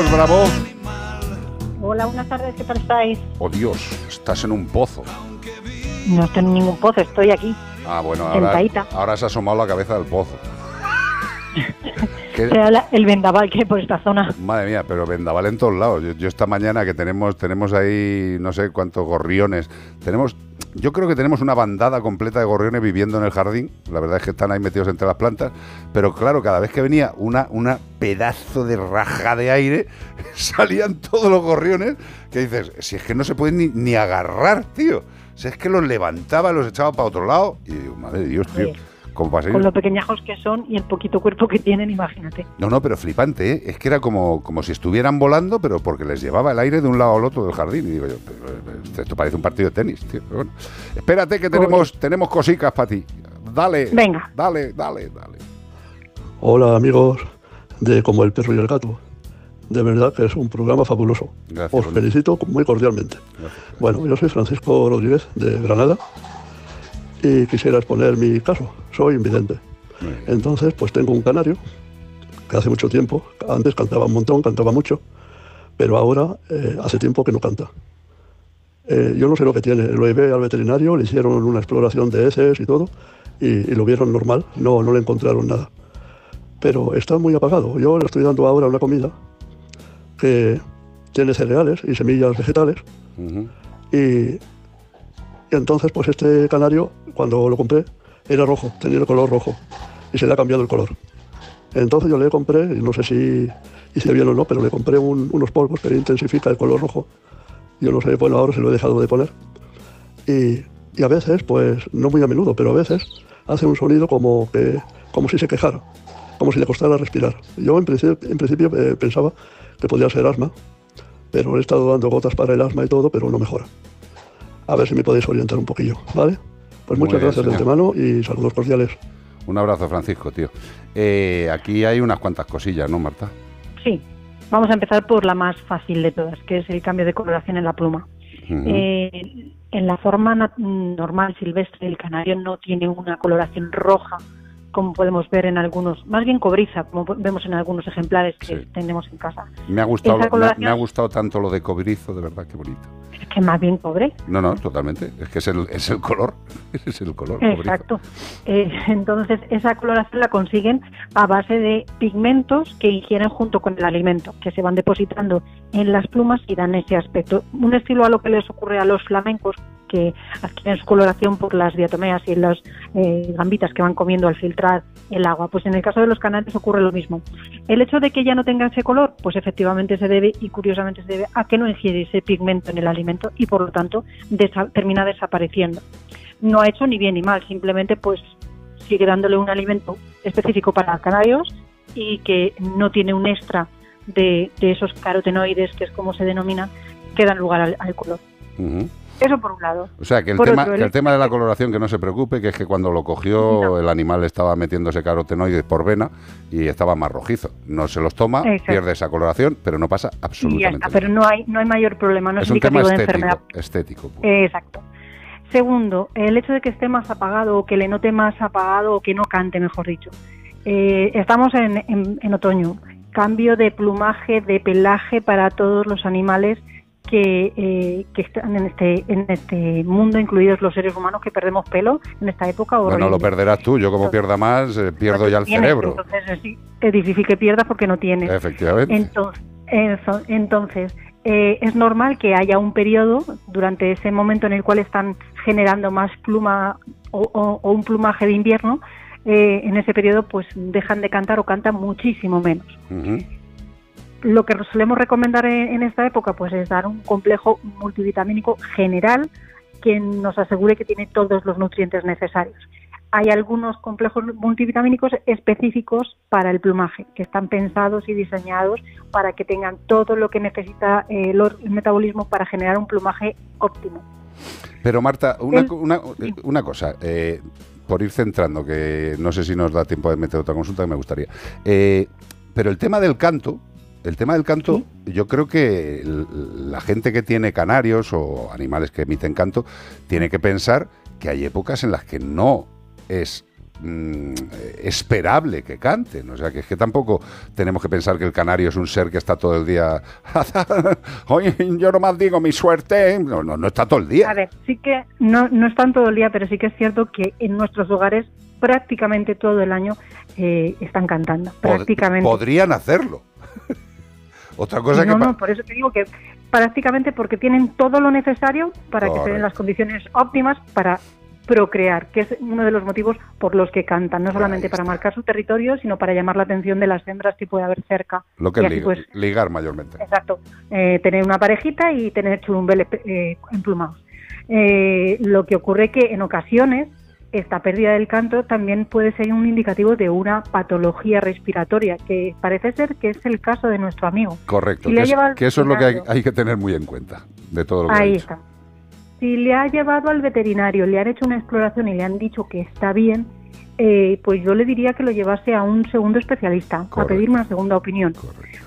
Estamos, Bravo? Hola, buenas tardes, ¿qué tal estáis? Oh Dios, estás en un pozo. No estoy en ningún pozo, estoy aquí. Ah, bueno, ahora, se ha asomado la cabeza del pozo. *laughs* El vendaval que hay por esta zona. Madre mía, pero vendaval en todos lados. Yo, yo esta mañana que tenemos tenemos ahí no sé cuántos gorriones. Tenemos yo creo que tenemos una bandada completa de gorriones viviendo en el jardín. La verdad es que están ahí metidos entre las plantas, pero claro, cada vez que venía una una pedazo de raja de aire, *laughs* salían todos los gorriones que dices, si es que no se pueden ni, ni agarrar, tío. Si es que los levantaba, los echaba para otro lado y digo, madre de Dios, tío. Como para seguir- Con lo pequeñajos que son y el poquito cuerpo que tienen, imagínate. no, no, pero flipante, ¿eh? Es que era como, como si estuvieran volando, pero porque les llevaba el aire de un lado al otro del jardín. Y digo yo, pero, pero, esto parece un partido de tenis, tío. Pero bueno, espérate que tenemos, tenemos cositas para ti. Dale. Venga. Dale, dale, dale. Hola amigos de Como el perro y el gato. De verdad que es un programa fabuloso. Os felicito muy cordialmente. Bueno, yo soy Francisco Rodríguez de Granada y quisiera exponer mi caso. Soy invidente. Entonces, pues tengo un canario que hace mucho tiempo, antes cantaba un montón, cantaba mucho, pero ahora eh, hace tiempo que no canta. Eh, yo no sé lo que tiene, lo llevé al veterinario, le hicieron una exploración de heces y todo, y, y lo vieron normal, no, no le encontraron nada. Pero está muy apagado. Yo le estoy dando ahora una comida que tiene cereales y semillas vegetales, y, y entonces, pues este canario, cuando lo compré, era rojo, tenía el color rojo, y se le ha cambiado el color. Entonces yo le compré, no sé si hice bien o no, pero le compré un- unos polvos que intensifica el color rojo. Yo no sé, bueno, ahora se lo he dejado de poner. Y, a veces, pues no muy a menudo, pero a veces hace un sonido como, que, como si se quejara, como si le costara respirar. Yo en principio, en principio eh, pensaba que podía ser asma, pero he estado dando gotas para el asma y todo, pero no mejora. A ver si me podéis orientar un poquillo, ¿vale? Pues muchas bien, gracias de antemano y saludos cordiales. Un abrazo, Francisco, tío. Eh, aquí hay unas cuantas cosillas, ¿no, Marta? Sí, vamos a empezar por la más fácil de todas, que es el cambio de coloración en la pluma. Eh, en la forma normal silvestre, el canario no tiene una coloración roja, como podemos ver en algunos, más bien cobriza, como vemos en algunos ejemplares que tenemos en casa. Me ha gustado, me ha- coloración- me ha gustado tanto lo de cobrizo, de verdad, qué bonito. Es que más bien cobre. No, no, totalmente. Es que es el, es el color. *laughs* es el color. Exacto. Eh, *laughs* entonces, esa coloración la consiguen a base de pigmentos que ingieren junto con el alimento, que se van depositando en las plumas y dan ese aspecto. Un estilo a lo que les ocurre a los flamencos, que adquieren su coloración por las diatomeas y las eh, gambitas que van comiendo al filtrar el agua. Pues en el caso de los canarios ocurre lo mismo. El hecho de que ya no tenga ese color, pues efectivamente se debe, y curiosamente se debe, a que no ingiere ese pigmento en el alimento y por lo tanto desa- termina desapareciendo. No ha hecho ni bien ni mal, simplemente pues sigue dándole un alimento específico para canarios y que no tiene un extra de, de esos carotenoides, que es como se denomina, que dan lugar al, al color. Eso por un lado. O sea, que el, Por tema, otro, que el el tema de la coloración, que no se preocupe, que es que cuando lo cogió el animal estaba metiéndose carotenoides por vena y estaba más rojizo. No se los toma, Exacto. pierde esa coloración, pero no pasa absolutamente pero no hay, no hay mayor problema, no es, es un tema indicativo de estético, enfermedad. estético. Exacto. Segundo, el hecho de que esté más apagado o que le note más apagado o que no cante, mejor dicho. Eh, estamos en, en- en otoño. Cambio de plumaje, de pelaje para todos los animales que, eh, que están en este, en este mundo, incluidos los seres humanos que perdemos pelo en esta época. Bueno, lo horrible. perderás tú. Yo como pierda más, eh, pierdo ya el Tienes, cerebro. Entonces es, di- es difícil que pierdas porque no tienes. Efectivamente. Entonces, eso, entonces eh, es normal que haya un periodo durante ese momento en el cual están generando más pluma o, o- o un plumaje de invierno. Eh, en ese periodo, pues dejan de cantar o cantan muchísimo menos. Lo que solemos recomendar en, en esta época pues es dar un complejo multivitamínico general que nos asegure que tiene todos los nutrientes necesarios. Hay algunos complejos multivitamínicos específicos para el plumaje, que están pensados y diseñados para que tengan todo lo que necesita eh, el, metabolismo para generar un plumaje óptimo. Pero Marta, una, El- una, una cosa, eh, por ir centrando, que no sé si nos da tiempo de meter otra consulta que me gustaría. Eh, pero el tema del canto, el tema del canto, yo creo que la gente que tiene canarios o animales que emiten canto tiene que pensar que hay épocas en las que no es mm, esperable que canten. O sea, que es que tampoco tenemos que pensar que el canario es un ser que está todo el día. *laughs* Oye, yo nomás digo mi suerte. No, no, no está todo el día. A ver, sí que no, no están todo el día, pero sí que es cierto que en nuestros hogares prácticamente todo el año eh, están cantando. Pod- Prácticamente. Podrían hacerlo. *laughs* Otra cosa no, que. no, por eso te digo que prácticamente porque tienen todo lo necesario para que se den Correcto. las condiciones óptimas para procrear, que es uno de los motivos por los que cantan, no solamente para marcar su territorio, sino para llamar la atención de las hembras que puede haber cerca. Lo que es así, lig- pues, ligar mayormente. Exacto. Eh, tener una parejita y tener churumbeles eh, emplumados. Eh, lo que ocurre que en ocasiones esta pérdida del canto también puede ser un indicativo de una patología respiratoria, que parece ser que es el caso de nuestro amigo. Correcto. Si Que, es- que eso es lo que hay, que tener muy en cuenta de todo lo que ha Ahí dicho. está. Si le ha llevado al veterinario, le han hecho una exploración y le han dicho que está bien, eh, pues yo le diría que lo llevase a un segundo especialista, a pedir una segunda opinión,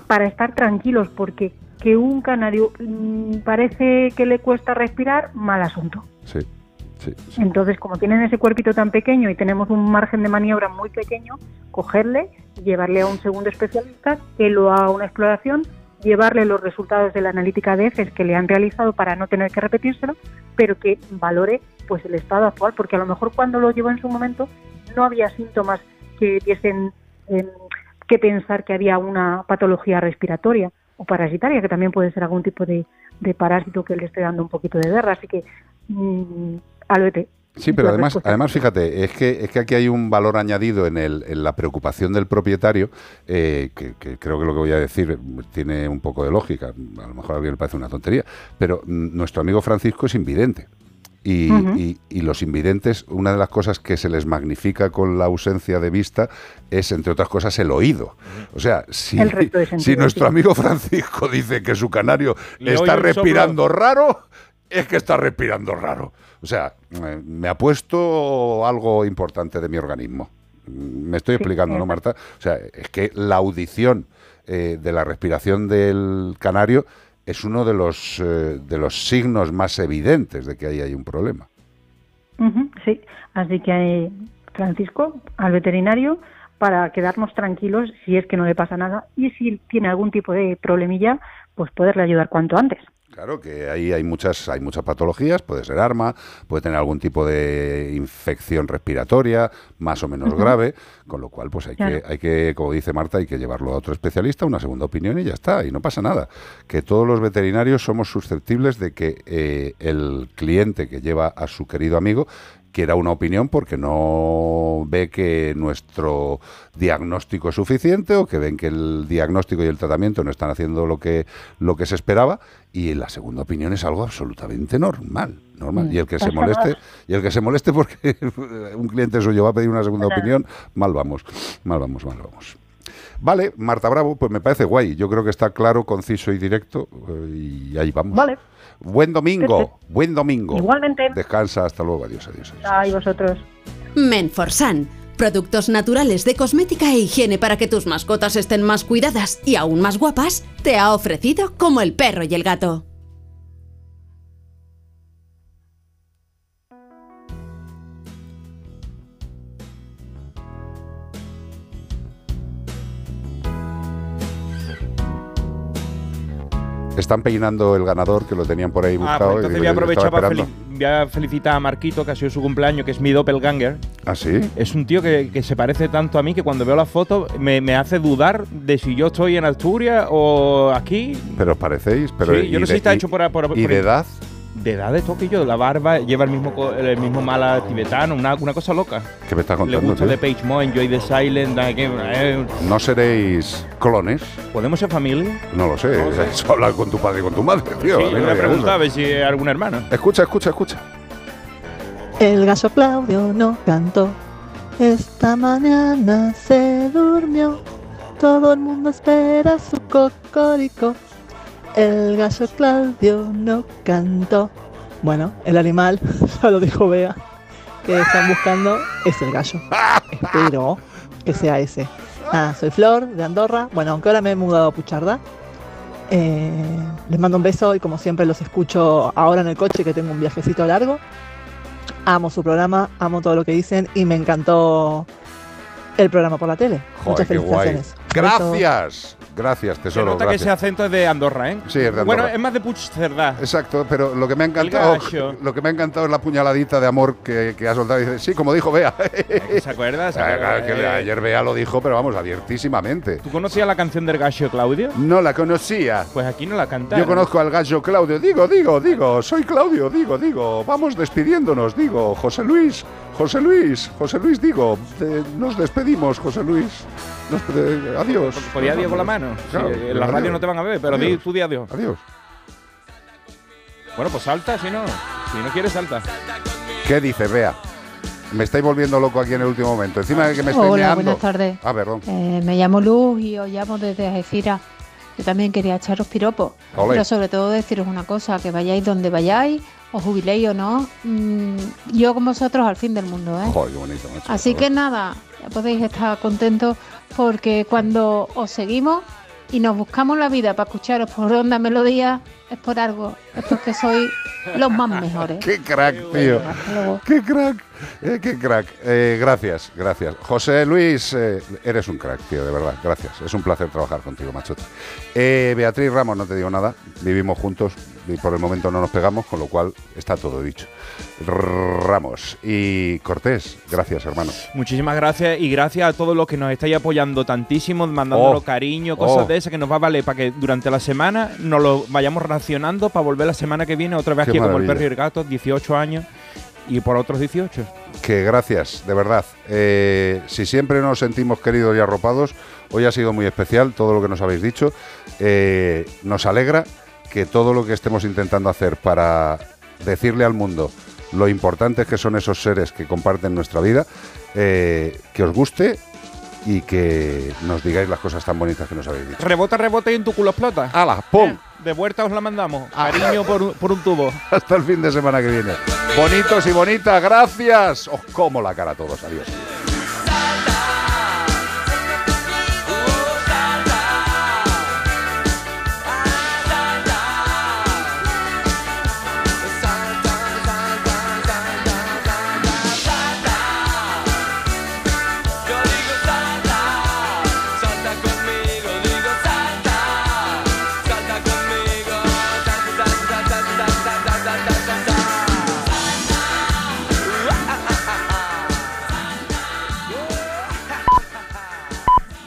para estar tranquilos, porque que un canario mm, parece que le cuesta respirar, mal asunto. Sí, sí. Entonces, como tienen ese cuerpito tan pequeño y tenemos un margen de maniobra muy pequeño, cogerle, llevarle a un segundo especialista que lo haga una exploración, llevarle los resultados de la analítica de heces que le han realizado para no tener que repetírselo, pero que valore pues el estado actual, porque a lo mejor cuando lo llevó en su momento no había síntomas que diesen em, que pensar que había una patología respiratoria o parasitaria, que también puede ser algún tipo de, parásito que le esté dando un poquito de guerra. Así que, mm, vete. Sí, pero además, además fíjate, es que, es que aquí hay un valor añadido en, el, en la preocupación del propietario, eh, que, que creo que lo que voy a decir tiene un poco de lógica, a lo mejor a alguien le parece una tontería, pero nuestro amigo Francisco es invidente. Y, y- y los invidentes, una de las cosas que se les magnifica con la ausencia de vista es, entre otras cosas, el oído. O sea, si, *laughs* si nuestro amigo Francisco dice que su canario Le está respirando raro, es que está respirando raro. O sea, eh, me ha puesto algo importante de mi organismo. Me estoy explicando, ¿no, Marta? O sea, es que la audición eh, de la respiración del canario es uno de los, eh, de los signos más evidentes de que ahí hay un problema. Sí, así que eh, Francisco, al veterinario, para quedarnos tranquilos si es que no le pasa nada y si tiene algún tipo de problemilla, pues poderle ayudar cuanto antes. Claro que ahí hay muchas, hay muchas patologías, puede ser arma, puede tener algún tipo de infección respiratoria, más o menos grave, con lo cual pues hay que, hay que, como dice Marta, hay que llevarlo a otro especialista, una segunda opinión y ya está, y no pasa nada. Que todos los veterinarios somos susceptibles de que eh, el cliente que lleva a su querido amigo quiera una opinión porque no ve que nuestro diagnóstico es suficiente o que ven que el diagnóstico y el tratamiento no están haciendo lo que, lo que se esperaba y la segunda opinión es algo absolutamente normal. normal. Mm, Y el que se moleste, y el que se moleste porque *laughs* un cliente suyo va a pedir una segunda opinión, mal vamos, mal vamos, mal vamos. Vale, Marta Bravo, pues me parece guay. Yo creo que está claro, conciso y directo eh, y ahí vamos. Vale. Buen domingo, Perfecto. buen domingo. Igualmente. Descansa, hasta luego, adiós, adiós. adiós. Ay, vosotros. Menforsan. Productos naturales de cosmética e higiene para que tus mascotas estén más cuidadas y aún más guapas, te ha ofrecido como el perro y el gato. Están peinando el ganador que lo tenían por ahí Ah, buscado. pues y entonces voy a yo aprovechar estaba para esperando. fel- voy a felicitar a Marquito, que ha sido su cumpleaños, que es mi doppelganger. ¿Ah, sí? Es un tío que, que se parece tanto a mí que cuando veo las fotos me, me hace dudar de si yo estoy en Asturias o aquí. Pero os parecéis. Pero Sí, yo ¿y no sé si está y- hecho por- por- ¿Y por- de edad? De edad de toque yo, la barba, lleva el mismo, co- el mismo mala tibetano, una, una cosa loca. ¿Qué me estás Le contando, gusta tío? de Page Mo, Enjoy the Silent, da que- eh, ¿No seréis clones? ¿podemos ser familia? No lo sé. Eso hablar con tu padre y con tu madre, tío. sí, le no me preguntar a gusta. ver si hay algún hermano. Escucha, escucha, escucha. El gallo Claudio no cantó. Esta mañana se durmió. Todo el mundo espera su cocorico. El gallo Claudio no cantó. Bueno, el animal, *laughs* ya lo dijo Bea, que están buscando es el gallo. Espero que sea ese. Nada, soy Flor, de Andorra. Bueno, aunque ahora me he mudado a Pucharda. Eh, les mando un beso y como siempre los escucho ahora en el coche que tengo un viajecito largo. Amo su programa, amo todo lo que dicen y me encantó el programa por la tele. Joder, Muchas felicitaciones. Besos. Gracias. Gracias, Se tesoro. nota que gracias. ese acento es de Andorra, ¿eh? Sí, es de Bueno, Andorra. es más de Puigcerdá. Exacto, pero lo que me ha encantado, lo que me ha encantado es la puñaladita de amor que, que ha soltado. Dice, sí, como dijo Bea. ¿Se acuerda? ¿Se *laughs* acuerda? claro, que le- Eh, ayer Bea lo dijo, pero vamos, abiertísimamente. ¿Tú conocías la canción del gallo Claudio? No la conocía. Pues aquí no la canta. Yo conozco al gallo Claudio. Digo, digo, digo, soy Claudio, digo, digo. Vamos despidiéndonos, digo. José Luis, José Luis, José Luis, digo. de- nos despedimos, José Luis. Adiós. Podía Diego con la mano. Sí, Claro, en la adiós. radio no te van a ver, pero di Adiós. tú di adiós. Adiós. Bueno, pues salta, si no. Si no quieres, salta. ¿Qué dice Bea? Me estáis volviendo loco aquí en el último momento. Encima de que me estoy Hola, meando. buenas tardes. Ah, perdón. Eh, me llamo Luz y os llamo desde Algeciras. Yo también quería echaros piropos. Ole. Pero sobre todo deciros una cosa, que vayáis donde vayáis, os jubiléis o no, mm, yo con vosotros al fin del mundo, ¿eh? Joder, qué bonito, macho. Así que nada, ya podéis estar contentos porque cuando os seguimos y nos buscamos la vida para escucharos por onda melodía, es por algo, es porque sois los más mejores. Qué crack, tío. Qué crack. Eh, qué crack. Eh, gracias, gracias. José Luis, eh, eres un crack, tío, de verdad. Gracias. Es un placer trabajar contigo, machote. Beatriz Ramos, no te digo nada. Vivimos juntos y por el momento no nos pegamos, con lo cual está todo dicho. Ramos y Cortés, gracias, hermano. Muchísimas gracias y gracias a todos los que nos estáis apoyando tantísimo, mandándonos Oh. cariño, cosas Oh. de esas que nos va a valer para que durante la semana nos lo vayamos racionando para volver la semana que viene otra vez Qué aquí como el maravilla. perro y el gato, 18 años y por otros 18. Que gracias, de verdad. Eh, si siempre nos sentimos queridos y arropados, hoy ha sido muy especial todo lo que nos habéis dicho. Eh, nos alegra que todo lo que estemos intentando hacer para decirle al mundo lo importantes que son esos seres que comparten nuestra vida, eh, que os guste y que nos digáis las cosas tan bonitas que nos habéis dicho. Rebota, rebota y en tu culo explota. ¡Hala! ¡Pum! Eh, de vuelta os la mandamos. Cariño por, un- por un tubo. Hasta el fin de semana que viene. Bonitos y bonitas, gracias. Os como la cara a todos. Adiós.